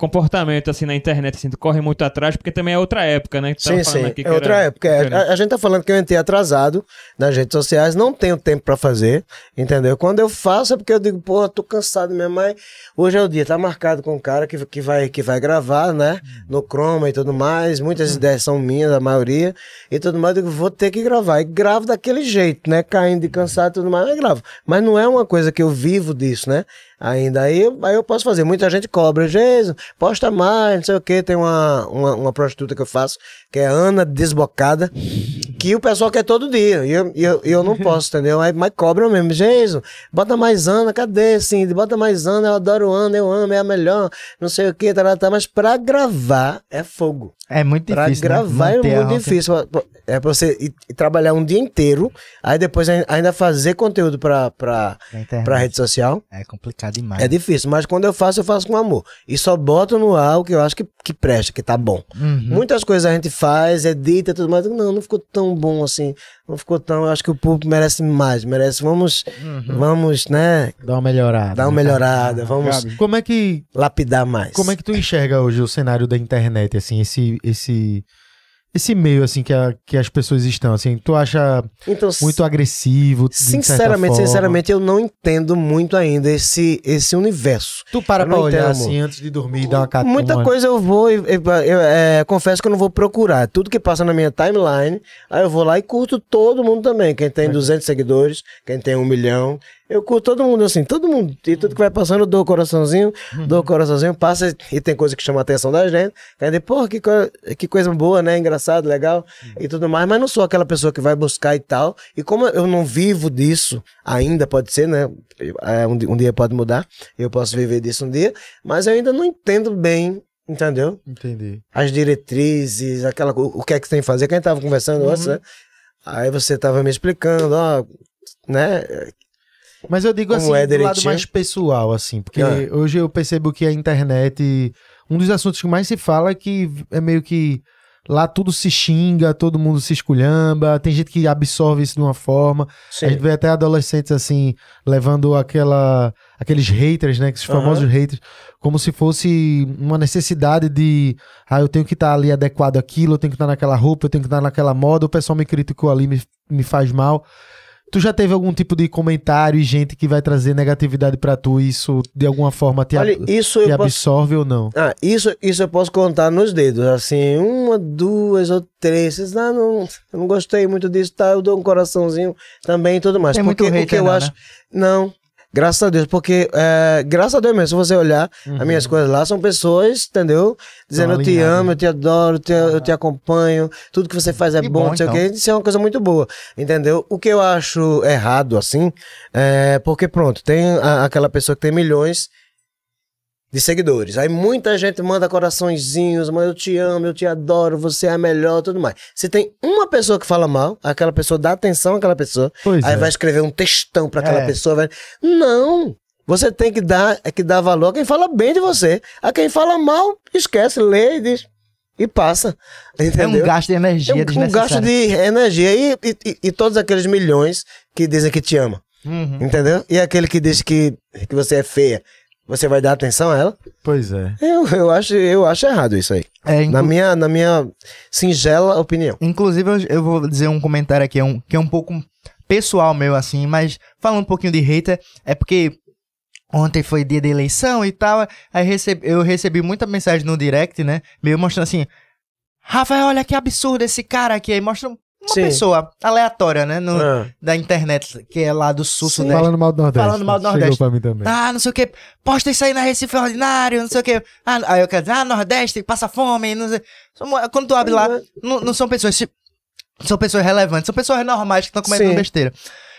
comportamento, assim, na internet, assim? Tu corre muito atrás, porque também é outra época, né? tava Sim, sim. É outra era época. É, a, a gente tá falando que eu entrei atrasado nas redes sociais, não tenho tempo pra fazer, entendeu? Quando eu faço é porque eu digo, pô, tô cansado mesmo, mas hoje é o dia, tá marcado com um cara que, que, vai, que vai gravar, né? No Chroma e tudo mais. Muitas ideias são minhas, a maioria, e tudo mais. Eu digo, vou ter que gravar. E gravo daquele jeito, né? Caindo de cansado e tudo mais, eu gravo. Mas não é uma coisa que eu vivo disso, né? Ainda aí, aí eu posso fazer. Muita gente cobra, Jesus, posta mais, não sei o que. Tem uma, uma, uma prostituta que eu faço, que é Ana Desbocada, que o pessoal quer todo dia. E eu, eu, eu não *laughs* posso, entendeu? Aí, mas cobra mesmo. Jesus, bota mais Ana, cadê, Cindy? Bota mais Ana, eu adoro Ana, eu amo, é a melhor, não sei o que, tá, tá, tá. Mas pra gravar é fogo. É muito Pra difícil. né? gravar é Manter a muito difícil. É pra você ir, ir trabalhar um dia inteiro, aí depois ai- ainda fazer conteúdo pra, pra, pra rede social. É complicado demais. É difícil, mas quando eu faço, eu faço com amor. E só boto no ar o que eu acho que, que presta, que tá bom. Uhum. Muitas coisas a gente faz, edita e tudo mais. Não, não ficou tão bom assim. Não ficou tão. Eu acho que o público merece mais. Merece. Vamos, Uhum. vamos, né? Dá uma melhorada. Dar uma melhorada. Vamos Como é que lapidar mais. como é que tu enxerga hoje o cenário da internet, assim, esse esse esse meio assim que, a- que as pessoas estão, assim, tu acha Então, muito agressivo? Sinceramente, sinceramente, eu não entendo muito ainda esse, esse universo. Tu para Eu pra olhar entendo, assim antes de dormir e dar uma cata- Muita coisa eu vou, e- e- eu, é, confesso que eu não vou procurar. Tudo que passa na minha timeline, aí eu vou lá e curto todo mundo também. Quem tem 200 seguidores, quem tem um milhão. Eu curto todo mundo, assim, todo mundo. E tudo que vai passando, eu dou o coraçãozinho, dou o coraçãozinho, passa e tem coisa que chama a atenção da gente. Aí pô, que, co- que coisa boa, né? Engraçado, legal e tudo mais. Mas não sou aquela pessoa que vai buscar e tal. E como eu não vivo disso, ainda pode ser, né? É, um, um dia pode mudar. Eu posso viver disso um dia. Mas eu ainda não entendo bem, entendeu? Entendi. As diretrizes, aquela, co- o que é que você tem que fazer. Quem tava conversando antes, né? Aí você tava me explicando, ó, né? Mas eu digo assim, é do lado mais pessoal, assim, porque Ah. hoje eu percebo que a internet, um dos assuntos que mais se fala é que é meio que lá tudo se xinga, todo mundo se esculhamba, tem gente que absorve isso de uma forma. A gente vê até adolescentes assim, levando aquela, aqueles haters, né? Esses famosos haters, como se fosse uma necessidade de. Ah, eu tenho que estar ali adequado àquilo, eu tenho que estar naquela roupa, eu tenho que estar naquela moda, o pessoal me criticou ali, me, me faz mal. Tu já teve algum tipo de comentário e gente que vai trazer negatividade pra tu e isso de alguma forma te, Olha, isso te eu posso absorve ou não? Ah, isso, isso eu posso contar nos dedos, assim, uma, duas ou três. Vocês, ah, não, eu não gostei muito disso, tá? Eu dou um coraçãozinho também e tudo mais. Tem porque muito o que hater eu não, acho. né? Não. Graças a Deus, porque, é, graças a Deus mesmo, se você olhar as minhas coisas lá, são pessoas, entendeu? Dizendo eu te amo, eu te adoro, eu te, eu te acompanho, tudo que você faz é Que bom, bom, não sei o então. quê. Isso é uma coisa muito boa, entendeu? O que eu acho errado, assim, é porque, pronto, tem a- aquela pessoa que tem milhões de seguidores. Aí muita gente manda coraçõezinhos, mas eu te amo, eu te adoro, você é a melhor, tudo mais. Se tem uma pessoa que fala mal, aquela pessoa dá atenção àquela pessoa, Pois aí é. vai escrever um textão pra aquela É. pessoa, vai... Não! Você tem que dar, é que dar valor a quem fala bem de você. A quem fala mal, esquece, lê e diz e passa. É Entendeu? um gasto de energia É um- um gasto de energia e, e, e- e todos aqueles milhões que dizem que te ama. Uhum. Entendeu? E aquele que diz que, que você é feia, você vai dar atenção a ela? Pois é. Eu, eu, acho, eu acho errado isso aí. É, inclu- Na minha, na minha singela opinião. Inclusive, eu, eu vou dizer um comentário aqui, um, que é um pouco pessoal meu, assim, mas falando um pouquinho de hater, é porque ontem foi dia de eleição e tal, aí recebi, eu recebi muita mensagem no direct, né, meio mostrando assim, Rafael, olha que absurdo esse cara aqui, aí mostra uma Sim. pessoa aleatória, né, no- Ah. da internet, que é lá do sul, sudeste. Falando mal do Nordeste. Falando mal do Chegou Nordeste. pra mim também. Ah, não sei o que, posta isso aí na Recife Ordinário, não sei o que. Ah, aí eu quero dizer, ah, Nordeste, passa fome, não sei. Quando tu abre lá, não, não são pessoas. São pessoas relevantes, são pessoas normais que estão cometendo Sim. besteira.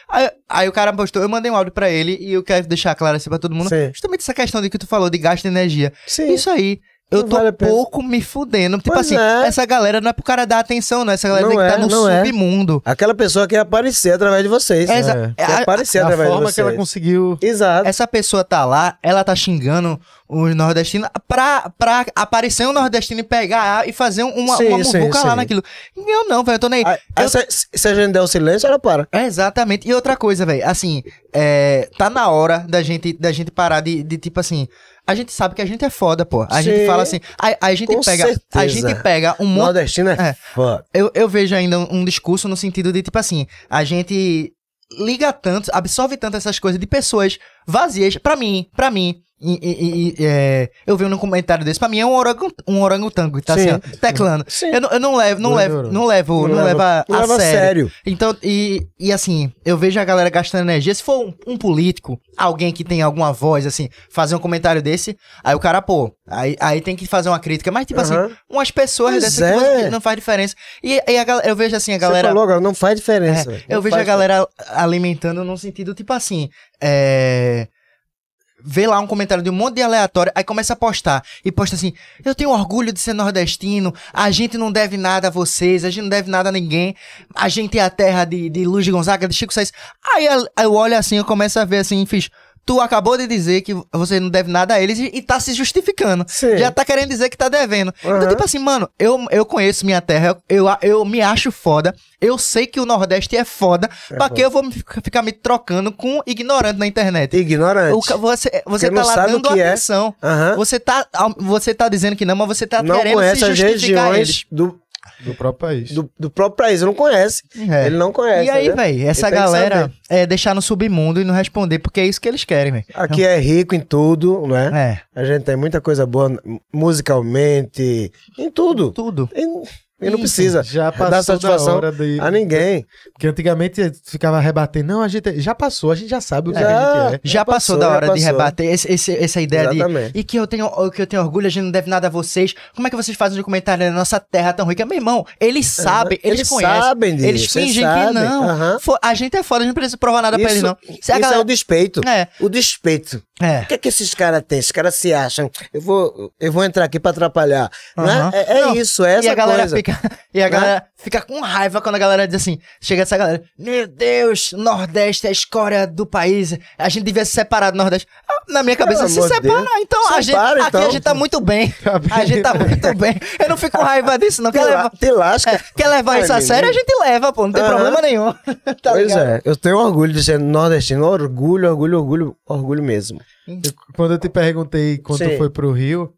Aí, aí o cara postou, eu mandei um áudio pra ele e eu quero deixar claro assim pra todo mundo. Sim. Justamente essa questão de que tu falou de gasto de energia. Sim. Isso aí. Eu Não tô vale a pouco me fudendo. Tipo Pois assim, é. essa galera não é pro cara dar atenção, não. Essa galera Não tem que é, estar no é. submundo. Aquela pessoa quer aparecer através de vocês. É, exa- Quer a- aparecer a através de forma vocês. que ela conseguiu. Exato. essa pessoa tá lá, ela tá xingando os nordestinos pra, pra aparecer um nordestino e pegar e fazer uma, Sim, uma muvuca lá sim. naquilo. Eu não, velho, eu tô nem. Ah, eu- essa- se a gente der o silêncio, ela para. É, exatamente. E outra coisa, velho, assim, é, tá na hora da gente, da gente parar de, de, tipo assim. A gente sabe que a gente é foda, pô. A gente Sim. fala assim. A, a gente pega. A gente pega um monte. Nordestino é, É. foda. Eu, eu vejo ainda um, um discurso no sentido de, tipo assim, a gente liga tanto, absorve tanto essas coisas de pessoas vazias. Pra mim, pra mim. E- e- e- é, eu vi num comentário desse, pra mim é um, orangu, um orangotango que tá Sim. assim, ó, teclando. Sim. Eu, não- eu não levo, não levo, não levo, não, Não leva, não a leva a sério. sério. Então, e, e assim, eu vejo a galera gastando energia. Se for um, um político, alguém que tem alguma voz, assim, fazer um comentário desse, aí o cara, pô, aí, aí tem que fazer uma crítica. Mas, tipo assim, Aham. umas pessoas Pois dessas é. que não faz diferença. E, e a eu vejo assim, a galera. Você falou agora, não faz diferença. É, eu vejo a galera alimentando num sentido tipo assim, é. Vê lá um comentário de um monte de aleatório, aí começa a postar. E posta assim: Eu tenho orgulho de ser nordestino, a gente não deve nada a vocês, a gente não deve nada a ninguém, a gente é a terra de, de Luiz Gonzaga, de Chico Sainz. Aí eu- olho assim, eu começo a ver assim, fiz. Tu acabou de dizer que você não deve nada a eles e, e tá se justificando. Sim. Já tá querendo dizer que tá devendo. Então, Aham. tipo assim, mano, eu, eu conheço minha terra, eu, eu, eu me acho foda, eu sei que o Nordeste é foda, pra que eu vou ficar me trocando com um ignorante na internet? Ignorante. O você você Porque tá não lá sabe o dando que é. atenção. Aham. Você, tá, você tá dizendo que não, mas você tá não querendo se justificar eles. do, Do próprio país. do, do próprio país. Não conhece. É. Ele não conhece. E aí, né? velho, essa Ele galera é deixar no submundo e não responder, porque é isso que eles querem, velho. Aqui é rico em tudo, não é? É, A gente tem muita coisa boa musicalmente, em tudo. tudo. E, e não precisa Já dar passou da satisfação hora de... a ninguém. Porque antigamente ficava rebatendo. Não, a gente já passou, a gente já sabe o que Já. a gente é. Já passou, passou, da hora de rebater esse, esse- essa ideia de. Exatamente. E que eu tenho que eu tenho orgulho, a gente não deve nada a vocês. Como é que vocês fazem um comentário na nossa terra tão rica? Meu irmão, eles sabem, eles, eles conhecem. sabem disso, eles fingem que não. Fo- A gente é foda, a gente não precisa provar nada pra eles, Isso, não. Se isso galera- é o despeito. É. O despeito. É. O que é que esses caras têm? Esses caras se acham. Eu vou, eu vou entrar aqui pra atrapalhar. Não é? Aham. É, é Não, isso, é essa e a galera coisa. fica *laughs* E a galera fica com raiva quando a galera diz assim: chega essa galera, meu Deus, Nordeste é a escória do país, a gente devia se separar do Nordeste. Ah, Na minha cabeça, Pelo se Deus. então, a gente, Separa, aqui a então. gente tá muito bem. *laughs* Tá bem. A gente tá muito bem. Eu não fico com raiva disso, não. Te, Quer la- levar, te lasca. é, quer levar Ai, isso a sério, a gente leva, pô, não tem problema nenhum. *laughs* Tá pois ligado? é, eu tenho orgulho de ser nordestino. Orgulho, orgulho, orgulho, orgulho mesmo. Eu- quando eu te perguntei quando Sim. foi pro Rio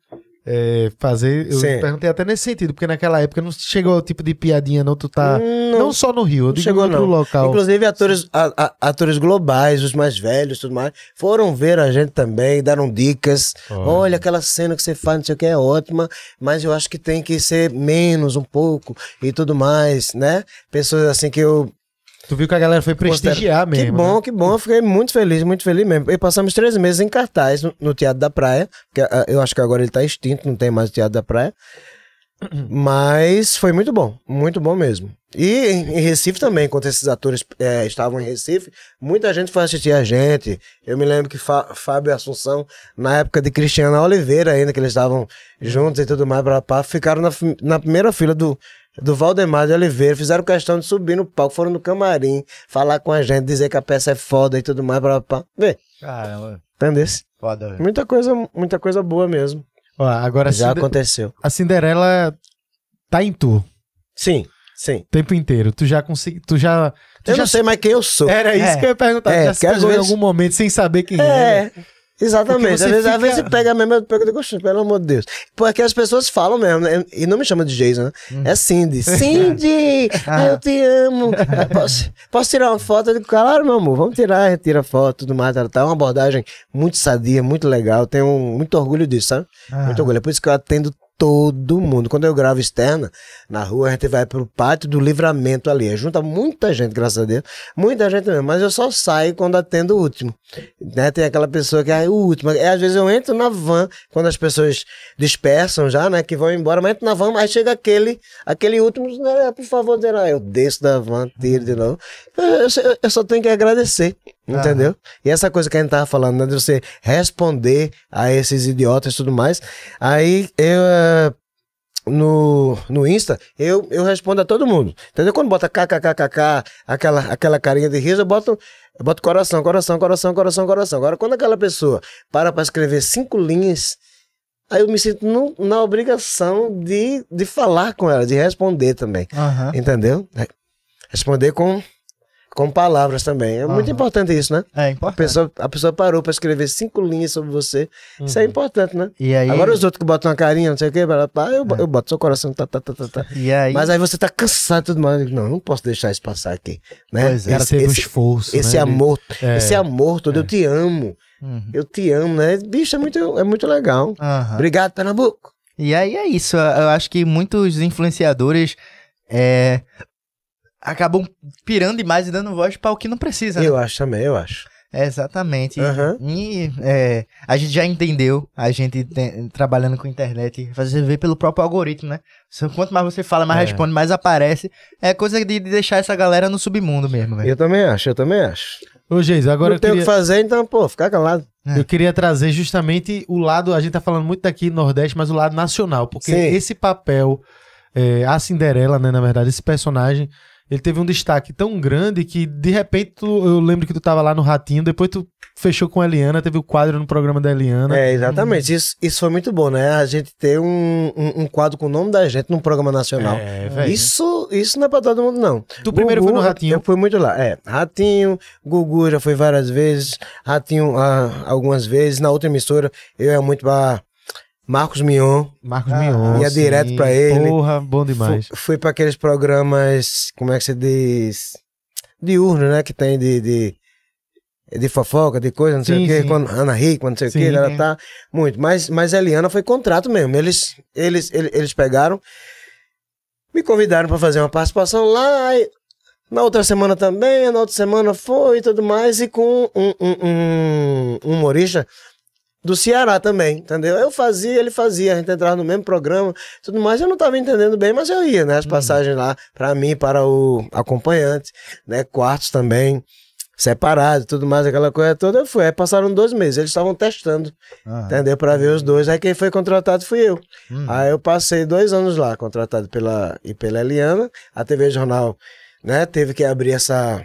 é, fazer, eu Sim. perguntei até nesse sentido, porque naquela época não chegou o tipo de piadinha, não. Tu tá. Não. não. só no Rio, eu digo chegou, não. local. Inclusive, atores, a- a- atores globais, os mais velhos tudo mais, foram ver a gente também, deram dicas. Olha. Olha, aquela cena que você faz, não sei o que, é ótima, mas eu acho que tem que ser menos um pouco e tudo mais, né? Pessoas assim que eu. Tu viu que a galera foi prestigiar mesmo. que bom, né? que bom. Eu fiquei muito feliz, muito feliz mesmo. E passamos três meses em cartaz no, no Teatro da Praia, que ah, eu acho que agora ele tá extinto, não tem mais o Teatro da Praia. *clears throat* Mas foi muito bom, muito bom mesmo. E em em Recife também, quando esses atores eh, estavam em Recife, muita gente foi assistir a gente. Eu me lembro que Fá- Fábio Assunção, na época de Cristiana Oliveira ainda, que eles estavam juntos e tudo mais, pra, pá, ficaram na, na primeira fila do, do Valdemar de Oliveira, fizeram questão de subir no palco, foram no camarim, falar com a gente, dizer que a peça é foda e tudo mais, pra, pá. Vê, Caramba, entendeu? foda, velho. Muita coisa, muita coisa boa mesmo. Ó, agora Já aconteceu. a Cinderela tá em tu Sim, sim. o tempo inteiro. Tu já consegui, tu já tu Eu já não sei mais quem eu sou. Era isso É. que eu ia perguntar. É, já se pegou em algum momento sem saber quem É, era. Exatamente. Você Às vezes, às fica- vezes pega mesmo, eu pego e "Oxe, pelo amor de Deus. Porque as pessoas falam mesmo, né? E não me chama de Jason, né? É Cindy. Cindy! ai, *laughs* eu te amo. Ah, Posso, posso tirar uma foto? Eu digo, claro, meu amor, vamos tirar, retira foto, tudo mais. Tá, tá uma abordagem muito sadia, muito legal. Tenho um- muito orgulho disso, sabe? Muito orgulho. É por isso que eu atendo todo mundo. Quando eu gravo externa, na rua, a gente vai pro pátio do livramento ali. Junta muita gente, graças a Deus. Muita gente mesmo. Mas eu só saio quando atendo o último. Né? Tem aquela pessoa que é o último. É, às vezes eu entro na van, quando as pessoas dispersam já, né? Que vão embora, mas entro na van, mas chega aquele, aquele último, né, por favor, dirá. Eu desço da van, tiro de novo. Eu, eu eu só tenho que agradecer. Entendeu? E essa coisa que a gente tava falando, né? De você responder a esses idiotas e tudo mais. Aí eu. eh, no, no Insta, eu, eu respondo a todo mundo. Entendeu? Quando bota kkkk, aquela, aquela carinha de riso, eu boto, eu boto coração, coração, coração, coração, coração. Agora, quando aquela pessoa para pra escrever cinco linhas, aí eu me sinto no- na obrigação de, de falar com ela, de responder também. Aham. Entendeu? Responder com, com palavras também. É muito importante isso, né? É A importante. pessoa, a pessoa parou pra escrever cinco linhas sobre você. Isso é importante, né? E aí, Agora os outros que botam uma carinha, não sei o quê, blá, eu, bo- eu boto seu coração, tá, tá, tá, tá, tá. e aí, Mas aí você tá cansado e tudo mais. Não, não posso deixar isso passar aqui. Né? Pois é. O cara Esse, teve um esse, esforço. esse né? Amor, É. esse amor todo, eu te amo. Uhum. Eu te amo, né? Bicho, é muito, é muito legal. Obrigado, Pernambuco. E aí é isso. Eu eu acho que muitos influenciadores é, acabam pirando demais e dando voz para o que não precisa, né? Eu acho também, eu acho. É, exatamente. Aham. E é, a gente já entendeu, a gente tem- trabalhando com internet, você vê pelo próprio algoritmo, né? Quanto mais você fala, mais É. responde, mais aparece. É coisa de, de deixar essa galera no submundo mesmo, velho. Eu também acho, eu também acho. Ô, Geis, agora não eu tem o queria, que fazer, então, pô, ficar calado. eu queria trazer justamente o lado. A gente tá falando muito daqui Nordeste, mas o lado nacional. Porque Sim. esse papel, é, a Cinderela, né, na verdade, esse personagem. Ele teve um destaque tão grande que, de repente, tu- eu lembro que tu tava lá no Ratinho, depois tu fechou com a Eliana, teve o quadro no programa da Eliana. É, exatamente. Isso, isso foi muito bom, né? A gente ter um, um, um quadro com o nome da gente num programa nacional. É. Isso, isso não é pra todo mundo, não. Tu primeiro foi no Ratinho. Eu fui muito lá. É, Ratinho, Gugu já foi várias vezes, Ratinho ah, algumas vezes. Na outra emissora, eu ia muito pra Marcos Mion. Marcos Ah, Mion. ia sim. direto pra ele. Porra, bom demais. Fui, fui pra aqueles programas, como é que se diz? Diurno, né? Que tem de. de de fofoca, de coisa, não sei Sim, o quê, sim. quando Ana Hickman, não sei Sim. o quê, ela tá muito. Mas, mas a Eliana foi contrato mesmo. Eles, eles, eles, eles pegaram, me convidaram pra fazer uma participação lá. e na outra semana também, na outra semana foi e tudo mais, e com um, um, um, um humorista do Ceará também, entendeu? Eu fazia, ele fazia, a gente entrava no mesmo programa, tudo mais, eu não tava entendendo bem, mas eu ia, né? As passagens lá pra mim, para o acompanhante, né? Quartos também, separado, tudo mais, aquela coisa toda, eu fui. Aí passaram dois meses, eles estavam testando, Aham. entendeu? Pra ver os dois, aí quem foi contratado fui eu. Hum. Aí eu passei dois anos lá, contratado pela, e pela Eliana, a TV Jornal, né? Teve que abrir essa...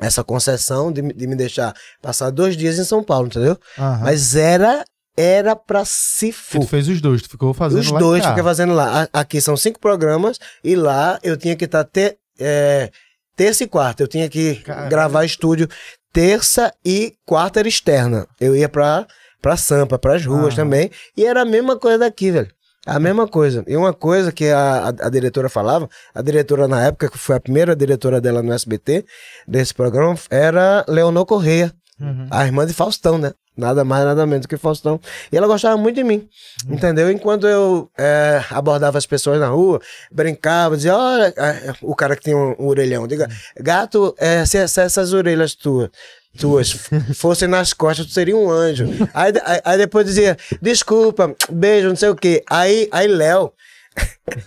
Essa concessão de, me- de me deixar passar dois dias em São Paulo, entendeu? Aham. Mas era era pra se Tu fu. fez os dois, tu ficou fazendo Os lá e dois fiquei fazendo lá. Aqui são cinco programas e lá eu tinha que estar te, é, terça e quarta. Eu tinha que Caramba. gravar estúdio terça e quarta era externa. Eu ia pra, pra Sampa, pras ruas Aham. também. E era a mesma coisa daqui, velho. A mesma coisa. E uma coisa que a, a, diretora falava, a diretora na época, que foi a primeira diretora dela no SBT, desse programa, era Leonor Correia, Uhum. a irmã de Faustão, né? Nada mais, nada menos que Faustão. E ela gostava muito de mim, entendeu? Enquanto eu é, abordava as pessoas na rua, brincava, dizia, olha, é, o cara que tem um, um orelhão, diga, gato, é, se, se essas orelhas tuas, tuas *laughs* fossem nas costas, tu seria um anjo. Aí, aí, aí depois dizia, desculpa, beijo, não sei o quê. Aí, aí Léo, *laughs*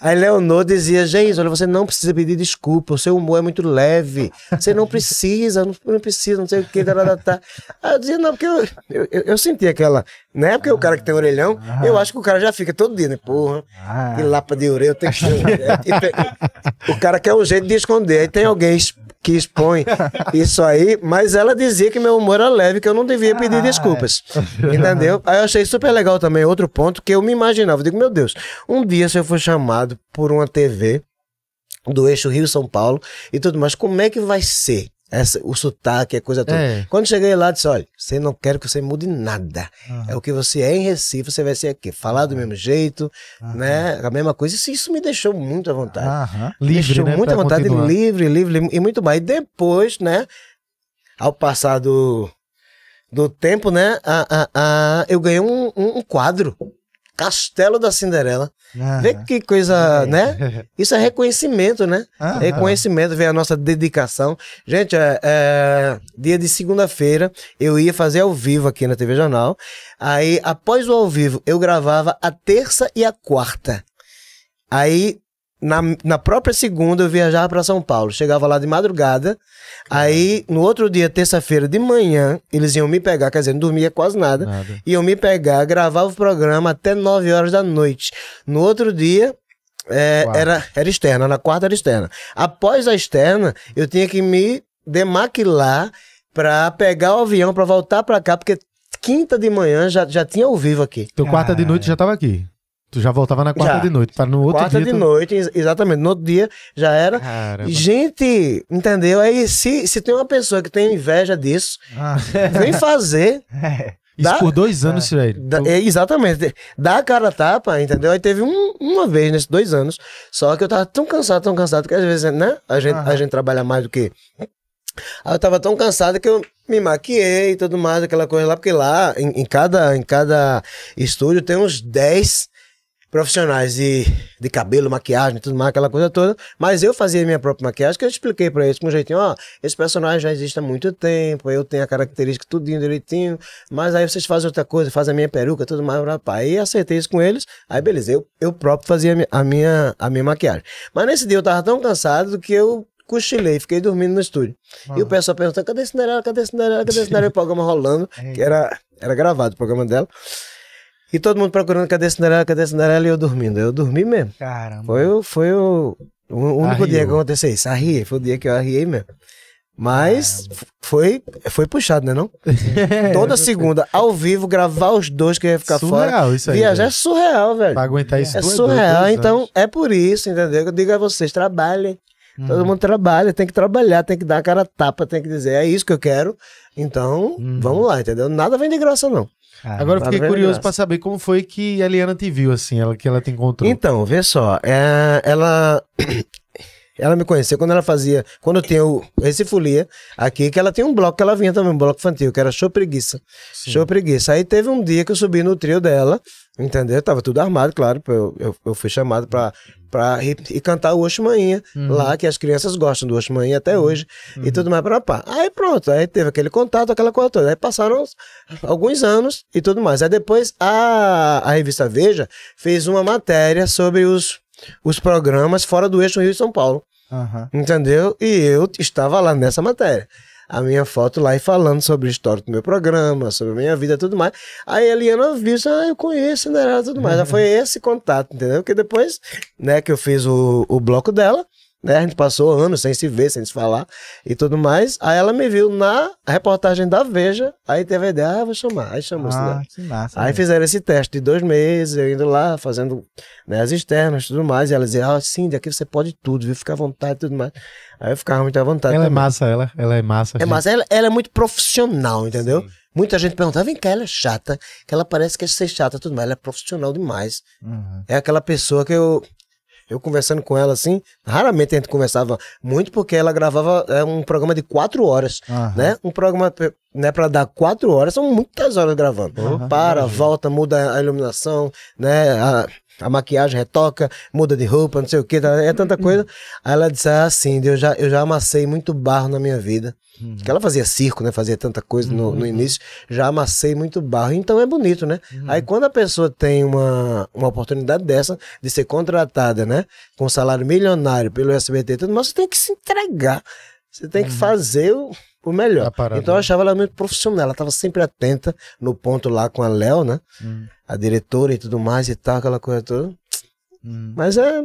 Aí Leonor dizia, gente, olha, você não precisa pedir desculpa, o seu humor é muito leve, você não precisa, não, não precisa, não sei o que, tá, tá, tá. Aí eu dizia, não, porque eu, eu, eu, eu senti aquela, né, porque o cara que tem orelhão, eu acho que o cara já fica todo dia, né, porra, Ah. que lapa de orelha, eu tenho que... *laughs* tem- o cara quer um jeito de esconder, aí tem alguém que expõe *laughs* isso aí, mas ela dizia que meu humor era leve, que eu não devia pedir desculpas, *laughs* entendeu? Aí eu achei super legal também, outro ponto, que eu me imaginava, eu digo, meu Deus, um dia se eu for chamado por uma TV do eixo Rio-São Paulo e tudo mais, como é que vai ser? Essa, o sotaque, a coisa toda. É. Quando cheguei lá, disse: olha, você não quero que você mude nada. É o que você é em Recife, você vai ser aqui. Falar do mesmo jeito, né? A mesma coisa. Isso, isso me deixou muito à vontade. Livre, deixou né? muita pra vontade, continuar. livre, livre e muito mais. E depois, né? Ao passar do, do tempo, né? A, a, a- eu ganhei um, um, um quadro. Castelo da Cinderela. Aham. Vê que coisa, né? *laughs* Isso é reconhecimento, né? Aham. Reconhecimento, ver a nossa dedicação. Gente, é, é, dia de segunda-feira eu ia fazer ao vivo aqui na TV Jornal. Aí, após o ao vivo, eu gravava a terça e a quarta. Aí, na, na própria segunda, eu viajava para São Paulo. Chegava lá de madrugada. Aí, no outro dia, terça-feira de manhã, eles iam me pegar, quer dizer, não dormia quase nada. Nada. Iam me pegar, gravava o programa até 9 horas da noite. No outro dia, é, era, era externa, na quarta era externa. Após a externa, eu tinha que me demaquilar pra pegar o avião pra voltar pra cá, porque quinta de manhã já, já tinha ao vivo aqui. Teu quarta de noite já tava aqui. Tu já voltava na quarta Já. de noite. Pra no outro quarta dia. de tu- noite, ex- exatamente. No outro dia já era. Caramba. Gente, entendeu? Aí se, se tem uma pessoa que tem inveja disso, Ah, *laughs* vem fazer. *laughs* Isso Dá- por dois anos, velho. Dá- é, exatamente. Dá a cara a tapa, entendeu? Aí teve um- uma vez nesses dois anos. Só que eu tava tão cansado, tão cansado, que às vezes, né? A gente, a gente trabalha mais do que. Aí eu tava tão cansado que eu me maquiei e tudo mais, aquela coisa lá, porque lá, em, em cada, em cada estúdio, tem uns 10 profissionais de, de cabelo, maquiagem, tudo mais, aquela coisa toda. Mas eu fazia minha própria maquiagem, que eu expliquei pra eles com um jeitinho, ó, esse personagem já existe há muito tempo, eu tenho a característica tudinho direitinho, mas aí vocês fazem outra coisa, fazem a minha peruca, tudo mais, rapaz. Aí acertei isso com eles, aí beleza, eu, eu próprio fazia a mi- a minha, a minha maquiagem. Mas nesse dia eu tava tão cansado que eu cochilei, fiquei dormindo no estúdio. E o pessoal perguntando, cadê Cinderela, cadê Cinderela, cadê Cinderela? E o programa rolando, *laughs* que era, era gravado o programa dela. E todo mundo procurando, cadê Cinderela, cadê Cinderela? E eu dormindo. Eu dormi mesmo. caramba. Foi, o- foi o, o único Arriou. dia que aconteceu isso. Arriei, foi o dia que eu arriei mesmo. Mas foi, foi puxado, né não? *laughs* Toda segunda, ao vivo, gravar os dois que ia ficar fora. Surreal isso aí. Viajar é surreal, velho. Pra aguentar isso É tu surreal, dois então anos. é por isso, entendeu? Que eu digo a vocês, trabalhem. Todo Uhum. mundo trabalha, tem que trabalhar, tem que dar a cara a tapa, tem que dizer, é isso que eu quero. Então, Uhum. vamos lá, entendeu? Nada vem de graça, não. Caramba. Agora eu fiquei curioso pra saber como foi que a Eliana te viu, assim, ela, que ela te encontrou. Então, vê só, é, ela. *clears throat* Ela me conheceu quando ela fazia. Quando eu tinha o esse Folia aqui, que ela tinha um bloco que ela vinha também, um bloco infantil, que era Show Preguiça. Show Preguiça. Aí teve um dia que eu subi no trio dela, entendeu? Tava tudo armado, claro. Eu, eu, eu fui chamado pra, pra ir, ir cantar o Oxo Manhã lá, que as crianças gostam do Oxo Manhã até hoje, e tudo mais pra pá. Aí pronto, aí teve aquele contato, aquela coisa toda. Aí passaram uns- alguns anos e tudo mais. Aí depois a, a revista Veja fez uma matéria sobre os, os programas fora do eixo Rio e São Paulo. Aham. Entendeu? E eu estava lá nessa matéria. A minha foto lá e falando sobre o histórico do meu programa, sobre a minha vida e tudo mais. Aí a Eliana viu isso, ah, eu conheço, né? Tudo mais. Já foi *laughs* esse contato, entendeu? Porque depois, né, que eu fiz o, o bloco dela, né? A gente passou anos sem se ver, sem se falar e tudo mais. Aí ela me viu na reportagem da Veja, aí teve a ideia, ah, vou chamar. Aí chamou Ah, né? que massa. Aí velho. fizeram esse teste de dois meses, eu indo lá, fazendo né, as externas e tudo mais. E ela dizia, ah, sim, daqui você pode tudo, viu? Fica à vontade e tudo mais. Aí eu ficava muito à vontade. ela é também. massa, ela. Ela é massa. É gente. massa, ela, ela é muito profissional, entendeu? Muita gente pergunta, vem cá, ela é chata, que ela parece que é ser chata e tudo mais. Ela é profissional demais. Uhum. É aquela pessoa que eu. Eu conversando com ela assim, raramente a gente conversava muito, porque ela gravava é, um programa de quatro horas, Aham. né? Um programa né, para dar quatro horas, são muitas horas gravando. Para, volta, muda a iluminação, né? A, a maquiagem retoca, muda de roupa, não sei o que, é tanta coisa. Aí ela disse assim, eu já, eu já amassei muito barro na minha vida. Que ela fazia circo, né? Fazia tanta coisa no, no início. Já amassei muito barro. Então é bonito, né? Aí quando a pessoa tem uma, uma oportunidade dessa de ser contratada, né? Com salário milionário pelo SBT tudo, mas você tem que se entregar. Você tem que fazer o, o melhor. Parada, então eu né? achava ela muito profissional. Ela estava sempre atenta no ponto lá com a Léo, né? A diretora e tudo mais e tal, aquela coisa toda. Hum. Mas é.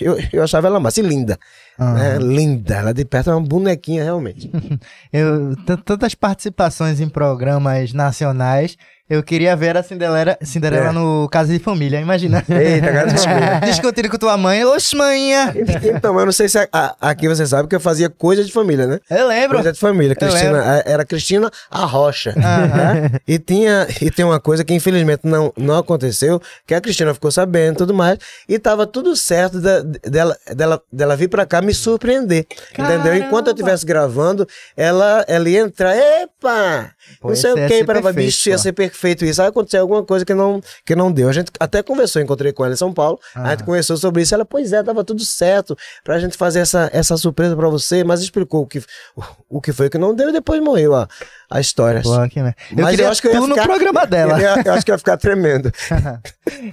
Eu, eu achava ela massa e linda. Aham. né? Linda. Ela de perto é uma bonequinha, realmente. *laughs* Eu, tantas participações em programas nacionais, Eu queria ver a Cinderela, Cinderela É. no Casa de Família, imagina. Eita, cara, desculpa. *laughs* Discutindo com tua mãe, oxe, manhã. Então, eu não sei se a- a- aqui você sabe que eu fazia coisa de família, né? Eu lembro. Coisa de família. Cristina, era Cristina a Rocha. Aham. né? E, tinha, e tem uma coisa que infelizmente não, não aconteceu, que a Cristina ficou sabendo e tudo mais, e tava tudo certo da- dela, dela, dela vir pra cá me surpreender. Entendeu? Enquanto eu estivesse gravando, ela, ela ia entrar, epa! Pô, não sei o que, ser para bicho, ia ser perfeito isso. Aí aconteceu alguma coisa que não, que não deu. A gente até conversou, encontrei com ela em São Paulo, a gente conversou sobre isso. Ela, pois é, tava tudo certo pra gente fazer essa, essa surpresa pra você, mas explicou o que, o, o que foi que não deu e depois morreu a, a história. Que merda. Eu Mas queria eu acho que eu ia tu no ficar- programa *laughs* dela. Eu, eu acho que ia ficar tremendo. *laughs*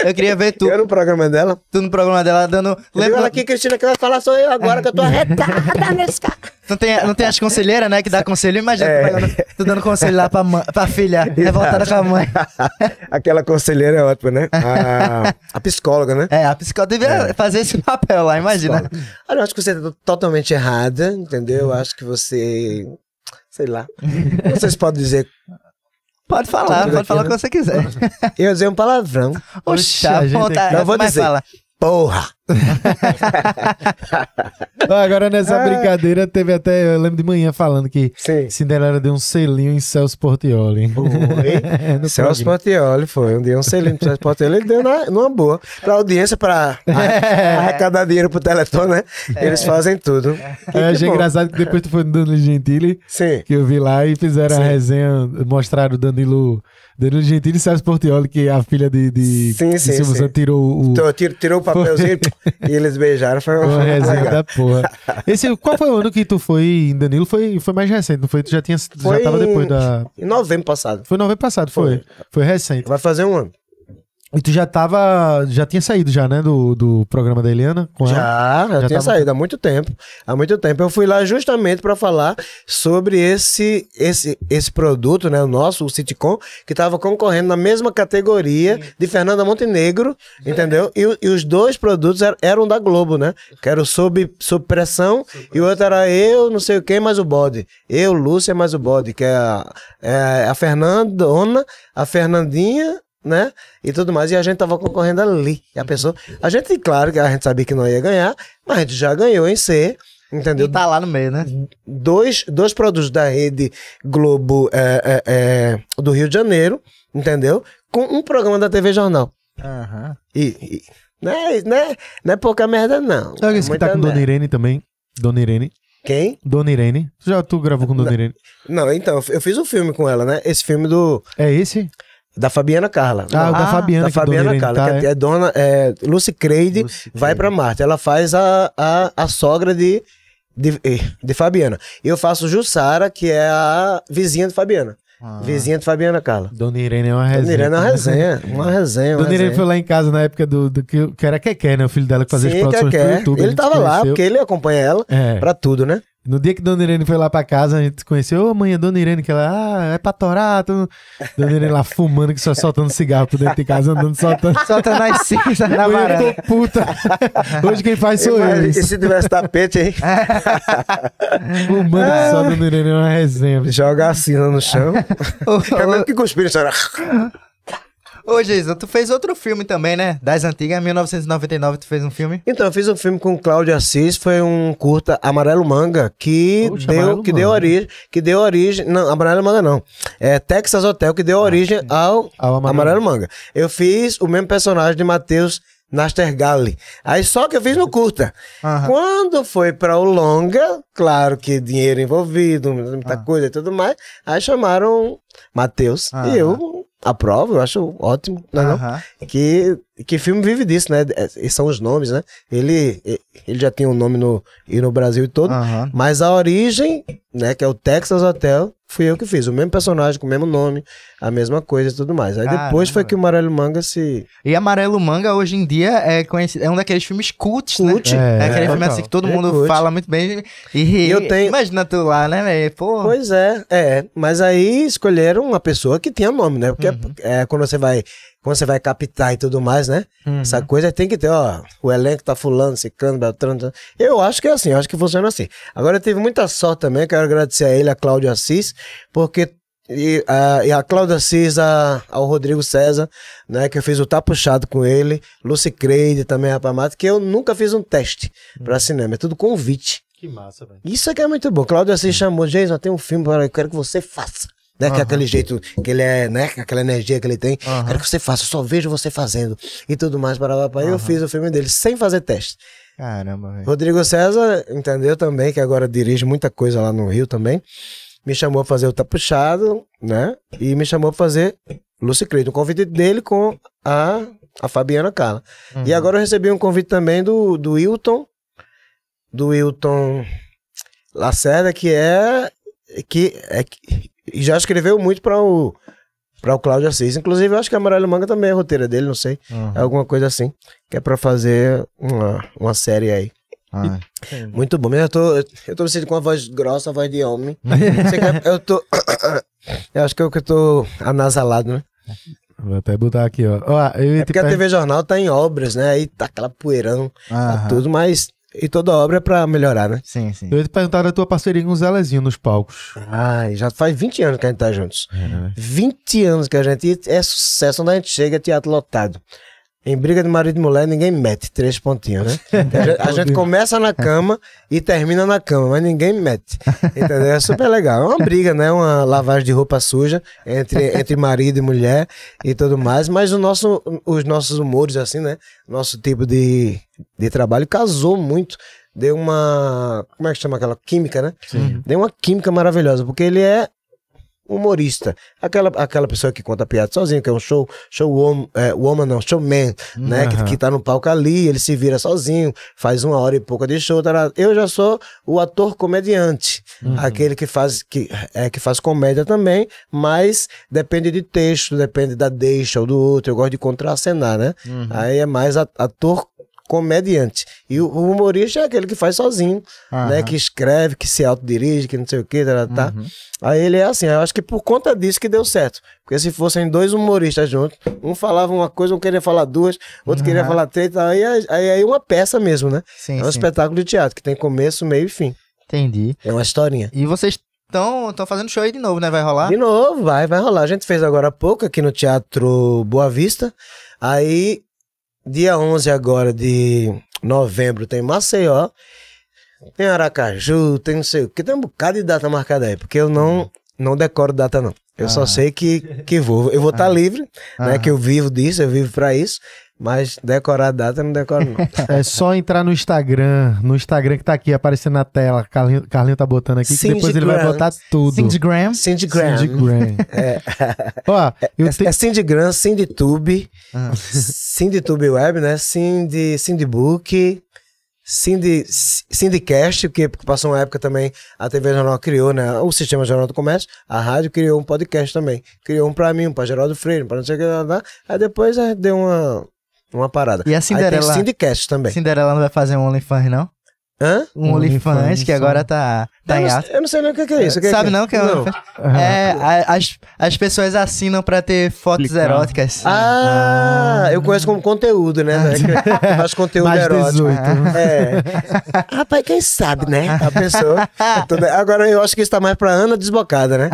Eu queria ver tu, Eu no programa dela. tu no programa dela dando. Lembra ela aqui, Cristina, que vai falar sou eu agora, que eu tô arretada nesse *laughs* cara. Não tem, não tem as conselheiras, né? Que dá conselho. Imagina É. tu, pegando- tu dando conselho lá pra, mãe, pra filha, revoltada com a mãe. Aquela conselheira é ótima, né? A, a psicóloga, né? É, a psicóloga devia fazer esse papel lá, imagina. Olha, eu acho que você tá totalmente errada, entendeu? Eu acho que você. Sei lá. Não sei se pode dizer. Pode falar, pode aqui, falar o né? que você quiser. Eu ia dizer um palavrão. Oxe, a a gente ponta, aqui- Eu vou dizer. fala. Porra! Agora nessa brincadeira teve até, eu lembro de manhã falando que Sim. Cinderela deu um selinho em Celso Portioli. Foi. *laughs* Celso. Portioli foi. Um dia um selinho pro Celso Portioli, ele deu na, numa boa. Pra audiência, pra a- *laughs* arrecadar dinheiro pro Teleton, né? Eles fazem tudo. E Eu achei bom. engraçado que depois tu foi no Danilo Gentili, Sim. que eu vi lá e fizeram a Sim. resenha, mostraram o Danilo, Danilo Gentili e Celso Portioli, que a filha de, de, Sim, de sim, Silvio sim. Santos tirou o, tirou, tirou o papelzinho e eles beijaram. Foi uma uma resenha da porra. Esse, qual foi o ano que tu foi em Danilo? Foi, foi mais recente, não foi? Tu já, tinha, tu já Foi tava depois da... Em novembro passado. Foi novembro passado, foi. Foi recente. Vai fazer um ano. E tu já tava. Já tinha saído já, né? Do, do programa da Eliana com ela? Já, já, Já tinha tava- saído há muito tempo. Há muito tempo. Eu fui lá justamente para falar sobre esse, esse, esse produto, né? O nosso, o Citicom, que estava concorrendo na mesma categoria de Fernanda Montenegro, entendeu? E, e os dois produtos er- eram da Globo, né? Que era o Sob, sob Pressão e o outro era Eu, não sei o quem, mais o bode. Eu, Lúcia, mais o bode, que é a, é a Fernandona, a Fernandinha né? E tudo mais. E a gente tava concorrendo ali. E a pessoa. A gente, claro que a gente sabia que não ia ganhar, mas a gente já ganhou em C. Entendeu? E tá lá no meio, né? Dois, dois produtos da rede Globo é, é, é, do Rio de Janeiro, entendeu? Com um programa da TV Jornal. Aham. E, e não, é, não, é, não é pouca merda, não. Sabe esse que tá com Dona merda. Irene também? Dona Irene. Quem? Dona Irene. Já tu gravou com Dona Irene? Não, então, eu fiz um filme com ela, né? Esse filme do É esse? Da Fabiana Carla. Ah, da Ah, Fabiana, da que Dona Fabiana Irene Carla, tá, que é? é, é dona é, Lucy Creide, Lucy vai pra Marte. Ela faz a, a, a sogra de, de, eh, de Fabiana. E eu faço Jussara, que é a vizinha de Fabiana. Ah. Vizinha de Fabiana Carla. Dona Irene é uma resenha. Dona Irene é uma resenha. Uma resenha. Uma Dona Irene foi lá em casa na época do, do que, que era Keké, né? O filho dela que fazia as Sim, produções que pro é. YouTube. Ele tava lá, porque ele acompanha ela É. pra tudo, né? No dia que Dona Irene foi lá pra casa, a gente se conheceu. Ô, mãe, é Dona Irene, que ela, ah, é pra torar. Tu... Dona Irene lá fumando, que só soltando cigarro por dentro de casa, andando soltando. Soltando as cinzas na Eu varanda. tô puta. *laughs* Hoje quem faz sou eu. E se tivesse tapete, hein? *laughs* Fumando Ah. só Dona Irene é uma resenha. Joga a cinza no chão. *laughs* É mesmo que cuspir, senhora. Ô, Jason, tu fez outro filme também, né? Das antigas, 1999, tu fez um filme. Então, eu fiz um filme com o Cláudio Assis, foi um curta Amarelo Manga, que Poxa, deu, Amarelo que deu Manga. origem, que deu origem, não, Amarelo Manga não, é Texas Hotel, que deu origem ao, Ao Amarelo Amarelo, Manga. Eu fiz o mesmo personagem de Matheus Nastergalli. Aí só que eu fiz no curta. Aham. Quando foi para o longa, claro que dinheiro envolvido, muita coisa e tudo mais, aí chamaram Matheus. E eu aprovo, eu acho ótimo, não é não? Aham. Que, que filme vive disso, né? É, são os nomes, né? Ele, ele já tinha um nome no, e no Brasil todo. Aham. Mas a origem, né, que é o Texas Hotel, fui eu que fiz. O mesmo personagem, com o mesmo nome, a mesma coisa e tudo mais. Aí depois Caramba. foi que o Amarelo Manga se. E Amarelo Manga, hoje em dia, é, conhecido, é um daqueles filmes cults, Cult. né? É, aquele é, filme assim que todo É mundo cult. fala muito bem. E Eu tenho- Imagina tu lá, né, velho? Pois é, é. Mas aí escolheram uma pessoa que tinha nome, né? Porque Uhum. é, quando você vai. Quando você vai captar e tudo mais, né? Uhum. Essa coisa tem que ter, ó, o elenco tá fulano, ciclano, beltrano. beltrano. Eu acho que é assim, eu acho que funciona assim. Agora eu tive muita sorte também, quero agradecer a ele, a Cláudio Assis, porque e, a, e a Cláudia Cisa, ao Rodrigo César, né? Que eu fiz o Tá Puxado com ele. Lucy Creide também, rapaz, mata, que eu nunca fiz um teste pra cinema. É tudo convite. Que massa, velho. Isso aqui é muito bom. Cláudio Assis chamou, Jason, tem um filme para eu quero que você faça. Né? Que é aquele jeito que ele é, né? com Aquela energia que ele tem. Quero que você faça, eu só vejo você fazendo. E tudo mais, para lá, para Eu fiz o filme dele sem fazer teste. Caramba, velho. Rodrigo César, entendeu também, que agora dirige muita coisa lá no Rio também. Me chamou pra fazer o Tá Puxado, né? E me chamou pra fazer Lucy Creed. Um convite dele com a, a Fabiana Carla. E agora eu recebi um convite também do, do Wilton, do Wilton Lacerda, que é. que, é, e já escreveu muito para o. Para o Cláudio Assis. Inclusive, eu acho que a Amarelo Manga também é roteira dele, não sei. É alguma coisa assim. Que é pra fazer uma, uma série aí. Ah, Muito bom. Mas eu tô, eu tô me sentindo com uma voz grossa, uma voz de homem. *laughs* Eu tô. *coughs* Eu acho que é o que eu tô anasalado, né? Vou até botar aqui, ó. Ó, eu É porque a per- TV Jornal tá em obras, né? Aí tá aquela poeirão, tá tudo, mas. E toda obra é pra melhorar, né? Sim, sim. Eu ia te perguntar da tua parceria com o Zelezinho nos palcos. Ai, já faz 20 anos que a gente tá juntos. 20 anos que a gente. e É sucesso onde a gente chega, é teatro lotado. Em briga de marido e mulher, ninguém mete três pontinhos, né? *laughs* A gente, a gente começa na cama e termina na cama, mas ninguém mete. Entendeu? É super legal. É uma briga, né? Uma lavagem de roupa suja entre, entre marido e mulher e tudo mais. Mas o nosso, os nossos humores, assim, né? Nosso tipo de, de trabalho casou muito. Deu uma. Como é que chama aquela? Química, né? Deu uma química maravilhosa, porque ele é humorista. Aquela, aquela pessoa que conta piada sozinho, que é um show, show woman, é, woman não, showman, né? Que, que tá no palco ali, ele se vira sozinho, faz uma hora e pouca de show. tará. Eu já sou o ator comediante, aquele que faz, que, é, que faz comédia também, mas depende de texto, depende da deixa ou do outro. Eu gosto de contracenar, né? Aí é mais ator comediante. E o, humorista é aquele que faz sozinho, né? Que escreve, que se autodirige, que não sei o que, tá, tá. Aí ele é assim, eu acho que por conta disso que deu certo. Porque se fossem dois humoristas juntos, um falava uma coisa, um queria falar duas, outro queria falar três, tá, aí, aí, aí é uma peça mesmo, né? Sim, é um sim. espetáculo de teatro que tem começo, meio e fim. Entendi. É uma historinha. E vocês estão fazendo show aí de novo, né? Vai rolar? De novo, vai, vai rolar. A gente fez agora há pouco aqui no Teatro Boa Vista. Aí, dia 11 agora de novembro tem Maceió, tem Aracaju, tem não sei o que, tem um bocado de data marcada aí, porque eu não, não decoro data não. Eu só sei que, que vou. Eu vou estar livre, né? Que eu vivo disso, eu vivo pra isso. Mas decorar a data eu não decoro não. *laughs* É só entrar no Instagram, no Instagram que tá aqui aparecendo na tela. Carlinho, Carlinho tá botando aqui, que Cindy depois ele vai botar tudo. Cindy Graham. Cindy Graham. Cindy Graham. *laughs* Ó, eu É, tenho. é Cindy Graham, Cindy Tube, Ah. Cindy Tube Web, né? Cindy, Cindy Book, Cindy, Cindycast, que passou uma época também, a TV Jornal criou, né? O Sistema Jornal do Comércio, a rádio criou um podcast também. Criou um pra mim, um pra Geraldo Freire, um pra não sei o que, lá, lá. aí depois é, deu uma, uma parada. E a Aí Cinderela? tem Cindycast também. Cinderela não vai fazer um OnlyFans, não? Hã? Um OnlyFans, OnlyFans que agora tá, tá eu, em não, alta. eu não sei nem o que que é isso. que Sabe que não que é não. É, a- as, as pessoas assinam pra ter fotos Clicar. eróticas. Ah, eu conheço como conteúdo, né? Que *laughs* Faz conteúdo Mais erótico. 18. É. Rapaz, quem sabe, né? A pessoa. é toda- Agora eu acho que isso tá mais pra Ana desbocada, né?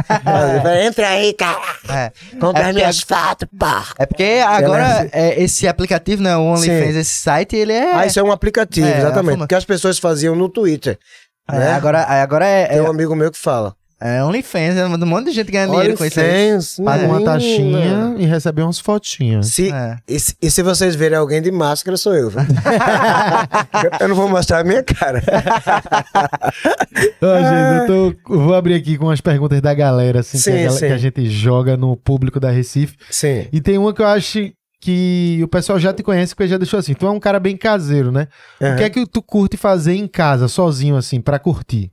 Entra aí, cara. É. Compra É minhas fotos, pá. É porque agora é, esse aplicativo, né, o OnlyFans, esse site, ele é... Ah, isso é um aplicativo, É, exatamente. Porque as pessoas faziam no Twitter. é, né? agora, agora é, Tem um é, amigo meu que fala. é OnlyFans, é um monte de gente ganhando dinheiro com isso aí. OnlyFans, Paga uma taxinha e recebe umas fotinhas. Se, É. e, se- e se vocês verem alguém de máscara, sou eu. eu, *laughs* eu não vou mostrar a minha cara. *laughs* Gente, eu tô- vou abrir aqui com as perguntas da galera, assim, que, Sim, a galera- sim. que a gente joga no público da Recife. Sim. E tem uma que eu acho que o pessoal já te conhece, porque já deixou assim. Tu é um cara bem caseiro, né? O que é que tu curte fazer em casa, sozinho, assim, pra curtir?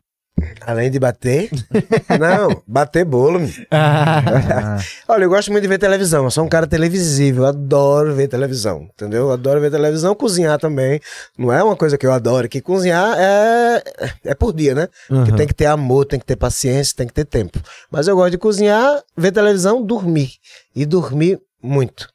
Além de bater. *laughs* não, bater bolo. Ah, *laughs* Olha, eu gosto muito de ver televisão. Eu sou um cara televisivo. Eu adoro ver televisão. Entendeu? Eu adoro ver televisão. Cozinhar também. Não é uma coisa que eu adoro. Que cozinhar é, é por dia, né? Que tem que ter amor, tem que ter paciência, tem que ter tempo. Mas eu gosto de cozinhar, ver televisão, dormir. E dormir muito.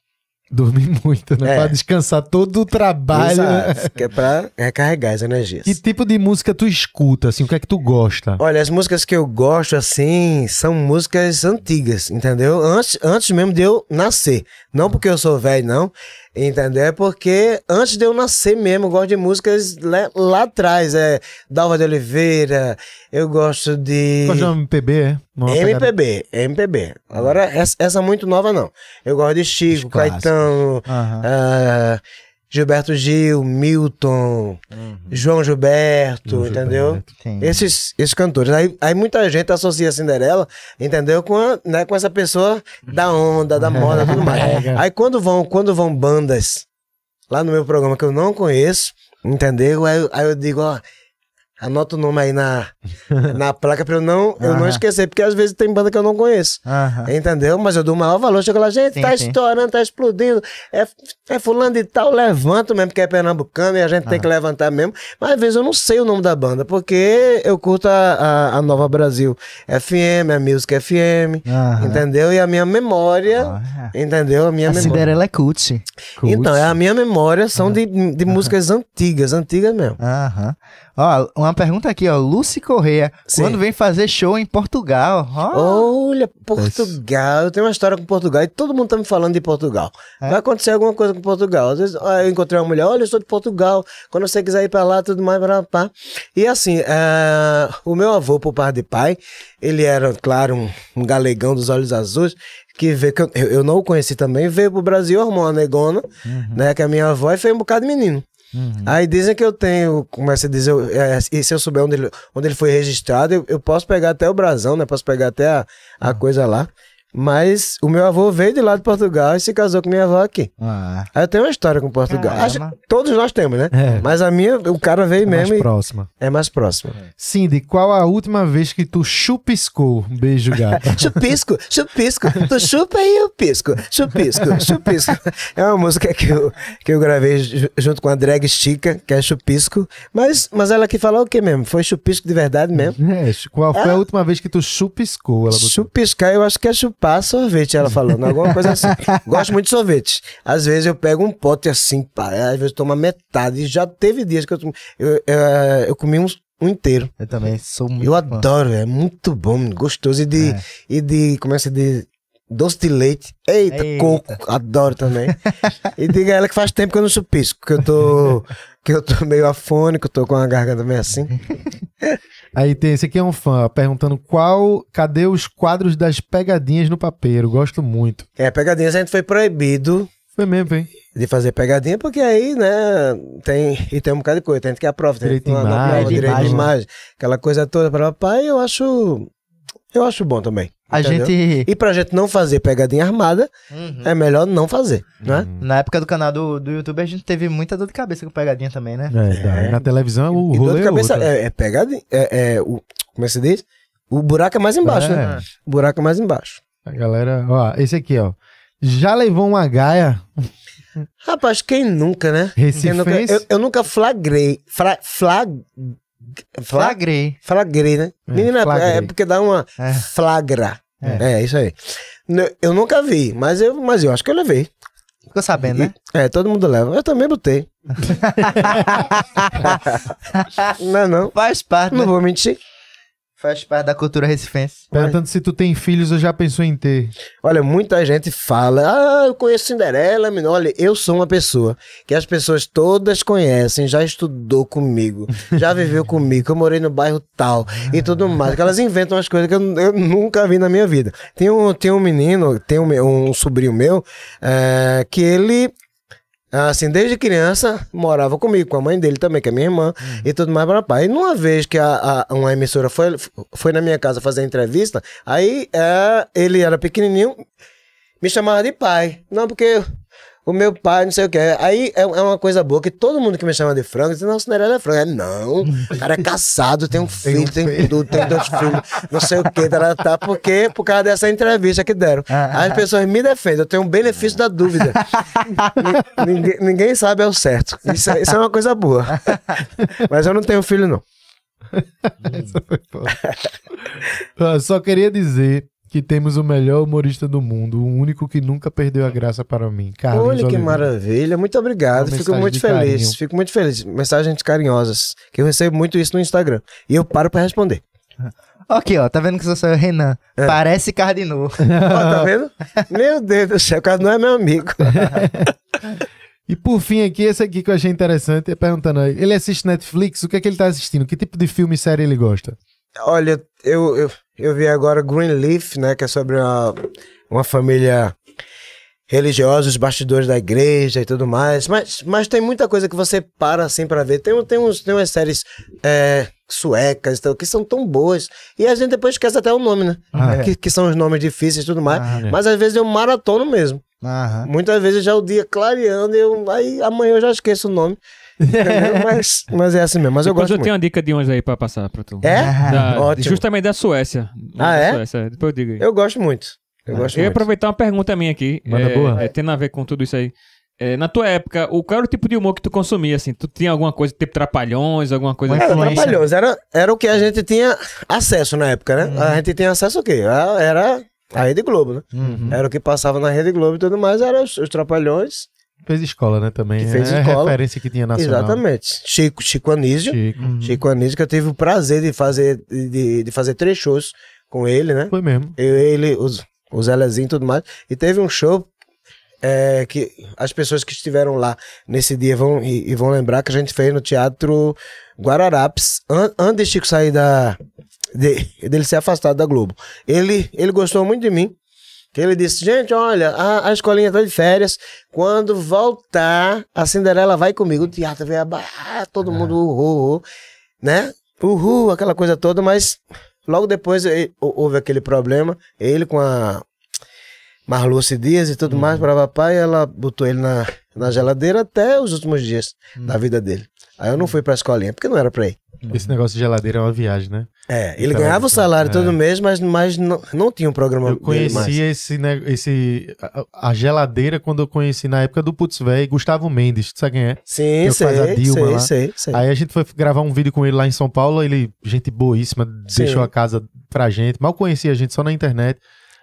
Dormir *laughs* muito, né? É. Pra descansar todo o trabalho. Exato, que é pra recarregar as energias. Que tipo de música tu escuta, assim? O que é que tu gosta? Olha, as músicas que eu gosto, assim, são músicas antigas, entendeu? Antes, antes mesmo de eu nascer. Não porque eu sou velho, não. Entendeu? É porque antes de eu nascer mesmo, eu gosto de músicas lá, lá atrás. É Dalva de Oliveira, eu gosto de. Gosta de MPB, é? Uma pegada- MPB, MPB. Agora, essa, essa muito nova, não. Eu gosto de Chico. Caetano, Aham. ah, Gilberto Gil, Milton, João Gilberto, João entendeu? Gilberto. Esses, esses cantores. Aí, aí muita gente associa a Cinderela, entendeu? Com, a- né, com essa pessoa da onda, da moda, tudo mais. *laughs* É. Aí quando vão, quando vão bandas lá no meu programa que eu não conheço, entendeu? Aí, aí eu digo, ó, anota o nome aí na, *laughs* na placa pra eu não, eu não esquecer, porque às vezes tem banda que eu não conheço. Entendeu? Mas eu dou o maior valor. Chega lá, gente, Sim, tá sim. estourando, tá explodindo. É, é fulano de tal, levanto mesmo, porque é pernambucano e a gente tem que levantar mesmo. Mas às vezes eu não sei o nome da banda, porque eu curto a, a, a Nova Brasil FM, a Music FM, entendeu? E a minha memória, Ah. entendeu? A minha A memória. Cinderela é cult. Então, é a minha memória são de, de músicas antigas, antigas mesmo. Aham. Ó, uma pergunta aqui, ó. Lucy Correia, Sim. quando vem fazer show em Portugal? Ó. Olha, Portugal. Eu tenho uma história com Portugal e todo mundo tá me falando de Portugal. É? Vai acontecer alguma coisa com Portugal. Às vezes eu encontrei uma mulher, olha, eu sou de Portugal. Quando você quiser ir pra lá, tudo mais, pra pá. E assim, eh, o meu avô, por parte de pai, ele era, claro, um, um galegão dos olhos azuis. Que veio, que eu, não o conheci também, veio pro Brasil, arrumou uma negona, né? Que é a minha avó, e fez um bocado de menino. Aí dizem que eu tenho, começa a dizer, é, e se eu souber onde ele, onde ele foi registrado, eu, eu posso pegar até o brasão, né? Posso pegar até a, a coisa lá. Mas o meu avô veio de lá de Portugal e se casou com minha avó aqui. Ah. Aí eu tenho uma história com Portugal. Acho todos nós temos, né? É. Mas a minha, o cara veio É mais mesmo e próxima. é mais próximo. Cindy, qual a última vez que tu chupiscou? Um beijo, gata. *laughs* Chupisco, chupisco, tu chupa e eu pisco. Chupisco, chupisco. É uma música que eu, que eu gravei ju- junto com a drag Chica, que é chupisco. Mas, mas ela que falou o quê mesmo? Foi chupisco de verdade mesmo? É, qual foi a última vez que tu chupiscou? Ela botou. Chupiscar, eu acho que é chupar sorvete, ela falando, alguma coisa assim. *laughs* Gosto muito de sorvete. Às vezes eu pego um pote assim, pá, às vezes tomo metade. Já teve dias que eu, eu, eu, eu comi um, um inteiro. Eu também sou muito Eu adoro, é muito bom, gostoso. E de, É. e de como é que diz? Doce de leite. Eita, Eita. coco, adoro também. e diga a ela que faz tempo que eu não chupisco, que eu tô, que eu tô meio afônico, tô com a garganta meio assim. Aí tem, esse aqui é um fã perguntando qual, cadê os quadros das pegadinhas no papeiro? Gosto muito. É, pegadinhas a gente foi proibido Foi mesmo, hein? de fazer pegadinha, porque aí, né, tem, e tem um bocado de coisa, tem que a prova, tem Direito que de imagem, direito de imagem. imagem, aquela coisa toda para papai, eu acho, eu acho bom também. A entendeu? gente, E pra gente não fazer pegadinha armada, Uhum. é melhor não fazer, né? na época do canal do, do YouTube, a gente teve muita dor de cabeça com pegadinha também, né? É, dá. Na televisão o E dor rolê de é cabeça é, é pegadinha, é, é o, como é que se diz? O buraco é mais embaixo, É. né? O buraco é mais embaixo. A galera, ó, esse aqui, ó. Já levou uma gaia Rapaz, quem nunca, né? Quem nunca, eu, eu nunca flagrei, fra, flag, Flagrei. Flagrei, né? É, Menina, é- flagrei. é porque dá uma É. flagra. É. isso aí. Eu nunca vi, mas eu, mas eu acho que eu levei. Ficou sabendo, né? É, todo mundo leva. Eu também botei. *laughs* não, é não. Faz parte, Não né? vou mentir. Faz parte da cultura recifense. Perguntando se tu tem filhos ou já pensou em ter. Olha, muita gente fala, ah, eu conheço Cinderela, menino. Olha, eu sou uma pessoa que as pessoas todas conhecem, já estudou comigo, já *laughs* viveu comigo, eu morei no bairro tal e tudo mais. Que elas inventam umas coisas que eu, eu nunca vi na minha vida. Tem um, tem um menino, tem um, um sobrinho meu, eh, que ele. Assim, desde criança, morava comigo, com a mãe dele também, que é minha irmã, e tudo mais para pai. E numa vez que a, a- uma emissora foi, foi na minha casa fazer entrevista, aí é, ele era pequenininho, me chamava de pai. Não, porque o meu pai, não sei o que. Aí é, é uma coisa boa que todo mundo que me chama de frango diz, não, Cinderela é frango. É, não, o cara é *laughs* casado, tem um filho, tem, tudo, tem dois *laughs* filhos, não sei o que, tá, tá, porque por causa dessa entrevista que deram. Aí as pessoas me defendem, eu tenho um benefício da dúvida. *laughs* Ni- ninguém, ninguém sabe ao certo. Isso, é- isso é uma coisa boa. Mas eu não tenho filho, não. Ó, Só queria dizer que temos o melhor humorista do mundo, o único que nunca perdeu a graça para mim. Carlinhos Olha que Oliveira. maravilha, muito obrigado. Uma Fico muito feliz, carinho. fico muito feliz. Mensagens carinhosas, que eu recebo muito isso no Instagram. E eu paro pra responder. *laughs* Aqui, ó, tá vendo que você é o Renan? É. Parece Cardinô. *laughs* Ó, tá vendo? Meu Deus do céu, o cara não é meu amigo. *laughs* E por fim aqui, esse aqui que eu achei interessante, é perguntando, aí, ele assiste Netflix, o que é que ele tá assistindo? Que tipo de filme e série ele gosta? Olha, eu, eu, eu vi agora Greenleaf, né? Que é sobre uma, uma família religiosa, os bastidores da igreja e tudo mais. Mas, mas tem muita coisa que você para assim pra ver. Tem, tem, uns, tem umas séries é, suecas então, que são tão boas. E a gente depois esquece até o nome, né? Ah, que, que são os nomes difíceis e tudo mais. Ah, é. Mas às vezes eu maratono mesmo. Aham. Muitas vezes já o dia clareando, eu, aí amanhã eu já esqueço o nome. Entendeu? mas, mas é assim mesmo. Mas eu Depois gosto eu muito. tenho uma dica de uns aí pra passar pra tu. É? Da- Ótimo. Justamente da Suécia. Ah, Da é? Suécia, Depois eu digo aí. Eu gosto muito. Eu gosto Eu ia muito. aproveitar uma pergunta minha aqui. Manda é, boa. é, tendo a ver com tudo isso aí. É, na tua época, o, qual era o tipo de humor que tu consumia, assim? Tu tinha alguma coisa, tipo trapalhões, alguma coisa Uma Era. Trapalhões, era, era o que a gente tinha acesso na época, né? A gente tinha acesso ao quê? Era a Rede Globo, né? Uhum. Era o que passava na Rede Globo e tudo mais, era os, os Trapalhões. Fez escola, né, também. Que fez é escola. referência que tinha nacional. Exatamente. Chico, Chico Anísio. Chico. Chico Anísio, que eu tive o prazer de fazer, de, de fazer três shows com ele, né? Foi mesmo. Eu, ele, os, o Zelezinho e tudo mais. E teve um show é, que as pessoas que estiveram lá nesse dia vão, e, e vão lembrar que a gente fez no Teatro Guararapes, an- antes de Chico sair da. de- dele ser afastado da Globo. Ele, ele gostou muito de mim. Que ele disse, gente, olha, a, a escolinha tá de férias. Quando voltar, a Cinderela vai comigo. O teatro veio abaixo, todo mundo uhul, né? Uhul, aquela coisa toda, mas logo depois hou- houve aquele problema. Ele com a Marluce Dias e tudo mais para papai, ela botou ele na, na geladeira até os últimos dias da vida dele. Aí eu não fui pra escolinha, porque não era pra ir. Esse negócio de geladeira é uma viagem, né? É, ele ganhava o salário é. todo mês, mas, mas não, não tinha um programa Eu dele mais. conheci esse, né, esse a, a geladeira quando eu conheci na época do Putz Véi, Gustavo Mendes, tu sabe quem é? Sim, que faz a sei, Dilma sei, lá. sei, sei. Aí a gente foi gravar um vídeo com ele lá em São Paulo, ele, gente boíssima, Sim. deixou a casa pra gente, mal conhecia a gente só na internet.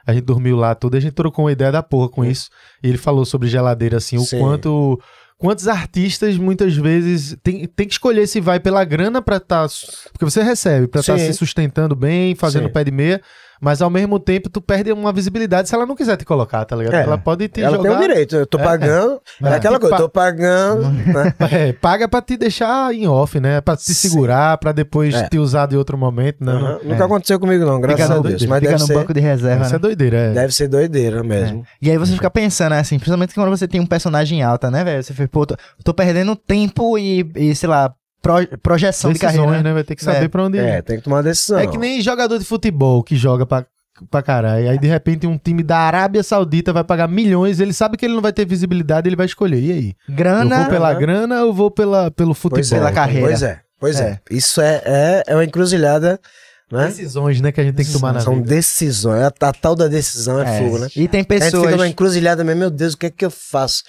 A gente dormiu lá tudo, a gente trocou uma ideia da porra com isso. E ele falou sobre geladeira, assim, o Sim. quanto. Quantos artistas muitas vezes tem, tem que escolher se vai pela grana pra estar. porque você recebe, pra estar Sim. se sustentando bem, fazendo Sim. pé de meia, mas ao mesmo tempo tu perde uma visibilidade se ela não quiser te colocar, tá ligado? É. Ela pode te Ela jogar. tem o direito, eu tô É, pagando. É, É. aquela coisa, Pa- tô pagando. né? *laughs* É, paga pra te deixar em off, né? Pra te Sim. segurar, pra depois É. te usar de outro momento. Não, Aham. Nunca aconteceu comigo, não, graças Fica a Deus. doideira, Mas Fica deve no ser, banco de reserva. Isso né? é doideira, é. deve ser doideira mesmo. E aí você fica pensando, né, assim, principalmente quando você tem um personagem alta, né, velho? Você fica, pô, tô, tô perdendo tempo e, e, sei lá, pro- projeção de Decisões, carreira. né? Vai ter que saber É. pra onde ir. É, tem que tomar uma decisão. É que nem jogador de futebol que joga pra, pra caralho. Aí de repente um time da Arábia Saudita vai pagar milhões, ele sabe que ele não vai ter visibilidade, ele vai escolher. E aí? Eu Grana. vou pela Aham. grana ou vou pela, pelo futebol? Pois é, pela carreira. Pois é, pois é. É. Isso é, é, é uma encruzilhada, né? Decisões, né, que a gente tem que tomar na São vida. decisões. A, a tal da decisão é, É. fogo, né? E tem A gente fica pessoas. numa encruzilhada mesmo, meu Deus, o que é que eu faço?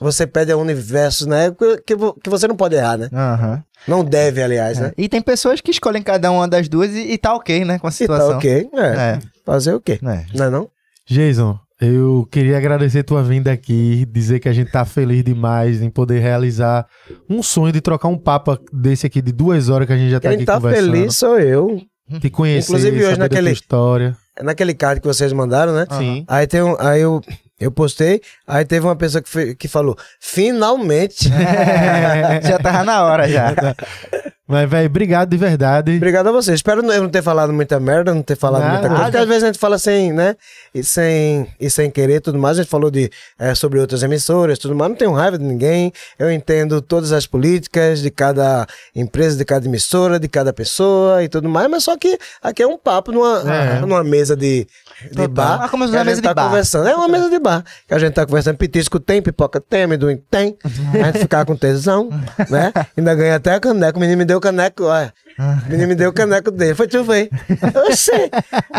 Você pede ao universo, né? Que, que, vo- que você não pode errar, né? Aham. Não deve, aliás, né? É. E tem pessoas que escolhem cada uma das duas e, e tá ok, né, com a E situação. tá ok, é. É. Fazer o quê? É. Não é não? Jason, eu queria agradecer tua vinda aqui, dizer que a gente tá feliz demais em poder realizar um sonho de trocar um papo desse aqui de duas horas que a gente já tá Quem aqui tá conversando. feliz sou eu. Te conhecer, Inclusive, hoje saber da tua naquele- história. É Naquele card que vocês mandaram, né? Sim. Aí tem um, aí eu, eu postei, aí teve uma pessoa que, fe- que falou, finalmente. *laughs* *laughs* já tava na hora já. *laughs* Mas, velho, obrigado de verdade. Obrigado a você. Espero eu não ter falado muita merda, não ter falado Nada. muita coisa. Porque às vezes a gente fala sem, né? E sem, e sem querer e tudo mais. A gente falou de, eh, sobre outras emissoras tudo mais. Não tenho raiva de ninguém. Eu entendo todas as políticas de cada empresa, de cada emissora, de cada pessoa e tudo mais. Mas só que aqui é um papo numa, É. numa mesa de, de Total. bar. Ah, como se que a gente tá bar. conversando. É uma mesa de bar. Que a gente tá conversando. Pitisco tem, pipoca tem, amendoim tem. A gente ficar com tesão, né? Ainda ganha até a caneco. O menino me deu o caneco, olha. O menino me deu o caneco dele. Foi tu, foi. *laughs* Oxê,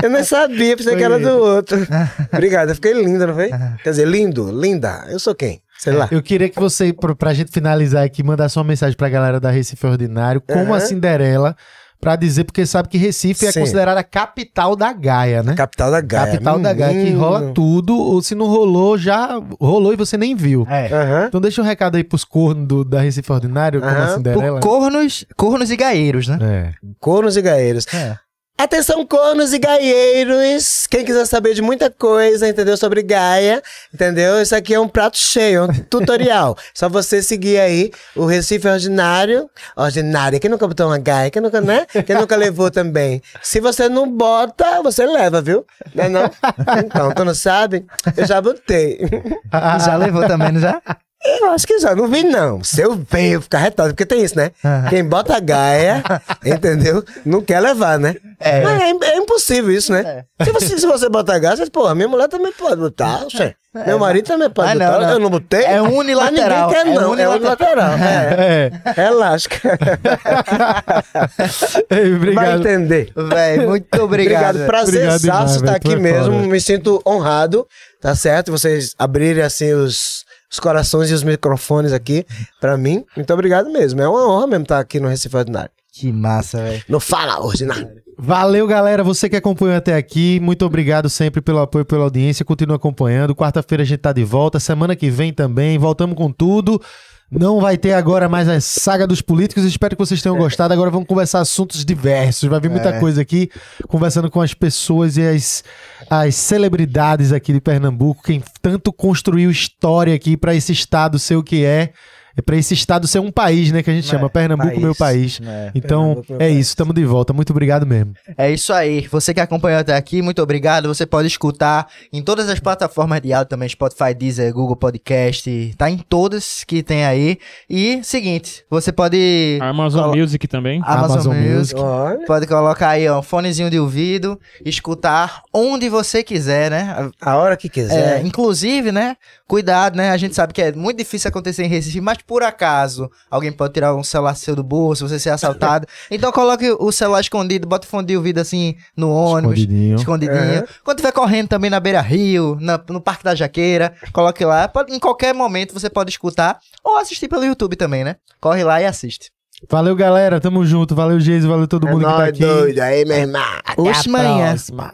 eu nem sabia, pensei que era do outro. *laughs* Obrigado, eu fiquei lindo, não foi? Quer dizer, lindo, linda. Eu sou quem? Sei lá. Eu queria que você, pra, gente finalizar aqui, mandasse uma mensagem pra galera da Recife Ordinário, como Aham. a Cinderela pra dizer, porque sabe que Recife é Sim. considerada a capital da Gaia, né? Capital da Gaia. Capital da Gaia, que menino. rola tudo, ou se não rolou, já rolou e você nem viu. É. Aham. Então deixa um recado aí pros cornos do- da Recife Ordinário, como a. Cinderela. Por cornos, cornos e gaeiros, né? É. Cornos e gaeiros. É. Atenção, cornos e gaieiros. Quem quiser saber de muita coisa, entendeu? Sobre Gaia, entendeu? Isso aqui é um prato cheio, é um tutorial. *laughs* Só você seguir aí o Recife Ordinário. Ordinário. Quem nunca botou uma Gaia? Quem nunca, né? Quem nunca levou também? Se você não bota, você leva, viu? Não é não? Então, tu não sabe? Eu já botei. Já levou também, não já? *laughs* Eu acho que já não vi, não. Se eu ver, eu ficar retado, porque tem isso, né? Quem bota Gaia, *laughs* entendeu? Não quer levar, né? É. Mas é, é impossível isso, né? Se, você, se você botar Gaia, você porra, minha mulher também pode botar, oxe. Meu marido também pode Ah, não, botar. não. Eu não botei. É Mas unilateral, ninguém quer, é não. É unilateral. unilateral. *laughs* É. É. Relaxa. *laughs* Ei, Vai obrigado. entender. Véi, muito obrigado. Obrigado, prazer Obrigado demais, estar aqui Tu é mesmo. foda. Me sinto honrado, tá certo? Vocês abrirem assim os, os corações e os microfones aqui pra mim. Muito obrigado mesmo. É uma honra mesmo estar aqui no Recife Ordinário. Que massa, velho. No Fala Ordinário. Valeu, galera. Você que acompanhou até aqui, muito obrigado sempre pelo apoio, pela audiência. Continua acompanhando. Quarta-feira a gente tá de volta. Semana que vem também. Voltamos com tudo. Não vai ter agora mais a saga dos políticos. Espero que vocês tenham *laughs* gostado. Agora vamos conversar assuntos diversos. Vai vir muita É. coisa aqui, conversando com as pessoas e as, as celebridades aqui de Pernambuco. Quem tanto construiu história aqui para esse estado ser o que é. É para esse estado ser um país, né? Que a gente chama Pernambuco, meu país. É. Então, Pernambuco, meu é país. isso. Estamos de volta. Muito obrigado mesmo. É isso aí. Você que acompanhou até aqui, muito obrigado. Você pode escutar em todas as plataformas de áudio também, Spotify, Deezer, Google Podcast, tá em todas que tem aí. E seguinte, você pode Amazon Colo- Music também. Amazon, Amazon Music, Olha. pode colocar aí ó, um fonezinho de ouvido, escutar onde você quiser, né? A hora que É, quiser. inclusive, né? Cuidado, né? A gente sabe que é muito difícil acontecer em Recife, mas por acaso alguém pode tirar um celular seu do bolso, você ser assaltado. *laughs* então coloque o celular escondido, bota o fone de ouvido assim no ônibus. Escondidinho. Escondidinho. É. Quando estiver correndo também na beira rio, na- no Parque da Jaqueira, coloque lá. Pode- em qualquer momento você pode escutar ou assistir pelo YouTube também, né? Corre lá e assiste. Valeu, galera. Tamo junto. Valeu, Geise. Valeu todo É mundo que tá aqui. doido. Aí, meu irmão. Até Oxe, a manhã. próxima.